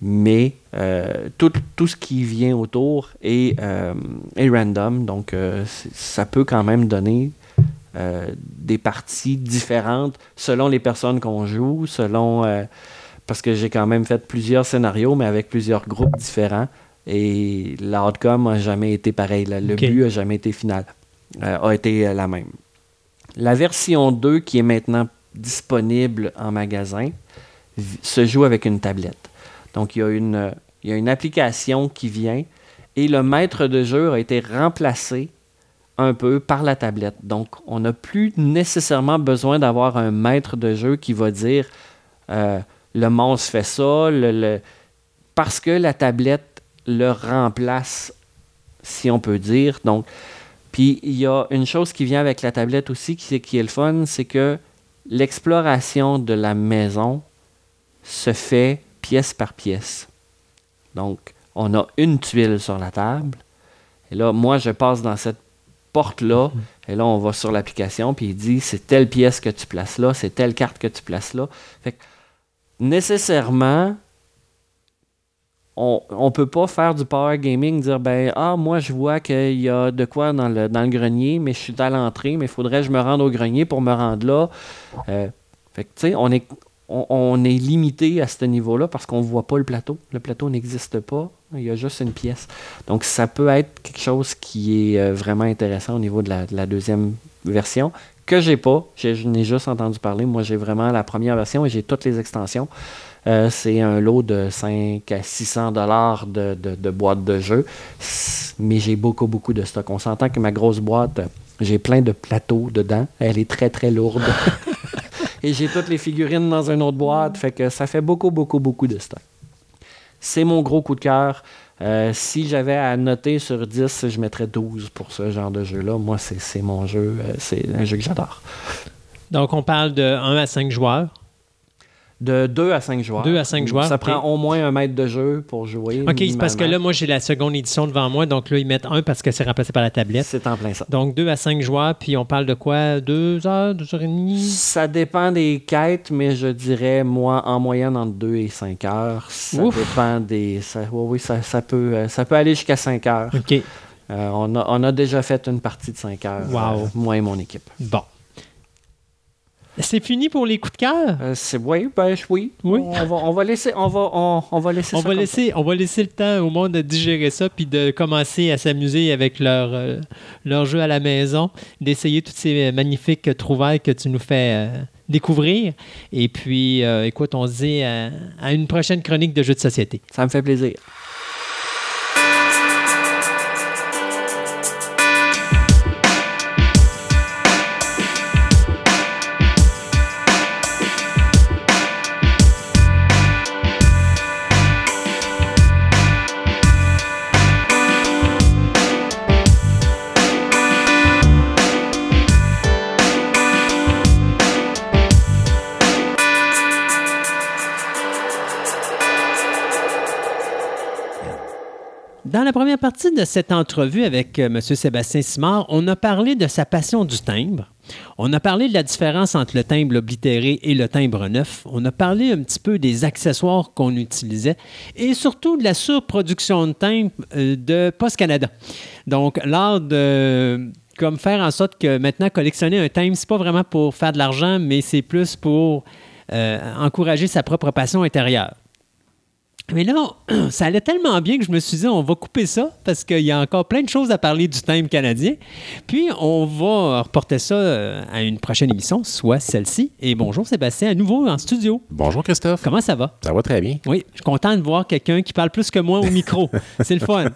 mais euh, tout, tout ce qui vient autour est, euh, est random, donc euh, ça peut quand même donner des parties différentes selon les personnes qu'on joue, selon parce que j'ai quand même fait plusieurs scénarios, mais avec plusieurs groupes différents, et l'outcome n'a jamais été pareil, le but n'a jamais été final, a été la même. La version 2 qui est maintenant disponible en magasin se joue avec une tablette. Donc, il y, a une, euh, il y a une application qui vient et le maître de jeu a été remplacé un peu par la tablette. Donc, on n'a plus nécessairement besoin d'avoir un maître de jeu qui va dire euh, le monstre fait ça, le, le- parce que la tablette le remplace, si on peut dire. Donc, puis il y a une chose qui vient avec la tablette aussi qui, qui est le fun, c'est que l'exploration de la maison se fait pièce par pièce. Donc, on a une tuile sur la table. Et là, moi, je passe dans cette porte-là. Et là, on va sur l'application, puis il dit c'est telle pièce que tu places là, c'est telle carte que tu places là. Fait que, nécessairement, on ne peut pas faire du power gaming, dire ben ah moi je vois qu'il y a de quoi dans le, dans le grenier, mais je suis à l'entrée, mais il faudrait que je me rende au grenier pour me rendre là. Euh, fait que tu sais, on est, on, est limité à ce niveau-là parce qu'on ne voit pas le plateau. Le plateau n'existe pas, il y a juste une pièce. Donc ça peut être quelque chose qui est euh, vraiment intéressant au niveau de la, de la deuxième version que j'ai pas. Je n'ai juste entendu parler. Moi, j'ai vraiment la première version et j'ai toutes les extensions. Euh, c'est un lot de 5 à 600 dollars de, de, de boîtes de jeux. S- Mais j'ai beaucoup, beaucoup de stock. On s'entend que ma grosse boîte, j'ai plein de plateaux dedans. Elle est très, très lourde. [laughs] Et j'ai toutes les figurines dans une autre boîte. Fait que ça fait beaucoup, beaucoup, beaucoup de stock. C'est mon gros coup de cœur. Euh, si j'avais à noter sur 10, je mettrais 12 pour ce genre de jeu-là. Moi, c'est mon jeu. euh, c'est un jeu que j'adore. Donc, on parle de 1 à 5 joueurs. De 2 à 5 joueurs. 2 à 5 joueurs, Ça ok. prend au moins un maître de jeu pour jouer. OK, c'est parce que là, moi, j'ai la seconde édition devant moi. Donc là, ils mettent 1 parce que c'est remplacé par la tablette. C'est en plein ça. Donc 2 à 5 joueurs, puis on parle de quoi? 2 heures, 2 heures et demie? Ça dépend des quêtes, mais je dirais, moi, en moyenne, entre 2 et 5 heures. Ça Ouf. dépend des. Ça, oui, oui, ça, ça peut, euh, ça peut aller jusqu'à 5 heures. OK. Euh, on, a, on a déjà fait une partie de 5 heures. Wow. euh, moi et mon équipe. Bon. C'est fini pour les coups de cœur? Euh, c'est, oui, ben, oui. Oui. On, va, on va laisser, on va, on, on va laisser On ça va, laisser, on va laisser le temps au monde de digérer ça puis de commencer à s'amuser avec leur, euh, leur jeu à la maison, d'essayer toutes ces magnifiques trouvailles que tu nous fais euh, découvrir. Et puis, euh, écoute, on se dit à, à une prochaine chronique de jeux de société. Ça me fait plaisir. La première partie de cette entrevue avec euh, M. Sébastien Simard, on a parlé de sa passion du timbre. On a parlé de la différence entre le timbre oblitéré et le timbre neuf. On a parlé un petit peu des accessoires qu'on utilisait et surtout de la surproduction de timbre euh, de Post Canada. Donc, l'art de comme faire en sorte que maintenant collectionner un timbre, c'est pas vraiment pour faire de l'argent, mais c'est plus pour euh, encourager sa propre passion intérieure. Mais là, [clears throat] ça allait tellement bien que je me suis dit, on va couper ça parce qu'il y a encore plein de choses à parler du thème canadien. Puis, on va reporter ça euh, à une prochaine émission, soit celle-ci. Et bonjour Sébastien, à nouveau en studio. Bonjour Christophe. Comment ça va? Ça va très bien. Oui, je suis content de voir quelqu'un qui parle plus que moi au micro. [laughs] C'est le fun.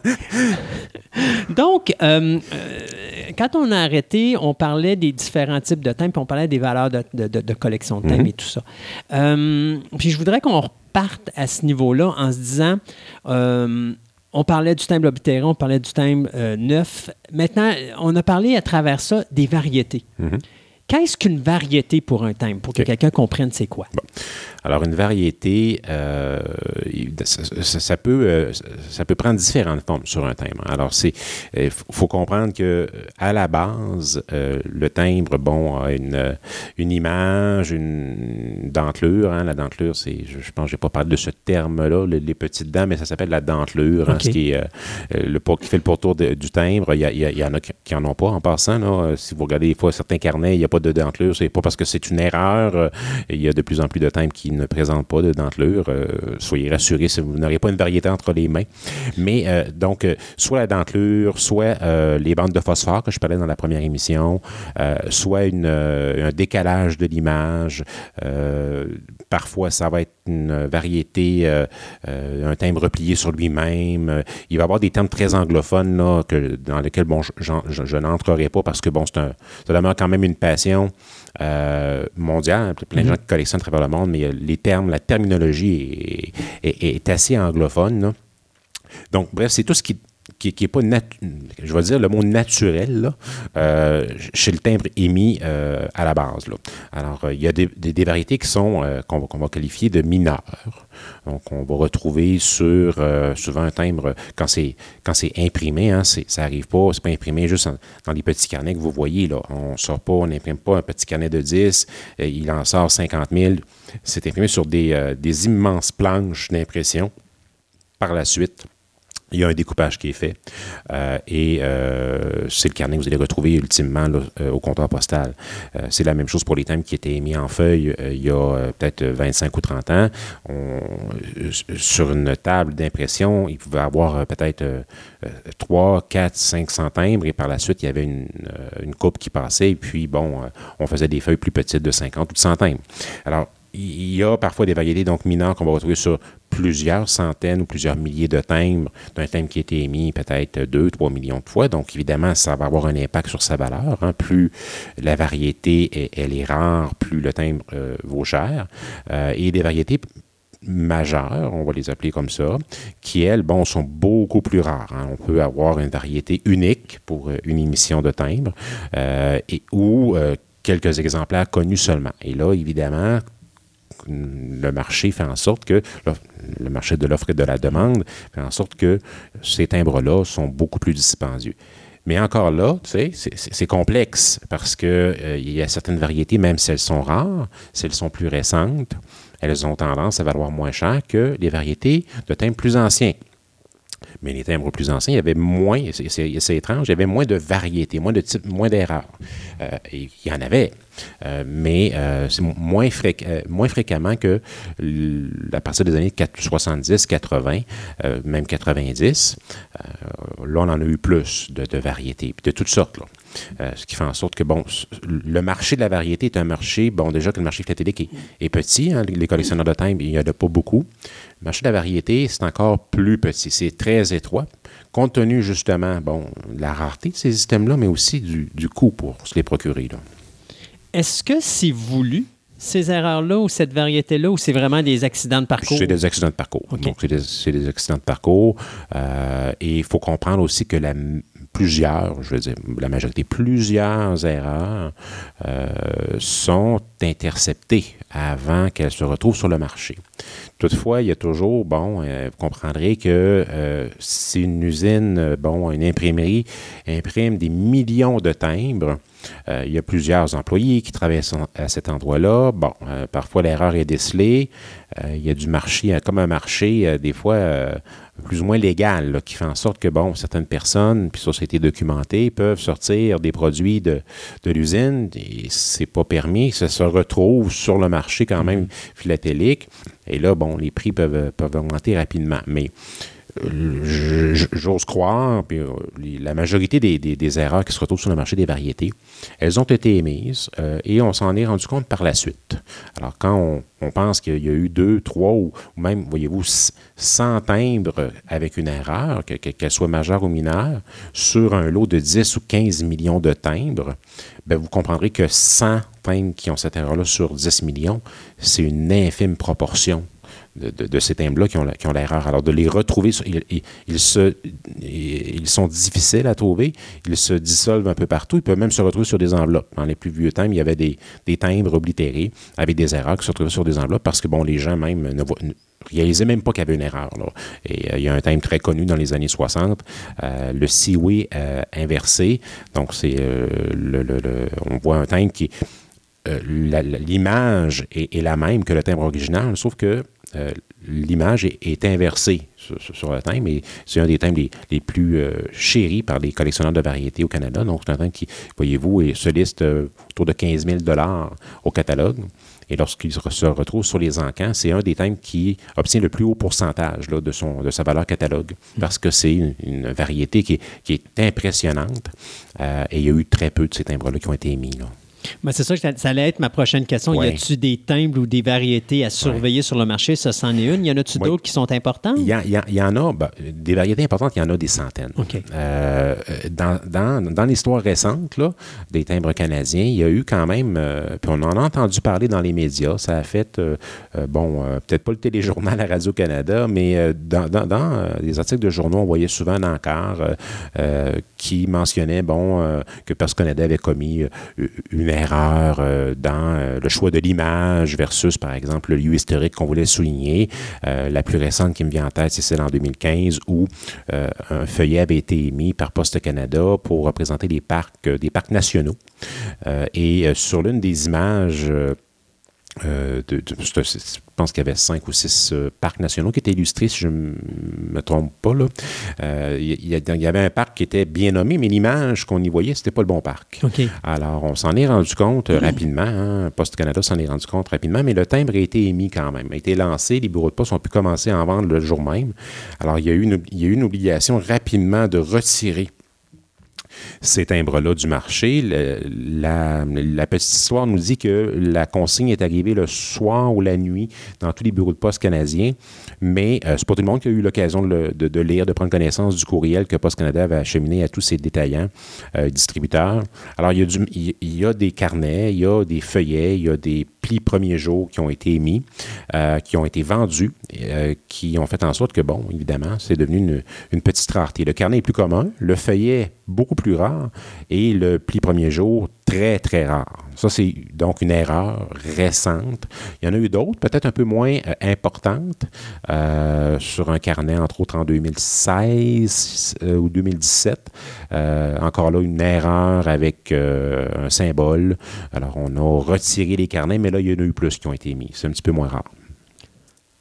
Donc, euh, euh, quand on a arrêté, on parlait des différents types de thèmes, puis on parlait des valeurs de, de- de- de collection de thèmes Mhm. et tout ça. Euh, puis je voudrais qu'on reparte à ce niveau-là en se disant, euh, on parlait du thème oblitéré, on parlait du thème euh, neuf. Maintenant, on a parlé à travers ça des variétés. Mhm. Qu'est-ce qu'une variété pour un thème, pour que quelqu'un comprenne c'est quoi? Alors, une variété, euh, ça, peut, euh, ça peut prendre différentes formes sur un timbre. Alors, c'est, il faut comprendre que euh, à la base, euh, le timbre, bon, a une, euh, une image, une dentelure. hein. La dentelure, c'est, je, je pense, que j'ai pas parlé de ce terme-là, le- les petites dents, mais ça s'appelle la dentelure, hein, ce qui, est, euh, euh, le, pour- qui fait le pourtour de- du timbre. Il y, a- il en a qui, en ont pas en passant. Là. Euh, Si vous regardez des fois certains carnets, il n'y a pas de dentelure. C'est pas parce que c'est une erreur. Euh, Il y a de plus en plus de timbres qui ne présentent pas de dentelure. Euh, soyez rassurés vous n'aurez pas une variété entre les mains. Mais euh, donc, euh, soit la dentelure, soit les bandes de phosphore que je parlais dans la première émission, soit un décalage de l'image. Parfois, ça va être une variété, un timbre replié sur lui-même. Il va y avoir des termes très anglophones dans lesquels je, n'entrerai pas parce que bon, c'est ça demeure quand même une passion euh, mondiale. Plein de gens qui collectionnent à travers le monde, mais euh, les termes, la terminologie est, est- est assez anglophone. là. Donc, bref, c'est tout ce qui qui n'est pas, nat- je vais dire le mot naturel, euh, chez le timbre émis euh, à la base. là. Alors, euh, il y a des, variétés qui sont, qu'on va, qualifier de mineurs. Donc, on va retrouver sur souvent un timbre, quand c'est, quand c'est imprimé, hein, ça n'arrive pas, c'est pas imprimé juste dans les petits carnets que vous voyez. Là. On sort pas, on n'imprime pas un petit carnet de 10, euh, il en sort 50 000. C'est imprimé sur des, des immenses planches d'impression. Par la suite, il y a un découpage qui est fait. Euh, et euh, c'est le carnet que vous allez retrouver ultimement euh, au comptoir postal. C'est la même chose pour les thèmes qui étaient émis en feuille il y a peut-être 25 ou 30 ans. Sur une table d'impression, il pouvait avoir peut-être euh, euh, 3, 4, 500 timbres et par la suite, il y avait une, coupe qui passait et puis, bon, on faisait des feuilles plus petites de 50 ou de 100 timbres. Alors, il y a parfois des variétés donc mineures qu'on va retrouver sur plusieurs centaines ou plusieurs milliers de timbres d'un timbre qui a été émis peut-être 2, 3 millions de fois. Donc, évidemment, ça va avoir un impact sur sa valeur. hein. Plus la variété est, elle est rare, plus le timbre euh, vaut cher. Euh, et des variétés majeures, on va les appeler comme ça, qui, elles, bon, sont beaucoup plus rares. hein. On peut avoir une variété unique pour euh, une émission de timbre et, ou quelques exemplaires connus seulement. Et là, évidemment, le marché fait en sorte que le, marché de l'offre et de la demande fait en sorte que ces timbres-là sont beaucoup plus dispendieux. Mais encore là, tu sais, c'est- complexe parce que euh, y a certaines variétés, même si elles sont rares, si elles sont plus récentes, elles ont tendance à valoir moins cher que les variétés de timbres plus anciens. Mais les timbres plus anciens, il y avait moins, c'est- étrange, il y avait moins de variétés, moins de types, moins d'erreurs. Euh, il y en avait, euh, mais euh, c'est moins, fréq- moins fréquemment que à partir des années 70, 80, euh, même 90. Euh, là, on en a eu plus de, de variétés, de toutes sortes. Là. Euh, ce qui fait en sorte que, bon, le marché de la variété est un marché, bon, déjà que le marché philatélique est, est petit, hein, les collectionneurs de timbres, il n'y en a pas beaucoup. Le marché de la variété, c'est encore plus petit, c'est très étroit, compte tenu justement, bon, de la rareté de ces systèmes-là, mais aussi du, du coût pour se les procurer. Là. Est-ce que c'est voulu, ces erreurs-là, ou cette variété-là, ou c'est vraiment des accidents de parcours? C'est des accidents de parcours. Donc, c'est des, c'est des accidents de parcours. Euh, et il faut comprendre aussi que la, plusieurs, je veux dire, la majorité, plusieurs erreurs euh, sont interceptées avant qu'elles se retrouvent sur le marché. Toutefois, il y a toujours, bon, euh, vous comprendrez que euh, si une usine, bon, une imprimerie imprime des millions de timbres, euh, il y a plusieurs employés qui travaillent à cet endroit-là. Bon, euh, parfois l'erreur est décelée. Euh, il y a du marché, comme un marché, des fois plus ou moins légal, là, qui fait en sorte que, bon, certaines personnes, puis ça, ça a été documenté, peuvent sortir des produits de, de l'usine et c'est pas permis. Ça se retrouve sur le marché quand même philatélique. Et là, bon, les prix peuvent, peuvent augmenter rapidement. Mais j'ose croire, puis euh, la majorité des, erreurs qui se retrouvent sur le marché des variétés, elles ont été émises euh, et on s'en est rendu compte par la suite. Alors, quand on, pense qu'il y a eu deux, trois ou, même, voyez-vous, c- 100 timbres avec une erreur, que- que- qu'elle soit majeure ou mineure, sur un lot de 10 ou 15 millions de timbres, ben, vous comprendrez que 100 timbres qui ont cette erreur-là sur 10 millions, c'est une infime proportion de, ces timbres-là qui ont, l'erreur. Alors, de les retrouver, ils, se, ils sont difficiles à trouver, ils se dissolvent un peu partout, ils peuvent même se retrouver sur des enveloppes. Dans les plus vieux timbres, il y avait des, des timbres oblitérés avec des erreurs qui se retrouvaient sur des enveloppes parce que, bon, les gens même ne, voient- ne réalisaient même pas qu'il y avait une erreur. Et euh, il y a un timbre très connu dans les années 60, euh, le Seaway euh, inversé. Donc, c'est le, le- on voit un timbre qui l'image est la même que le timbre original, sauf que euh, l'image est, inversée sur, le timbre et c'est un des timbres les, plus euh, chéris par les collectionneurs de variétés au Canada. Donc, c'est un timbre qui, voyez-vous, se liste euh, autour de 15 000 au catalogue. Et lorsqu'il se retrouve sur les encans, c'est un des timbres qui obtient le plus haut pourcentage de, son, de sa valeur catalogue parce que c'est une, variété qui est, impressionnante et il y a eu très peu de ces timbres-là qui ont été émis. C'est ça, que ça allait être ma prochaine question. Ouais. Y a-tu des timbres ou des variétés à surveiller sur le marché? Ça, c'en est une. Y en a-tu Ouais. d'autres qui sont importantes? Il y, il y en- il y en a, ben, des variétés importantes, il y en a des centaines. Euh, dans dans, dans l'histoire récente là, des timbres canadiens, il y a eu quand même, euh, puis on en a entendu parler dans les médias, ça a fait, euh, bon, peut-être pas le téléjournal à Radio-Canada, mais dans, dans, dans, les articles de journaux, on voyait souvent un encart qui mentionnait, bon, que Post Canada avait commis une erreur euh, dans euh, le choix de l'image versus, par exemple, le lieu historique qu'on voulait souligner. Euh, la plus récente qui me vient en tête, c'est celle en 2015 où euh, un feuillet avait été émis par Poste Canada pour représenter des parcs, des parcs nationaux. Et sur l'une des images, euh, de- de- je pense qu'il y avait cinq ou six euh, parcs nationaux qui étaient illustrés, si je ne me trompe pas. là. Euh, Il y, a- il y avait un parc qui était bien nommé, mais l'image qu'on y voyait, c'était pas le bon parc. Alors, on s'en est rendu compte rapidement. hein. Poste Canada s'en est rendu compte rapidement, mais le timbre a été émis quand même, a été lancé. Les bureaux de poste ont pu commencer à en vendre le jour même. Alors, il y a eu une, il y a eu une obligation rapidement de retirer ces timbres-là du marché. La, petite histoire nous dit que la consigne est arrivée le soir ou la nuit dans tous les bureaux de poste canadiens, mais euh, c'est pas tout le monde qui a eu l'occasion de, lire, de prendre connaissance du courriel que Poste Canada avait acheminé à tous ses détaillants, euh, distributeurs. Alors, il y, a du- il y a des carnets, il y a des feuillets, il y a des plis premiers jours qui ont été émis, euh, qui ont été vendus, euh, qui ont fait en sorte que, bon, évidemment, c'est devenu une, une petite rareté. Le carnet est plus commun, le feuillet beaucoup plus rare et le pli premier jour très, très rare. Ça, c'est donc une erreur récente. Il y en a eu d'autres, peut-être un peu moins euh, importantes, euh, sur un carnet, entre autres en 2016 euh, ou 2017. Euh, encore là, une erreur avec un symbole. Alors, on a retiré les carnets, mais là, il y en a eu plus qui ont été mis. C'est un petit peu moins rare.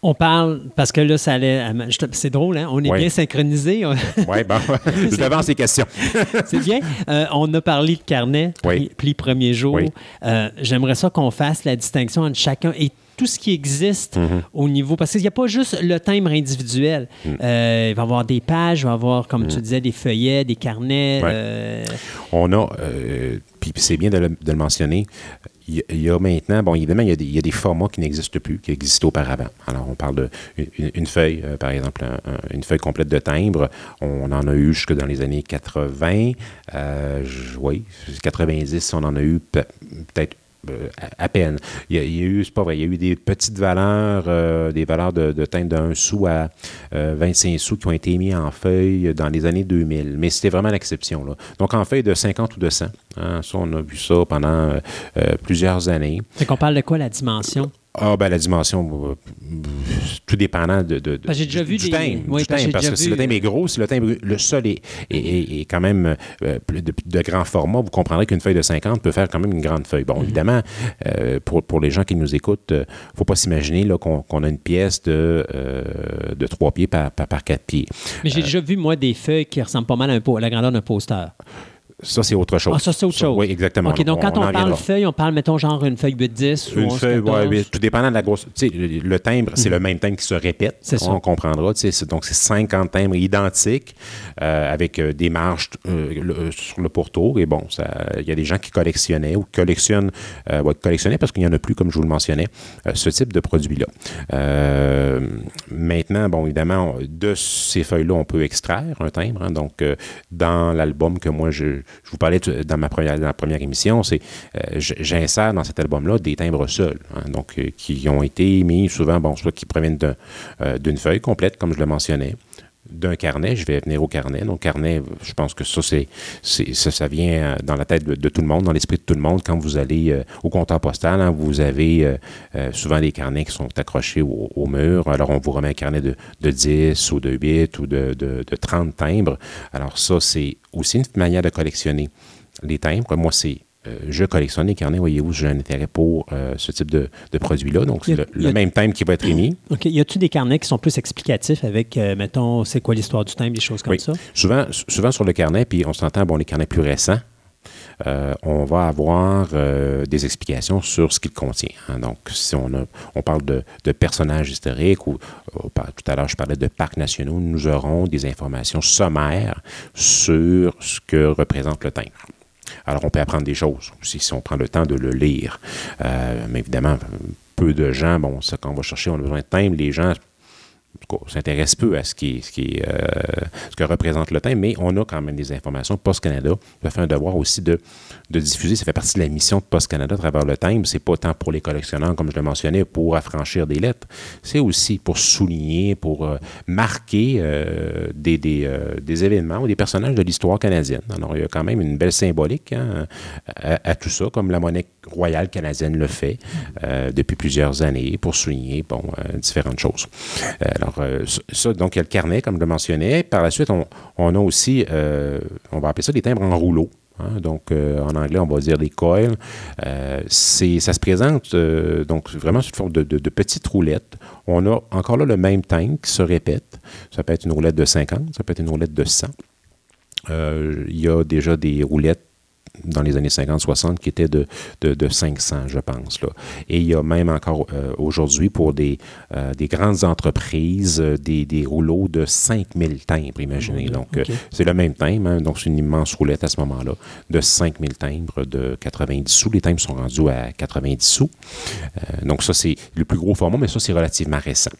On parle, parce que là, ça allait. te- C'est drôle, hein? On est Ouais. bien synchronisés. [laughs] Oui, bon, [laughs] je devance les questions. [laughs] C'est bien. Euh, on a parlé de carnet, Oui. pli, premier jour. Oui. Euh, J'aimerais ça qu'on fasse la distinction entre chacun et tout ce qui existe Mm-hmm. au niveau. Parce qu'il n'y a pas juste le timbre individuel. Mm. Euh, il va y avoir des pages, il va y avoir, comme tu disais, des feuillets, des carnets. Ouais. euh, On a, euh, puis puis c'est bien de le, de le mentionner, il y, a- maintenant, bon, évidemment, il y a des, il y a des formats qui n'existent plus, qui existaient auparavant. Alors, on parle d'une une feuille, euh, par exemple, un- un- une feuille complète de timbre. On en a eu jusque dans les années 80. Euh, oui, 90, on en a eu pe- peut-être à, à peine. Il y, a, eu, eu des petites valeurs, euh, des valeurs de, de timbre de 1 sou à euh, 25 sous qui ont été mis en feuille dans les années 2000. Mais c'était vraiment l'exception. Donc en feuille de 50 ou de 100. hein, ça, on a vu ça pendant euh, euh, plusieurs années. Fait qu'on parle de quoi, la dimension? Ah, ben la dimension, euh, tout dépendant de, de, j'ai déjà vu du des- oui, du parce parce que si le timbre est gros, si le timbre, le sol est, est, est- est quand même euh, de, de grand format, vous comprendrez qu'une feuille de 50 peut faire quand même une grande feuille. Bon, évidemment, euh, pour, pour les gens qui nous écoutent, il ne faut pas s'imaginer qu'on, a une pièce de, euh, de 3 pieds par, par, par 4 pieds. Mais j'ai déjà vu, moi, des feuilles qui ressemblent pas mal à, un à la grandeur d'un poster. Ça, c'est autre chose. Ah, ça, c'est autre chose. Oui, exactement. OK, donc quand on, en parle feuille, on parle, mettons, genre une feuille 8-10 ou Une 11, feuille, ouais, 14. oui, tout dépendant de la grosse. Tu sais, le, le timbre, c'est le même timbre qui se répète. C'est ça. On comprendra. tu sais, c'est- donc, c'est 50 timbres identiques euh, avec euh, des marges euh, le- euh, sur le pourtour. Et bon, il y a des gens qui collectionnaient ou collectionnent, ouais, collectionnaient parce qu'il n'y en a plus, comme je vous le mentionnais, ce type de produit-là. Maintenant, bon, évidemment, de ces feuilles-là, on peut extraire un timbre. hein. donc, dans l'album que moi, je, je vous parlais dans ma première, la première émission, c'est euh, j'insère dans cet album-là des timbres seuls, hein, donc euh, qui ont été mis souvent, soit qui proviennent euh, d'une feuille complète, comme je le mentionnais, d'un carnet, je vais venir au carnet. Donc, carnet, je pense que ça, c'est, ça, ça vient euh, dans la tête de, tout le monde, dans l'esprit de tout le monde. Quand vous allez euh, au comptoir postal, hein, vous avez euh, souvent des carnets qui sont accrochés au, au mur. Alors, on vous remet un carnet de, de 10 ou de 8 ou de, de, de 30 timbres. Alors, ça, c'est aussi une manière de collectionner les timbres. Moi, c'est euh, je collectionne les carnets, voyez-vous, j'ai un intérêt pour euh, ce type de, de produit-là. Donc, c'est le, même timbre qui va être émis. OK. Y a-tu des carnets qui sont plus explicatifs avec, euh, mettons, c'est quoi l'histoire du timbre, des choses comme Oui. ça? Souvent, souvent sur le carnet, puis on s'entend, bon, les carnets plus récents, euh, on va avoir euh, des explications sur ce qu'il contient. hein. Donc, si on, a, on parle de, de personnages historiques, ou par- tout à l'heure, je parlais de parcs nationaux, nous aurons des informations sommaires sur ce que représente le timbre. Alors, on peut apprendre des choses aussi si on prend le temps de le lire. Euh, mais évidemment, peu de gens, bon, quand on va chercher, on a besoin de thème, les gens s'intéresse peu à ce, qui, ce, euh, ce que représente le thème, mais on a quand même des informations. Post Canada fait un devoir aussi de, de, diffuser. Ça fait partie de la mission de Post Canada à travers le thème. C'est pas tant pour les collectionneurs, comme je le mentionnais, pour affranchir des lettres. C'est aussi pour souligner, pour euh, marquer euh, des, des, des, événements ou des personnages de l'histoire canadienne. Alors, il y a quand même une belle symbolique hein, à, tout ça, comme la monnaie royale canadienne le fait depuis plusieurs années pour souligner bon, différentes choses. Alors, euh, ça, donc, il y a le carnet, comme je le mentionnais. Par la suite, on, a aussi, euh, on va appeler ça des timbres en rouleau. Hein. donc, euh, en anglais, on va dire des coils. c'est, ça se présente donc vraiment sous forme de, petites roulettes. On a encore là le même timbre qui se répète. Ça peut être une roulette de 50, ça peut être une roulette de 100. il y a déjà des roulettes dans les années 50-60 qui était de, de, 500, je pense. Là. Et il y a même encore euh, aujourd'hui pour des, euh, des grandes entreprises euh, des, des, rouleaux de 5000 timbres, imaginez. donc, c'est le même timbre, hein, donc c'est une immense roulette à ce moment-là, de 5000 timbres de 90 sous. Les timbres sont rendus à 90 sous. donc, ça, c'est le plus gros format, mais ça, c'est relativement récent.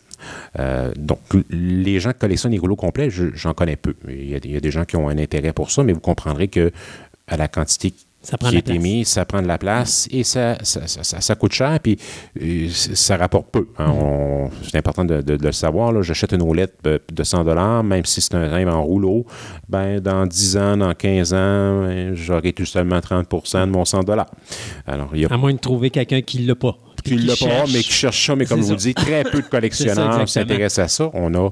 donc, les gens qui collectionnent les rouleaux complets, j'en connais peu. Il y, a, il y, a, des gens qui ont un intérêt pour ça, mais vous comprendrez que à la quantité qui est émise, ça prend de la place et ça, ça, coûte cher, puis euh, ça rapporte peu. Hein. Mm-hmm. c'est important de, le savoir. J'achète une roulette de 100 même si c'est un timbre en rouleau. Ben, dans 10 ans, dans 15 ans, ben, j'aurai tout seulement 30% de mon 100 Alors, il y a... À moins de trouver quelqu'un qui ne l'a pas. Qui ne l'a pas, mais qui cherche ça. Mais comme je vous dis, très peu de [laughs] collectionneurs s'intéressent à ça. On a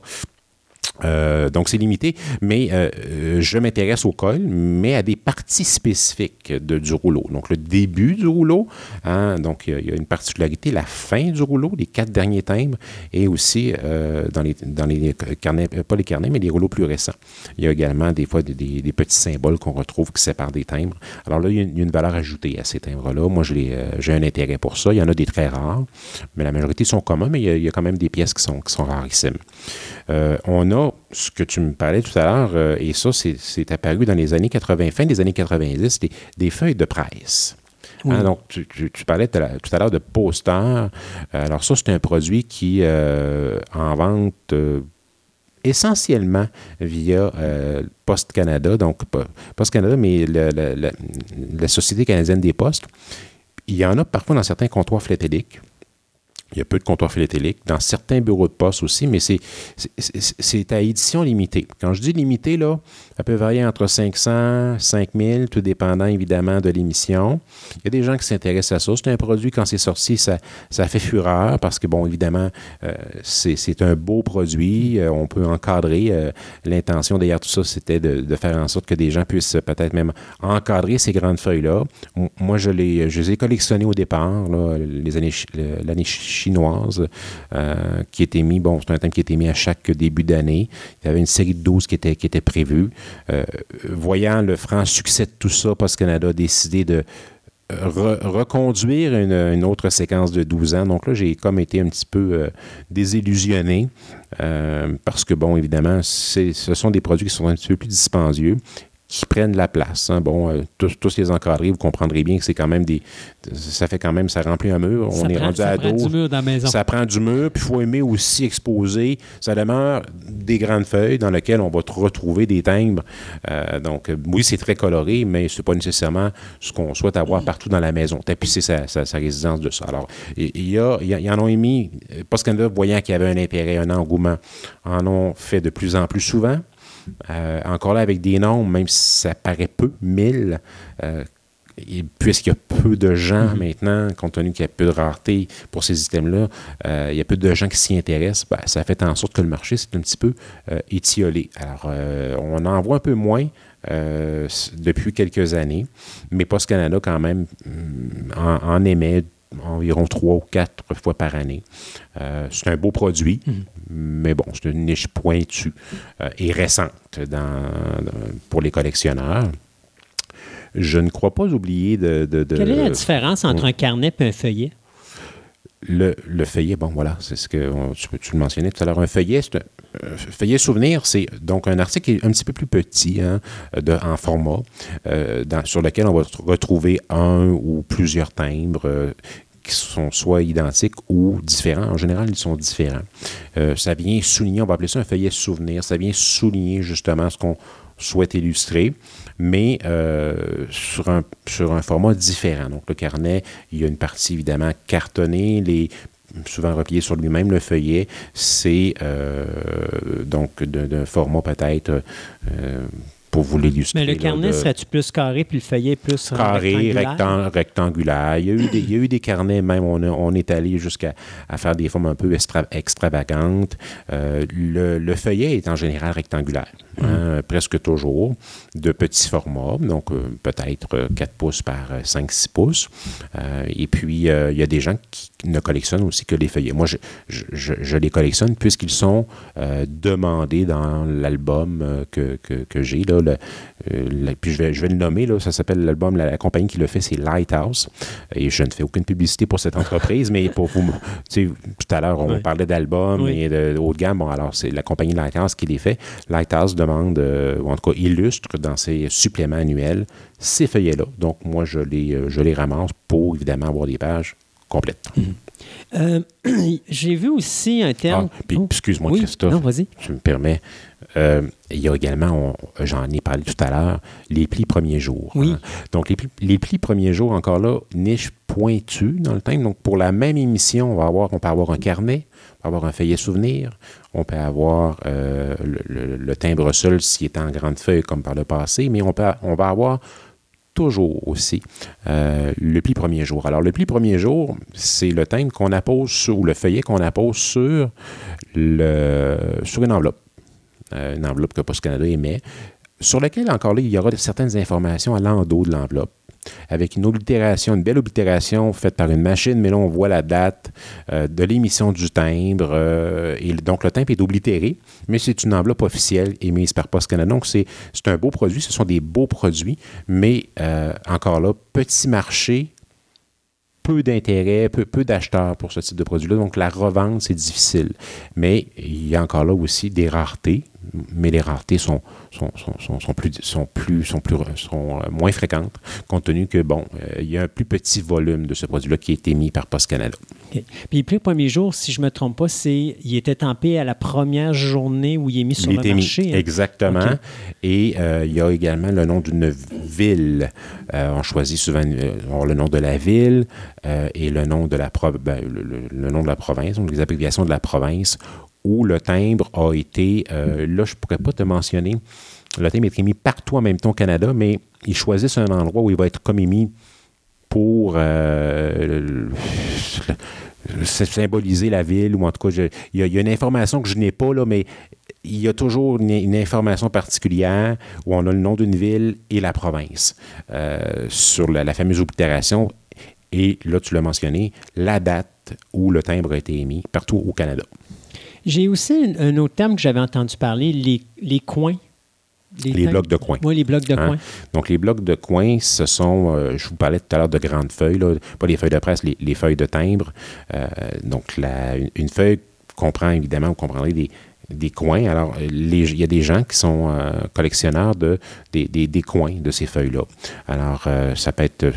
euh, donc, c'est limité, mais euh, euh, je m'intéresse au col, mais à des parties spécifiques de, du rouleau. Donc, le début du rouleau, hein, donc il y, a une particularité, la fin du rouleau, les quatre derniers timbres, et aussi dans, les, dans les carnets, pas les carnets, mais les rouleaux plus récents. Il y a également des fois des, petits symboles qu'on retrouve qui séparent des timbres. Alors là, il y a une, valeur ajoutée à ces timbres-là. Moi, j'ai un intérêt pour ça. Il y en a des très rares, mais la majorité sont communs, mais il y a, quand même des pièces qui sont, qui sont rarissimes. on a ce que tu me parlais tout à l'heure, euh, et ça, c'est apparu dans les années 80, fin des années 90, des, des feuilles de presse. Hein, donc, tu, parlais tout à l'heure de posters. Alors, ça, c'est un produit qui, euh, en vente euh, essentiellement via Post Canada, donc Post Canada, mais la, Société canadienne des postes. Il y en a parfois dans certains comptoirs philatéliques. Il y a peu de comptoirs philatéliques, dans certains bureaux de poste aussi, mais c'est à édition limitée. Quand je dis limité, là, ça peut varier entre 500, 5000, tout dépendant évidemment de l'émission. Il y a des gens qui s'intéressent à ça. C'est un produit, quand c'est sorti, ça, ça fait fureur parce que, bon, évidemment, euh, c'est un beau produit. Euh, on peut encadrer. Euh, l'intention derrière tout ça, c'était de, faire en sorte que des gens puissent peut-être même encadrer ces grandes feuilles-là. Moi, je les, je les ai collectionnées au départ, l'année chinoise, qui était mis, bon, c'est un thème qui était mis à chaque début d'année. Il y avait une série de 12 qui était, qui était prévue. Euh, voyant le franc succès de tout ça, Post Canada a décidé de reconduire une, autre séquence de 12 ans. Donc là, j'ai comme été un petit peu euh, désillusionné euh, parce que, bon, évidemment, ce sont des produits qui sont un petit peu plus dispendieux qui prennent la place. Hein. Bon, euh, tous, les encadrés, vous comprendrez bien que c'est quand même des. Ça fait quand même, ça remplit un mur. On est rendu à dos. Ça prend du mur dans la maison. Ça prend du mur, puis il faut aimer aussi exposer. Ça demeure des grandes feuilles dans lesquelles on va retrouver des timbres. Euh, donc, oui, c'est très coloré, mais c'est pas nécessairement ce qu'on souhaite avoir partout dans la maison. Tapisser sa, sa, sa résidence de ça. Alors, il y, a, il y en ont émis, Post Canada, voyant qu'il y avait un intérêt, un engouement, en ont fait de plus en plus souvent. Euh, encore là, avec des nombres, même si ça paraît peu, 1000, euh, puisqu'il y a peu de gens mhm. maintenant, compte tenu qu'il y a peu de rareté pour ces items-là, euh, il y a peu de gens qui s'y intéressent, ben, ça fait en sorte que le marché s'est un petit peu étiolé. Alors, on en voit un peu moins. depuis quelques années, mais Post Canada quand même mm, en émet environ trois ou quatre fois par année. Euh, c'est un beau produit, mhm. mais bon, c'est une niche pointue euh, et récente pour les collectionneurs. Je ne crois pas oublier de, Quelle est la différence entre un carnet et un feuillet? Le, le, feuillet, bon, voilà, c'est ce que tu, le mentionnais tout à l'heure. Un feuillet, c'est un feuillet souvenir, c'est donc un article un petit peu plus petit hein, de, en format, euh, sur lequel on va retrouver un ou plusieurs timbres. Euh, qui sont soit identiques ou différents. En général, ils sont différents. Euh, ça vient souligner, on va appeler ça un feuillet souvenir, ça vient souligner justement ce qu'on souhaite illustrer mais euh, sur, un, sur un format différent. Donc, le carnet, il y a une partie évidemment cartonnée, les souvent replié sur lui-même, le feuillet, c'est euh, donc d'un format peut-être euh, pour vous l'illustrer. Mais le carnet serait-tu plus carré puis le feuillet plus carré, rectangulaire? rectangulaire. Il y, a eu des, il y a eu des carnets, même, on, on est allé jusqu'à à faire des formes un peu extra, extravagantes. Euh, le, le, feuillet est en général rectangulaire, mm. hein, presque toujours, de petits formats, donc euh, peut-être 4 pouces par 5-6 pouces. Euh, et puis, il y a des gens qui ne collectionnent aussi que les feuillets. Moi, je, je, je les collectionne puisqu'ils sont demandés dans l'album que, que, que j'ai, là, le, le, puis je vais, je vais le nommer, là, ça s'appelle l'album, la, la, compagnie qui le fait, c'est Lighthouse. Et je ne fais aucune publicité pour cette entreprise, mais pour vous, tout à l'heure, on oui. parlait d'albums oui. et de, haut de gamme. Bon, alors, c'est la compagnie Lighthouse qui les fait. Lighthouse demande, euh, ou en tout cas illustre dans ses suppléments annuels ces feuillets-là. Donc, moi, je les, euh, je les ramasse pour, évidemment, avoir des pages complètes. Mm -hmm. Euh, [clears throat] J'ai vu aussi un terme. Ah, oh. excuse-moi, oui. Christophe. Non, vas-y. Tu me permets. Euh, il y a également, j'en ai parlé tout à l'heure, les plis premiers jours. Oui. Hein. Donc, les plis, les plis, premiers jours, encore là, niche pointue dans le thème. Donc, pour la même émission, on, va avoir, on peut avoir un carnet, on peut avoir un feuillet souvenir, on peut avoir euh, le, le, le, timbre seul s'il est en grande feuille comme par le passé, mais on, peut, on va avoir toujours aussi euh, le pli premier jour. Alors, le pli premier jour, c'est le thème qu'on appose sur, ou le feuillet qu'on appose sur, le, sur une enveloppe. Euh, une enveloppe que Post Canada émet, sur laquelle, encore là, il y aura certaines informations à l'endos de l'enveloppe avec une oblitération, une belle oblitération faite par une machine, mais là, on voit la date euh, de l'émission du timbre. Euh, donc, le timbre est oblitéré, mais c'est une enveloppe officielle émise par Post Canada. Donc, c'est un beau produit. Ce sont des beaux produits, mais euh, encore là, petit marché, peu d'intérêt, peu, peu d'acheteurs pour ce type de produit-là. Donc, la revente, c'est difficile. Mais il y a encore là aussi des raretés, mais les raretés sont, sont, sont, sont, plus, sont, plus, sont, plus, sont moins fréquentes, compte tenu que, bon, euh, il y a un plus petit volume de ce produit-là qui est émis par Post Canada. Okay. Puis, le premier jour, si je ne me trompe pas, c'est il était tempé à la première journée où il est mis sur il le est marché. Mis, hein? Exactement. Okay. Et euh, il y a également le nom d'une ville. Euh, on choisit souvent euh, le nom de la ville et le nom de la, pro ben, le, le, le, nom de la province, donc les abréviations de la province où le timbre a été, euh, là, je ne pourrais pas te mentionner, le timbre est émis partout en même temps au Canada, mais ils choisissent un endroit où il va être comme émis pour euh, symboliser la ville, ou en tout cas, il y, a une information que je n'ai pas, là, mais il y a toujours une, une, information particulière où on a le nom d'une ville et la province euh, sur la, la fameuse oblitération. Et là, tu l'as mentionné, la date où le timbre a été émis partout au Canada. J'ai aussi un, un, autre terme que j'avais entendu parler, les, les coins. Les, les blocs de coins. Oui, les blocs de hein? coins. Donc, les blocs de coins, ce sont, euh, je vous parlais tout à l'heure de grandes feuilles, là, pas les feuilles de presse, les, les feuilles de timbre. Euh, donc, la, une, une, feuille comprend évidemment, vous comprendrez, des, des coins. Alors, les, il y a des gens qui sont euh, collectionneurs de, des, des, des, coins de ces feuilles-là. Alors, euh, ça peut être,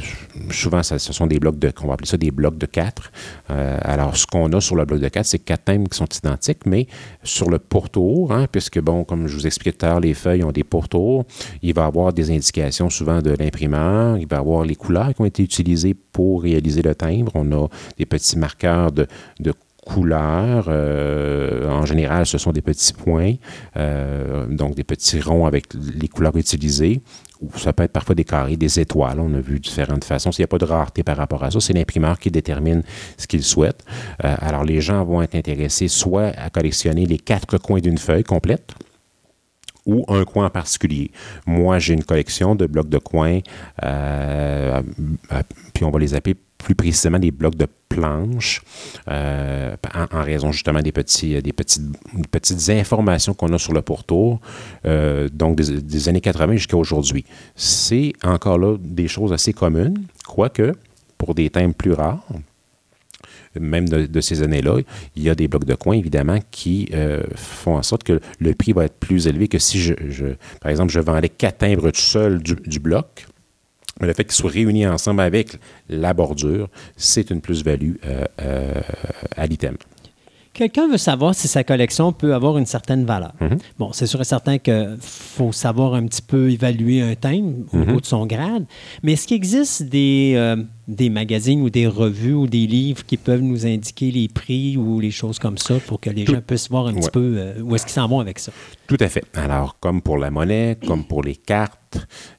souvent, ça, ce sont des blocs de, on va appeler ça des blocs de 4. Euh, alors, ce qu'on a sur le bloc de 4, c'est quatre thèmes qui sont identiques, mais sur le pourtour, hein, puisque, bon, comme je vous expliquais tout à l'heure, les feuilles ont des pourtours, il va y avoir des indications souvent de l'imprimeur, il va y avoir les couleurs qui ont été utilisées pour réaliser le timbre. On a des petits marqueurs de, de couleurs. Euh, en général, ce sont des petits points, euh, donc des petits ronds avec les couleurs utilisées. Ou ça peut être parfois des carrés, des étoiles. On a vu différentes façons. S'il n'y a pas de rareté par rapport à ça, c'est l'imprimeur qui détermine ce qu'il souhaite. Euh, alors, les gens vont être intéressés soit à collectionner les quatre coins d'une feuille complète, ou un coin en particulier. Moi, j'ai une collection de blocs de coins, puis on va les appeler plus précisément des blocs de planches, euh, en, raison justement des, petits, des petites, petites informations qu'on a sur le pourtour, euh, donc des, années 80 jusqu'à aujourd'hui. C'est encore là des choses assez communes, quoique pour des thèmes plus rares, même de, ces années-là, il y a des blocs de coin, évidemment, qui euh, font en sorte que le prix va être plus élevé que si, je, par exemple, je vendais quatre timbres tout seul du bloc. Mais le fait qu'ils soient réunis ensemble avec la bordure, c'est une plus-value euh, euh, à l'item. Quelqu'un veut savoir si sa collection peut avoir une certaine valeur. Mhm. Bon, c'est sûr et certain qu'il faut savoir un petit peu évaluer un thème au niveau de son grade, mais est-ce qu'il existe des, euh, des magazines ou des revues ou des livres qui peuvent nous indiquer les prix ou les choses comme ça pour que les Tout- gens puissent voir un petit peu euh, où est-ce qu'ils s'en vont avec ça? Tout à fait. Alors, comme pour la monnaie, comme pour les cartes,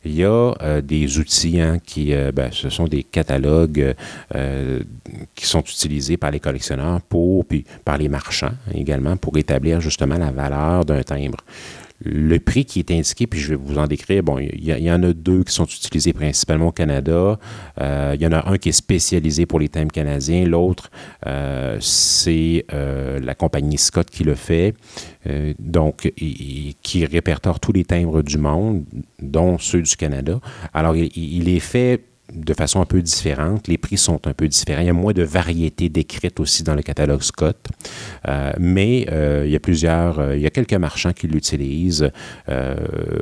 il y a euh, des outils hein, qui, euh, ben, ce sont des catalogues euh, qui sont utilisés par les collectionneurs pour, puis par les marchands également, pour établir justement la valeur d'un timbre. Le prix qui est indiqué, puis je vais vous en décrire, bon, il y, en a deux qui sont utilisés principalement au Canada. Euh, il y en a un qui est spécialisé pour les timbres canadiens. L'autre, euh, c'est euh, la compagnie Scott qui le fait. Donc, qui répertoire tous les timbres du monde, dont ceux du Canada. Alors, il est fait de façon un peu différente. Les prix sont un peu différents. Il y a moins de variétés décrites aussi dans le catalogue Scott. Euh, mais euh, il y a plusieurs, euh, il y a quelques marchands qui l'utilisent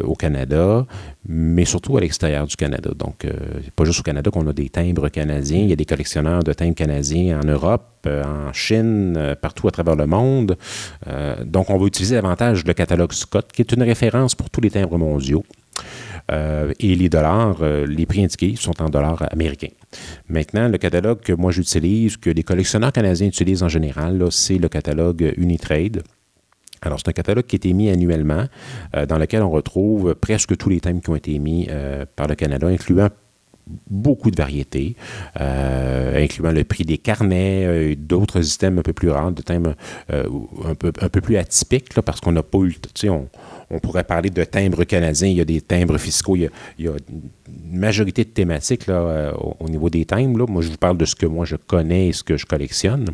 au Canada, mais surtout à l'extérieur du Canada. Donc, pas juste au Canada qu'on a des timbres canadiens. Il y a des collectionneurs de timbres canadiens en Europe, en Chine, partout à travers le monde. Donc, on va utiliser davantage le catalogue Scott, qui est une référence pour tous les timbres mondiaux. Euh, et les dollars, euh, les prix indiqués sont en dollars américains. Maintenant, le catalogue que moi j'utilise, que les collectionneurs canadiens utilisent en général, c'est le catalogue Unitrade. Alors, c'est un catalogue qui est émis annuellement, euh, dans lequel on retrouve presque tous les thèmes qui ont été émis par le Canada, incluant beaucoup de variétés, incluant le prix des carnets, d'autres items un peu plus rares, de thèmes un, peu, plus atypiques, là, parce qu'on n'a pas eu, on, on pourrait parler de timbres canadiens, il y a des timbres fiscaux, il y a, une majorité de thématiques là, euh, au, au niveau des timbres. Moi, je vous parle de ce que moi je connais et ce que je collectionne.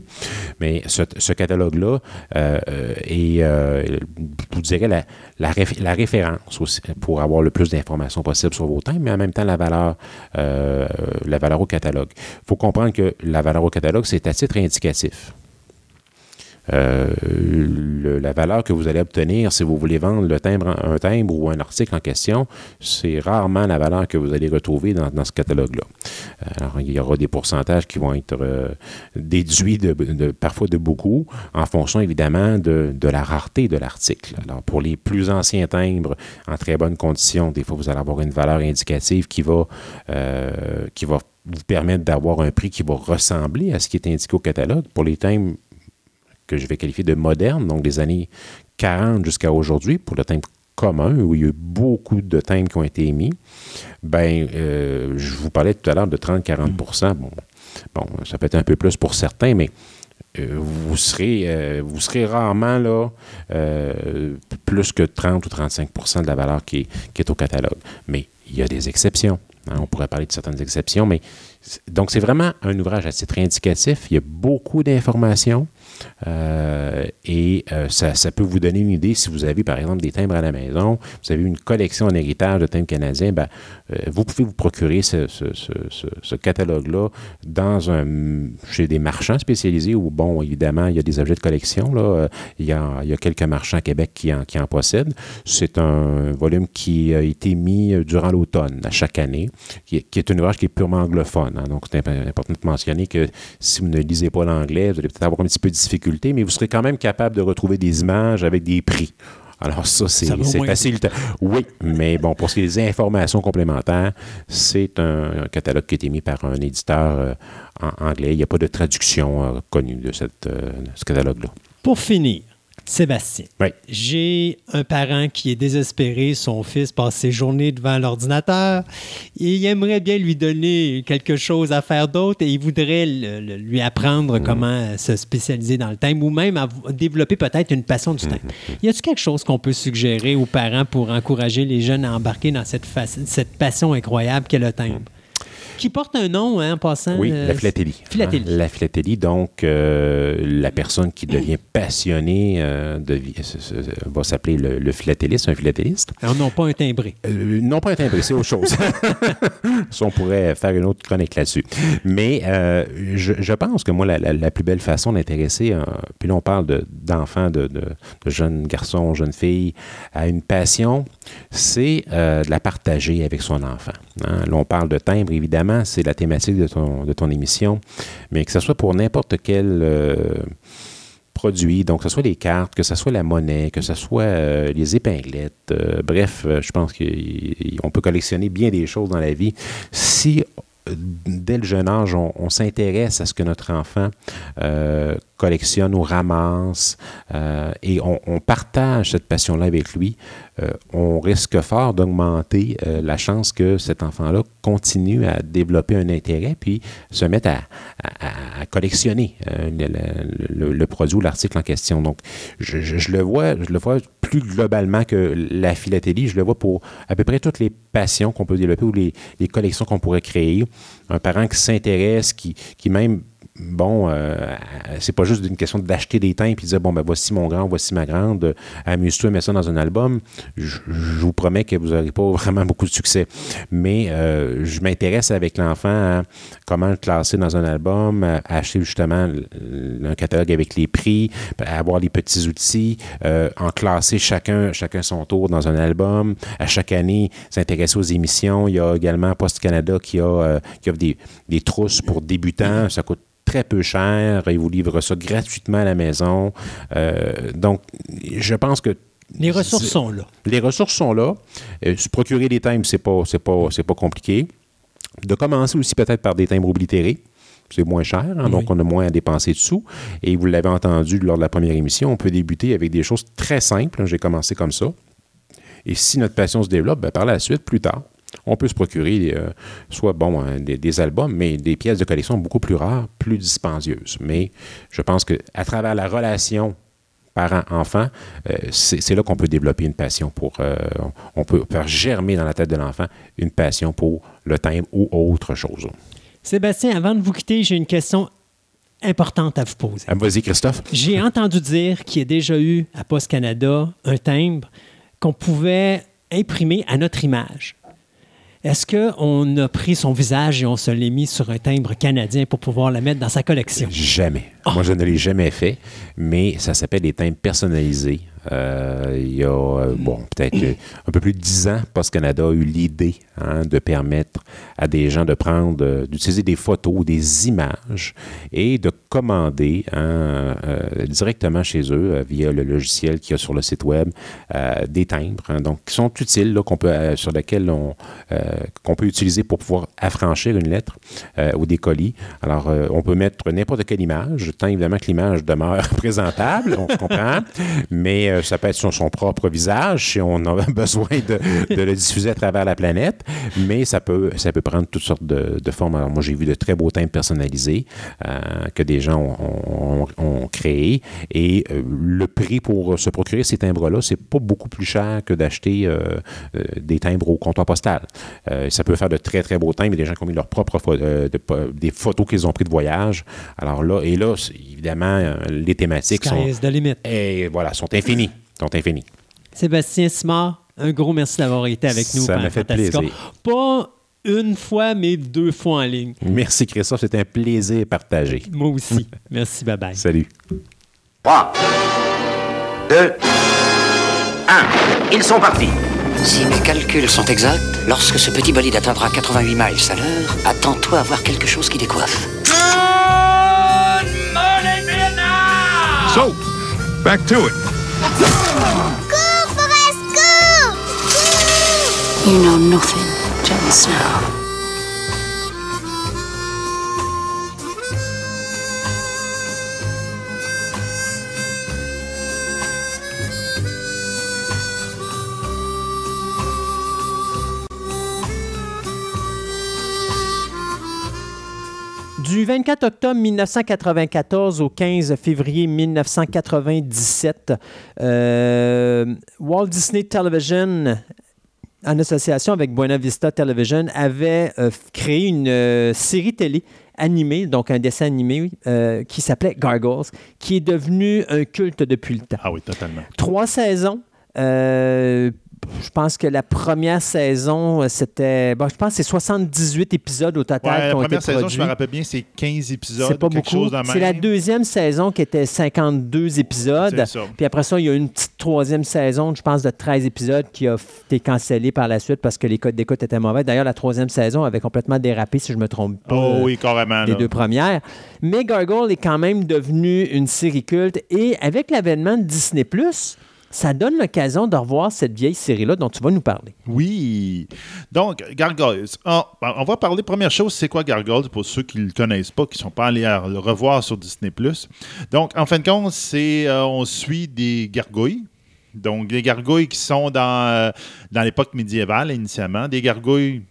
Mais ce, catalogue-là euh, euh, est, vous dirais, la, la, réf- la référence pour avoir le plus d'informations possible sur vos timbres, mais en même temps, la valeur, la valeur au catalogue. Il faut comprendre que la valeur au catalogue, c'est à titre indicatif. Euh, la valeur que vous allez obtenir si vous voulez vendre le timbre, un timbre ou un article en question, c'est rarement la valeur que vous allez retrouver dans, ce catalogue-là. Euh, Alors, il y aura des pourcentages qui vont être euh, déduits de, parfois de beaucoup en fonction évidemment de, la rareté de l'article. Alors, pour les plus anciens timbres en très bonne condition, des fois, vous allez avoir une valeur indicative qui va, qui va vous permettre d'avoir un prix qui va ressembler à ce qui est indiqué au catalogue. Pour les timbres que je vais qualifier de moderne, donc des années 40 jusqu'à aujourd'hui, pour le timbre commun, où il y a eu beaucoup de timbres qui ont été émis, ben, euh, je vous parlais tout à l'heure de 30-40 bon, bon, ça peut être un peu plus pour certains, mais euh, vous, serez, euh, vous serez rarement là, euh, plus que 30 ou 35% de la valeur qui est, qui est au catalogue. Mais il y a des exceptions. hein, on pourrait parler de certaines exceptions, mais donc c'est vraiment un ouvrage à titre indicatif. Il y a beaucoup d'informations. Euh, et euh, ça, ça peut vous donner une idée si vous avez, par exemple, des timbres à la maison, vous avez une collection en héritage de timbres canadiens, ben, euh, vous pouvez vous procurer ce, catalogue-là dans un, chez des marchands spécialisés où, bon, évidemment, il y a des objets de collection. Il, y a, il y a quelques marchands à Québec qui en, qui en possèdent. C'est un volume qui a été mis durant l'automne, à chaque année, qui est, qui est un ouvrage qui est purement anglophone. hein. donc, c'est imp- important de mentionner que si vous ne lisez pas l'anglais, vous allez peut-être avoir un petit peu de difficulté, mais vous serez quand même capable de retrouver des images avec des prix. Alors ça, c'est facile. Oui, mais bon, pour ce qui est des informations complémentaires, c'est un, un catalogue qui est émis par un éditeur euh, en anglais. Il n'y a pas de traduction euh, connue de, cette, euh, de ce catalogue-là. Pour finir, Sébastien, Oui. j'ai un parent qui est désespéré, son fils passe ses journées devant l'ordinateur il aimerait bien lui donner quelque chose à faire d'autre et il voudrait le- le- lui apprendre comment se spécialiser dans le thème ou même à développer peut-être une passion du thème. Y a-t-il quelque chose qu'on peut suggérer aux parents pour encourager les jeunes à embarquer dans cette, cette passion incroyable qu'est le thème? Qui porte un nom hein, en passant. Oui, euh, la philatélie. philatélie. Hein, la philatélie, donc euh, la personne qui devient passionnée euh, de ce- va s'appeler le, le philatéliste, un philatéliste. Alors, non, pas un timbré. Euh, non pas un timbré, c'est autre chose. [laughs] Ça, on pourrait faire une autre chronique là-dessus. Mais euh, je, je pense que moi, la, la- la plus belle façon d'intéresser, euh, puis là, on parle de- d'enfants, de, de- de jeunes garçons, jeunes filles, à une passion, c'est euh, de la partager avec son enfant. Hein. Là, on parle de timbre, évidemment, c'est la thématique de ton, de ton émission, mais que ce soit pour n'importe quel... euh, produit, donc que ce soit les cartes, que ce soit la monnaie, que ce soit euh, les épinglettes, euh, bref, je pense qu'on peut collectionner bien des choses dans la vie. Si dès le jeune âge, on, s'intéresse à ce que notre enfant collectionne ou ramasse et on partage cette passion-là avec lui, euh, on risque fort d'augmenter euh, la chance que cet enfant-là continue à développer un intérêt puis se mette à, collectionner euh, le, produit ou l'article en question. Donc, je, le vois, je le vois plus globalement que la philatélie. Je le vois pour à peu près toutes les passions qu'on peut développer ou les, collections qu'on pourrait créer. Un parent qui s'intéresse, qui même bon, euh, c'est pas juste une question d'acheter des timbres et de dire, bon, ben voici mon grand, voici ma grande, euh, amuse-toi, mets ça dans un album. Je, vous promets que vous n'aurez pas [laughs] vraiment beaucoup de succès. Mais euh, je m'intéresse avec l'enfant à comment le classer dans un album, à acheter justement un catalogue avec les prix, avoir les petits outils, euh, en classer chacun, chacun son tour dans un album. À chaque année, s'intéresser aux émissions. Il y a également Post Canada qui, a, euh, offre des, des trousses pour débutants. Ça coûte très peu cher. Ils vous livrent ça gratuitement à la maison. Euh, donc, je pense que Les ressources sont là. les ressources sont là. Euh, se procurer des timbres, c'est pas, c'est pas, c'est pas compliqué. De commencer aussi peut-être par des timbres oblitérés. C'est moins cher, hein, donc on a moins à dépenser de sous. Et vous l'avez entendu lors de la première émission, on peut débuter avec des choses très simples. J'ai commencé comme ça. Et si notre passion se développe, ben, par la suite, plus tard, on peut se procurer euh, soit bon, hein, des, des albums, mais des pièces de collection beaucoup plus rares, plus dispendieuses. Mais je pense qu'à travers la relation parent-enfant, euh, c'est c'est là qu'on peut développer une passion pour. euh, on peut faire germer dans la tête de l'enfant une passion pour le timbre ou autre chose. Sébastien, avant de vous quitter, j'ai une question importante à vous poser. Ah, Vas-y, Christophe. J'ai entendu dire qu'il y a déjà eu à Post Canada un timbre qu'on pouvait imprimer à notre image. Est-ce qu'on a pris son visage et on se l'est mis sur un timbre canadien pour pouvoir la mettre dans sa collection? Jamais. Moi, je ne l'ai jamais fait, mais ça s'appelle des timbres personnalisés. Euh, il y a, euh, bon, peut-être un peu plus de dix ans, Post Canada a eu l'idée hein, de permettre à des gens de prendre, euh, d'utiliser des photos, des images et de commander hein, directement chez eux via le logiciel qu'il y a sur le site web des timbres, hein, donc qui sont utiles, qu'on peut, sur lesquels on, qu'on peut utiliser pour pouvoir affranchir une lettre ou des colis. Alors, on peut mettre n'importe quelle image, tant évidemment que l'image demeure [laughs] présentable, on se comprend, mais euh, ça peut être son, son propre visage si on a [laughs] besoin de, de le diffuser à travers la planète, mais ça peut, ça peut prendre toutes sortes de, de formes. Alors, moi, j'ai vu de très beaux timbres personnalisés euh, que des gens ont, ont- ont créés et euh, le prix pour se procurer ces timbres-là, c'est pas beaucoup plus cher que d'acheter des timbres au comptoir postal. Ça peut faire de très, très beaux timbres. Il y a des gens qui ont mis leurs propres de- des photos qu'ils ont pris de voyage. Alors là, et là, évidemment, les thématiques sont, is the limit. et voilà, sont infinies. Sont infinies. Sébastien Simard, un gros merci d'avoir été avec nous. Ça m'a fait Fantastica. plaisir. Pas une fois, mais deux fois en ligne. Merci, Christophe. C'était un plaisir partagé. Moi aussi. [laughs] Merci, bye-bye. Salut. 3, 2, 1. Ils sont partis. Si mes calculs sont exacts, lorsque ce petit bolide atteindra 88 miles à l'heure, attends-toi à voir quelque chose qui décoiffe. So, back to it. Forrest, cours You know nothing, Jon Snow. Du 24 octobre 1994 au 15 février 1997, euh, Walt Disney Television en association avec Buena Vista Television, avait euh, créé une euh, série télé animée, donc un dessin animé euh, qui s'appelait Gargoyles, qui est devenu un culte depuis le temps. Ah oui, totalement. Trois saisons. Euh, je pense que la première saison, euh, c'était. bon, je pense que c'est 78 épisodes au total Ouais, qui la été première saison, je me rappelle bien, c'est 15 épisodes, C'est pas quelque beaucoup. C'est la deuxième saison qui était 52 épisodes. Ça. Puis après ça, il y a eu une petite troisième saison, je pense, de 13 épisodes qui a été cancellée par la suite parce que les codes d'écoute étaient mauvais. D'ailleurs, la troisième saison avait complètement dérapé, si je me trompe pas. Oh euh, oui, carrément. les là. deux premières. Mais Gargoyle est quand même devenu une série culte et avec l'avènement de Disney+, ça donne l'occasion de revoir cette vieille série-là dont tu vas nous parler. Oui. Donc, Gargoyles. Ah, ben, on va parler, première chose, c'est quoi Gargoyles pour ceux qui ne le connaissent pas, qui ne sont pas allés à le revoir sur Disney. Donc, en fin de compte, c'est euh, on suit des gargouilles. Donc, des gargouilles qui sont dans, euh, dans l'époque médiévale, initialement. Des gargouilles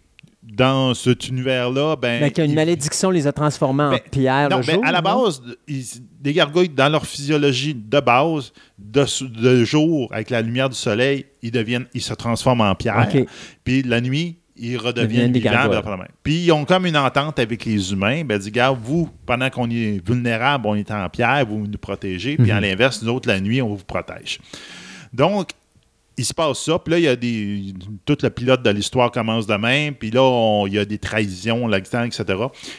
dans cet univers-là. Ben, Mais qu'une malédiction les a transformés en Ben, pierre non, le mais jour. à la non? base, ils- des gargouilles, dans leur physiologie de base, de, de jour, avec la lumière du soleil, ils, deviennent, ils se transforment en pierre. Puis la nuit, ils Deviennent redeviennent des vivants. ben, Puis ils ont comme une entente avec les humains. Ben, dit, gars, vous, pendant qu'on est vulnérable, on est en pierre, vous nous protégez. Puis Mhm. à l'inverse, nous autres, la nuit, on vous protège. Donc, il se passe ça, puis là, il y a des. Tout le pilote de l'histoire commence de même, puis là, on- il y a des trahisons là-dedans, etc.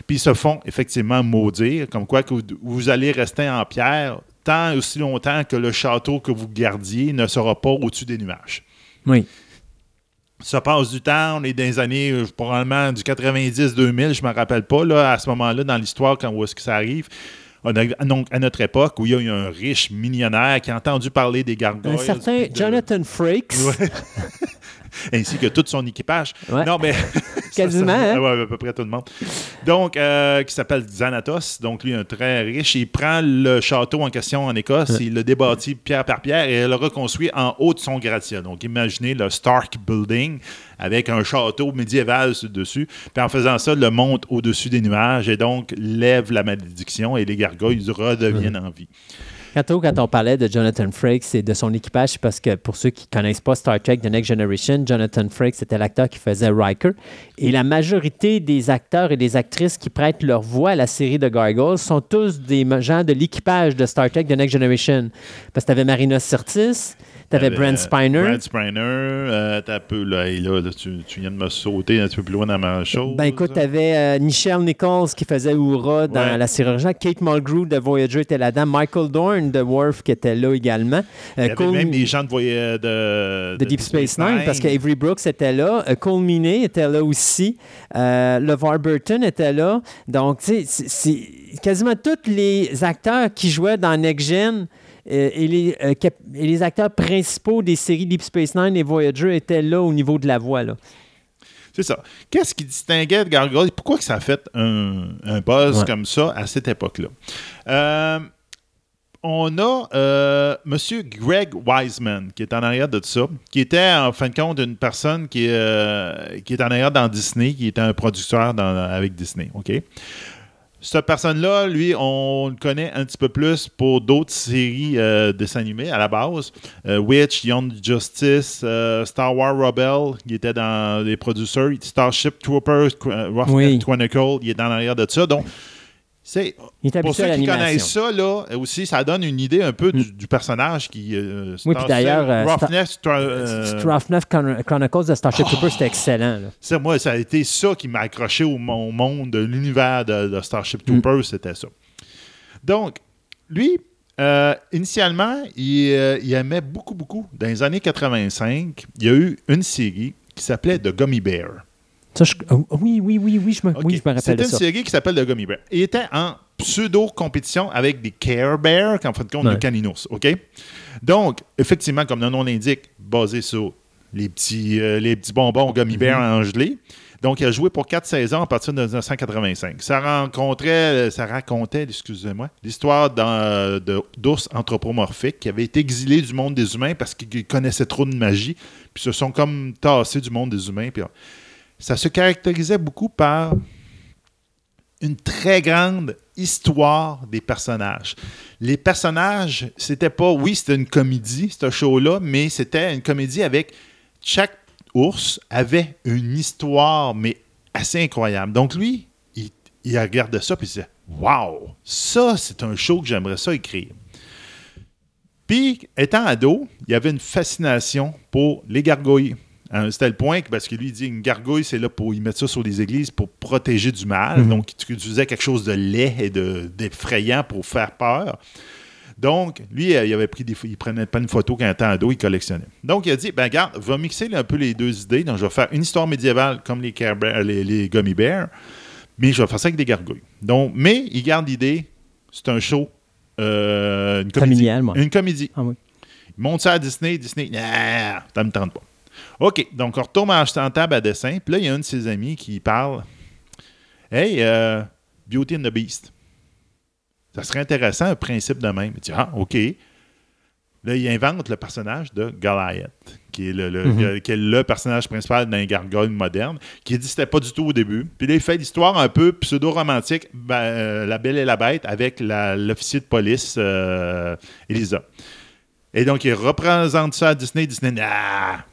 Puis ils se font effectivement maudire, comme quoi que vous, vous allez rester en pierre tant et aussi longtemps que le château que vous gardiez ne sera pas au-dessus des nuages. Oui. Ça passe du temps, on est dans les années euh, probablement du 90-2000, je ne me rappelle pas, là, à ce moment-là, dans l'histoire, quand où est-ce que ça arrive. On a- donc, à notre époque, où il y a eu un riche millionnaire qui a entendu parler des gargoyles. Un certain de- Jonathan Frakes. Ouais. [laughs] ainsi que tout son équipage. Ouais. Non, mais. [laughs] Quasiment, Ça, ça- hein? ouais, à peu près tout le monde. Donc, euh, qui s'appelle Xanatos. Donc, lui, un très riche. Il prend le château en question en Écosse, il le débâtit pierre par pierre et il le reconstruit en haut de son gratte-ciel. Donc, imaginez le Stark Building avec un château médiéval sur- dessus. Puis en faisant ça, le monte au-dessus des nuages et donc lève la malédiction et les gargoyles redeviennent en vie. Quand on parlait de Jonathan Frakes et de son équipage, parce que pour ceux qui ne connaissent pas Star Trek The Next Generation, Jonathan Frakes était l'acteur qui faisait Riker. Et la majorité des acteurs et des actrices qui prêtent leur voix à la série de Gargoyles sont tous des gens de l'équipage de Star Trek The Next Generation. Parce que tu avais Marina Sirtis, tu avais Euh, Brent Spiner. Brent Spiner, euh, t'as peu, là, et là, là, tu, tu viens de me sauter un petit peu plus loin dans ma chose. Ben écoute, tu avais Nichelle Nichols qui faisait Uhura dans Ouais. la originale. Kate Mulgrew de Voyager était là-dedans. Michael Dorn de Worf qui était là également. Il y Euh, avait Cole- même des gens de, de, de Deep Space Nine, parce qu'Avery Brooks était là, euh, Cole Meany était là aussi, euh, LeVar Burton était là. Donc, tu sais, c'est- quasiment tous les acteurs qui jouaient dans Next Gen euh, et, les, euh, cap- et les acteurs principaux des séries Deep Space Nine et Voyager étaient là au niveau de la voix. Là. C'est ça. Qu'est-ce qui distinguait de Gargoyle? Pourquoi que ça a fait un, un buzz Ouais. comme ça à cette époque-là? Euh, on a euh, M. Greg Wiseman qui est en arrière de ça, qui était en fin de compte une personne qui, euh, qui est en arrière dans Disney, qui était un producteur dans- avec Disney. OK? Cette personne-là, lui, on le connaît un petit peu plus pour d'autres séries euh, de dessins animés à la base. Euh, Witch, Young Justice, euh, Star Wars Rebel, il était dans les producteurs. Starship Troopers, euh, Roughneck Oui. Chronicle, il est en arrière de ça. Donc, c'est pour ceux qui connaissent ça, là, aussi, ça donne une idée un peu du, du personnage qui. euh, Oui, puis d'ailleurs, euh, Roughneck, Star- euh, Roughneck Chron- Chronicles de Starship Troopers, c'était excellent. ça, moi, ça a été ça qui m'a accroché au, mon monde, de l'univers de, de Starship Troopers, c'était ça. Donc, lui, euh, initialement, il, il aimait beaucoup, beaucoup. Dans les années 85, il y a eu une série qui s'appelait The Gummy Bear. Ça, je- oh, oui, oui, oui, oui, je me, oui, je me rappelle C'était de une ça. série qui s'appelle The Gummy Bear. Il était en pseudo-compétition avec des Care Bears, qu'en fin de compte, Ouais. des caninos. OK? Donc, effectivement, comme le nom l'indique, basé sur les petits, euh, les petits bonbons Gummy Mhm. Bears en gelée. Donc, il a joué pour quatre saisons à partir de 1985. Ça rencontrait, ça racontait, excusez-moi, l'histoire de- d'ours anthropomorphiques qui avaient été exilés du monde des humains parce qu'ils connaissaient trop de magie, puis se sont comme tassés du monde des humains. Puis, ça se caractérisait beaucoup par une très grande histoire des personnages. Les personnages, c'était pas, oui, c'était une comédie, ce show-là, mais c'était une comédie avec chaque, ours avait une histoire, mais assez incroyable. Donc, lui, il, il regardait ça, puis il disait Waouh, ça, c'est un show que j'aimerais ça écrire. Puis, étant ado, il y avait une fascination pour les gargouilles. Hein, C'était le point que, parce que lui, il dit une gargouille, c'est là pour y mettre ça sur les églises pour protéger du mal. Mhm. Donc, il utilisait quelque chose de laid et de- d'effrayant pour faire peur. Donc, lui, euh, il avait pris des, il prenait pas une photo quand il était ado, il collectionnait. Donc, il a dit, ben regarde, va mixer un peu les deux idées. Donc, je vais faire une histoire médiévale comme les Gummy Bears, mais je vais faire ça avec des gargouilles. Donc, mais il garde l'idée, c'est un show, euh, une comédie. Familial, moi. Une comédie. Ah oui. Il monte ça à Disney, Disney, nah, ça me tente pas. OK, donc on retourne en, en table à dessin, puis là, il y a un de ses amis qui parle, Hey, euh, Beauty and the Beast. Ça serait intéressant, un principe de même. Il dit, ah, OK. Là, il invente le personnage de Goliath, qui est le, le- Mhm. qui est le personnage principal d'un gargoyle moderne, qui n'existait pas du tout au début. Puis là, il fait l'histoire un peu pseudo-romantique, ben, euh, La Belle et la Bête, avec l'officier de police, euh, Elisa. Et donc, il représente ça à Disney. Disney, nah.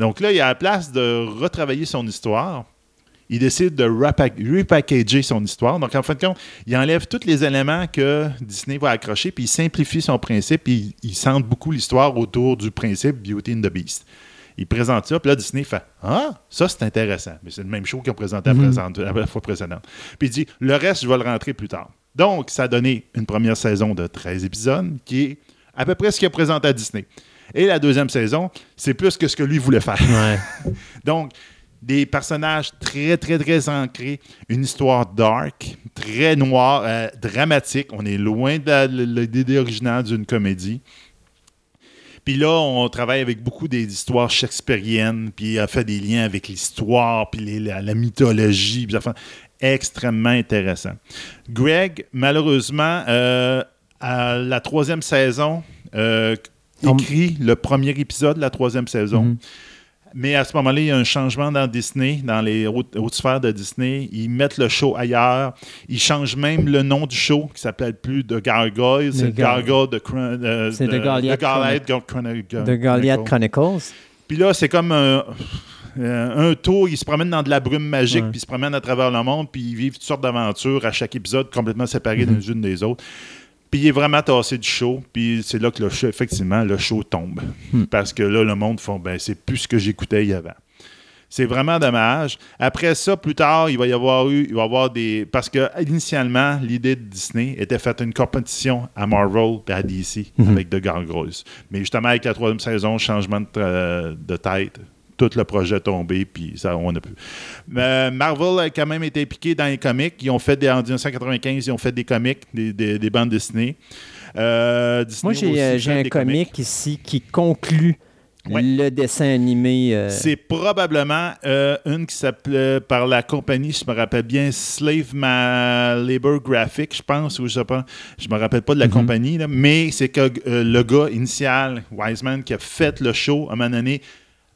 Donc là, il a la place de retravailler son histoire. Il décide de repack- repackager son histoire. Donc, en fin de compte, il enlève tous les éléments que Disney va accrocher, puis il simplifie son principe, puis il, il centre beaucoup l'histoire autour du principe Beauty and the Beast. Il présente ça, puis là, Disney fait Ah, ça, c'est intéressant. Mais c'est le même show qu'ils ont présenté la, Mhm. présente- la fois précédente. Puis il dit Le reste, je vais le rentrer plus tard. Donc, ça a donné une première saison de 13 épisodes, qui est à peu près ce qu'il a présenté à Disney. Et la deuxième saison, c'est plus que ce que lui voulait faire. Ouais. [laughs] Donc, des personnages très, très, très ancrés, une histoire dark, très noire, euh, dramatique. On est loin de l'idée originale d'une comédie. Puis là, on travaille avec beaucoup des histoires shakespeariennes, puis a fait des liens avec l'histoire, puis les- la, la mythologie, puis enfin, extrêmement intéressant. Greg, malheureusement, euh, à la troisième saison, euh, On- écrit le premier épisode de la troisième saison. Mhm. Mais à ce moment-là, il y a un changement dans Disney, dans les hautes, hautes sphères de Disney. Ils mettent le show ailleurs. Ils changent même le nom du show, qui s'appelle plus The Gargoyle. C'est The le Gar- Gargoyle de... Euh, The Goliath The Goliath Chron- Chron- The Goliath Chronicle. Chronicles. Puis là, c'est comme un, euh, un tour. Ils se promènent dans de la brume magique, puis ils se promènent à travers le monde, puis ils vivent toutes sortes d'aventures à chaque épisode, complètement séparés Mhm. les unes des autres. Puis il est vraiment tassé du show, puis c'est là que le show, effectivement, le show tombe. Hmm. Parce que là, le monde font, ben, c'est plus ce que j'écoutais avant. C'est vraiment dommage. Après ça, plus tard, il va y avoir eu, il va y avoir des, parce que initialement, l'idée de Disney était faite une compétition à Marvel et à DC Mhm. avec The Gargoyles. Mais justement, avec la troisième saison, changement de, euh, de tête, tout le projet est tombé, puis ça, on a pu. Marvel a quand même été impliqué dans les comics. Ils ont fait des, en 1995, ils ont fait des comics, des, des- des bandes dessinées. Euh, Disney Moi, j'ai euh, un comic ici qui conclut Ouais. le dessin animé. euh, C'est probablement euh, une qui s'appelait par la compagnie, je me rappelle bien, Slave Ma Labor Graphic, je pense, ou je sais pas, je me rappelle pas de la Mhm. compagnie, là, mais c'est que euh, le gars initial, Wiseman, qui a fait le show, à un moment donné,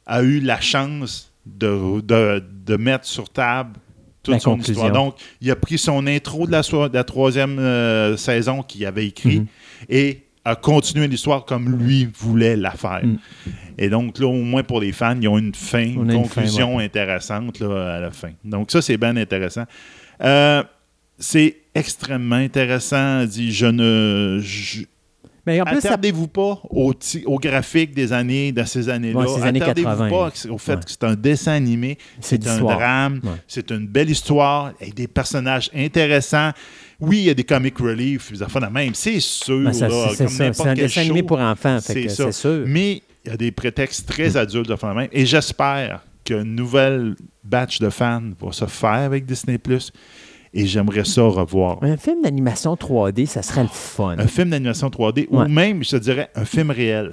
a eu la chance de, de, de mettre sur table toute La son conclusion. histoire. Donc, il a pris son intro de la, so- de la troisième euh, saison qu'il avait écrit Mhm. et a continué l'histoire comme lui voulait la faire. Mhm. Et donc, là, au moins pour les fans, ils ont une fin, une a une fin, conclusion intéressante là, à la fin. Donc, ça, c'est bien intéressant. Euh, c'est extrêmement intéressant. Dit, je ne. je- Mais en plus, Attardez-vous pas au, au graphique des années, de ces années-là. Ouais, années Attardez-vous 80, pas au fait Ouais. que c'est un dessin animé, C'est un drame, Ouais. c'est une belle histoire, avec des personnages intéressants. Oui, il y a des comic relief, des affaires de même, c'est sûr. ben, c'est- un dessin animé pour enfants, C'est sûr. Mais il y a des prétextes très adultes de faire de même. Et j'espère qu'une nouvelle batch de fans va se faire avec Disney+. Et j'aimerais ça revoir. Un film d'animation 3D, ça serait le fun. Un film d'animation 3D Ouais. ou même, je te dirais, un film réel.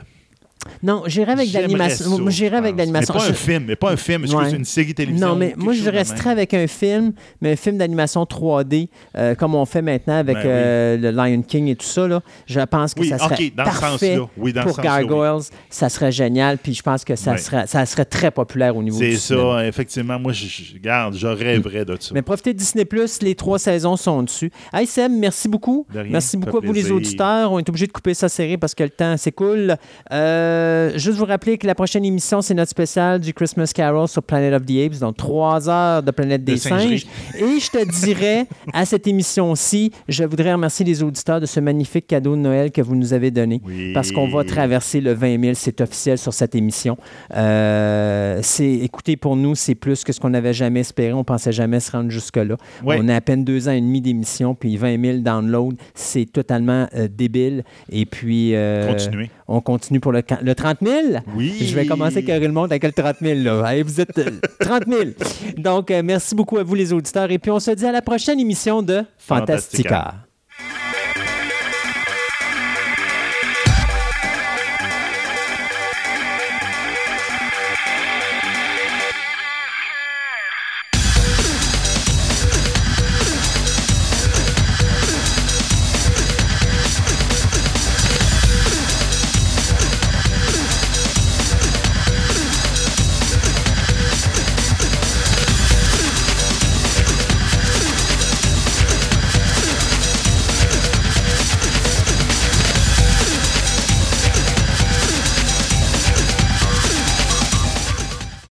Non, j'irais avec l'animation. j'irais avec l'animation. Mais pas un film, mais pas un film, excuse, Ouais. une série télévision. Non, mais moi, je même. avec un film, mais un film d'animation 3D, euh, comme on fait maintenant avec Ben oui. euh, le Lion King et tout ça. Là. Je pense que Oui, ça serait ok, dans ce parfait sens-là. Oui, dans ce pour oui. Gargoyles. Ça serait génial, puis je pense que ça, serait, ça serait très populaire au niveau C'est du cinéma. ça, effectivement. Moi, je, je- regarde, je rêverais de ça. Mais profitez de Disney+, les trois saisons sont dessus. Hey Seb, merci beaucoup. Rien, merci beaucoup à vous les auditeurs. On est obligé de couper ça serré parce que le temps s'écoule. Euh, euh, juste vous rappeler que la prochaine émission, c'est notre spécial du Christmas Carol sur Planet of the Apes, donc trois heures de Planète des De singes. Et je te dirais, [laughs] à cette émission-ci, je voudrais remercier les auditeurs de ce magnifique cadeau de Noël que vous nous avez donné. Oui. Parce qu'on va traverser le 20 000, c'est officiel sur cette émission. Euh, c'est, écoutez, pour nous, c'est plus que ce qu'on n'avait jamais espéré. On pensait jamais se rendre jusque-là. On a à peine deux ans et demi d'émission, puis 20 000 downloads. C'est totalement euh, débile. Et puis. euh, Continuez. On continue pour le, le 30 000. Oui. Je vais commencer à le monde avec le 30 000. Là. Allez, vous êtes euh, [laughs] 30 000. Donc, euh, merci beaucoup à vous, les auditeurs. Et puis, on se dit à la prochaine émission de Fantastica. Fantastica.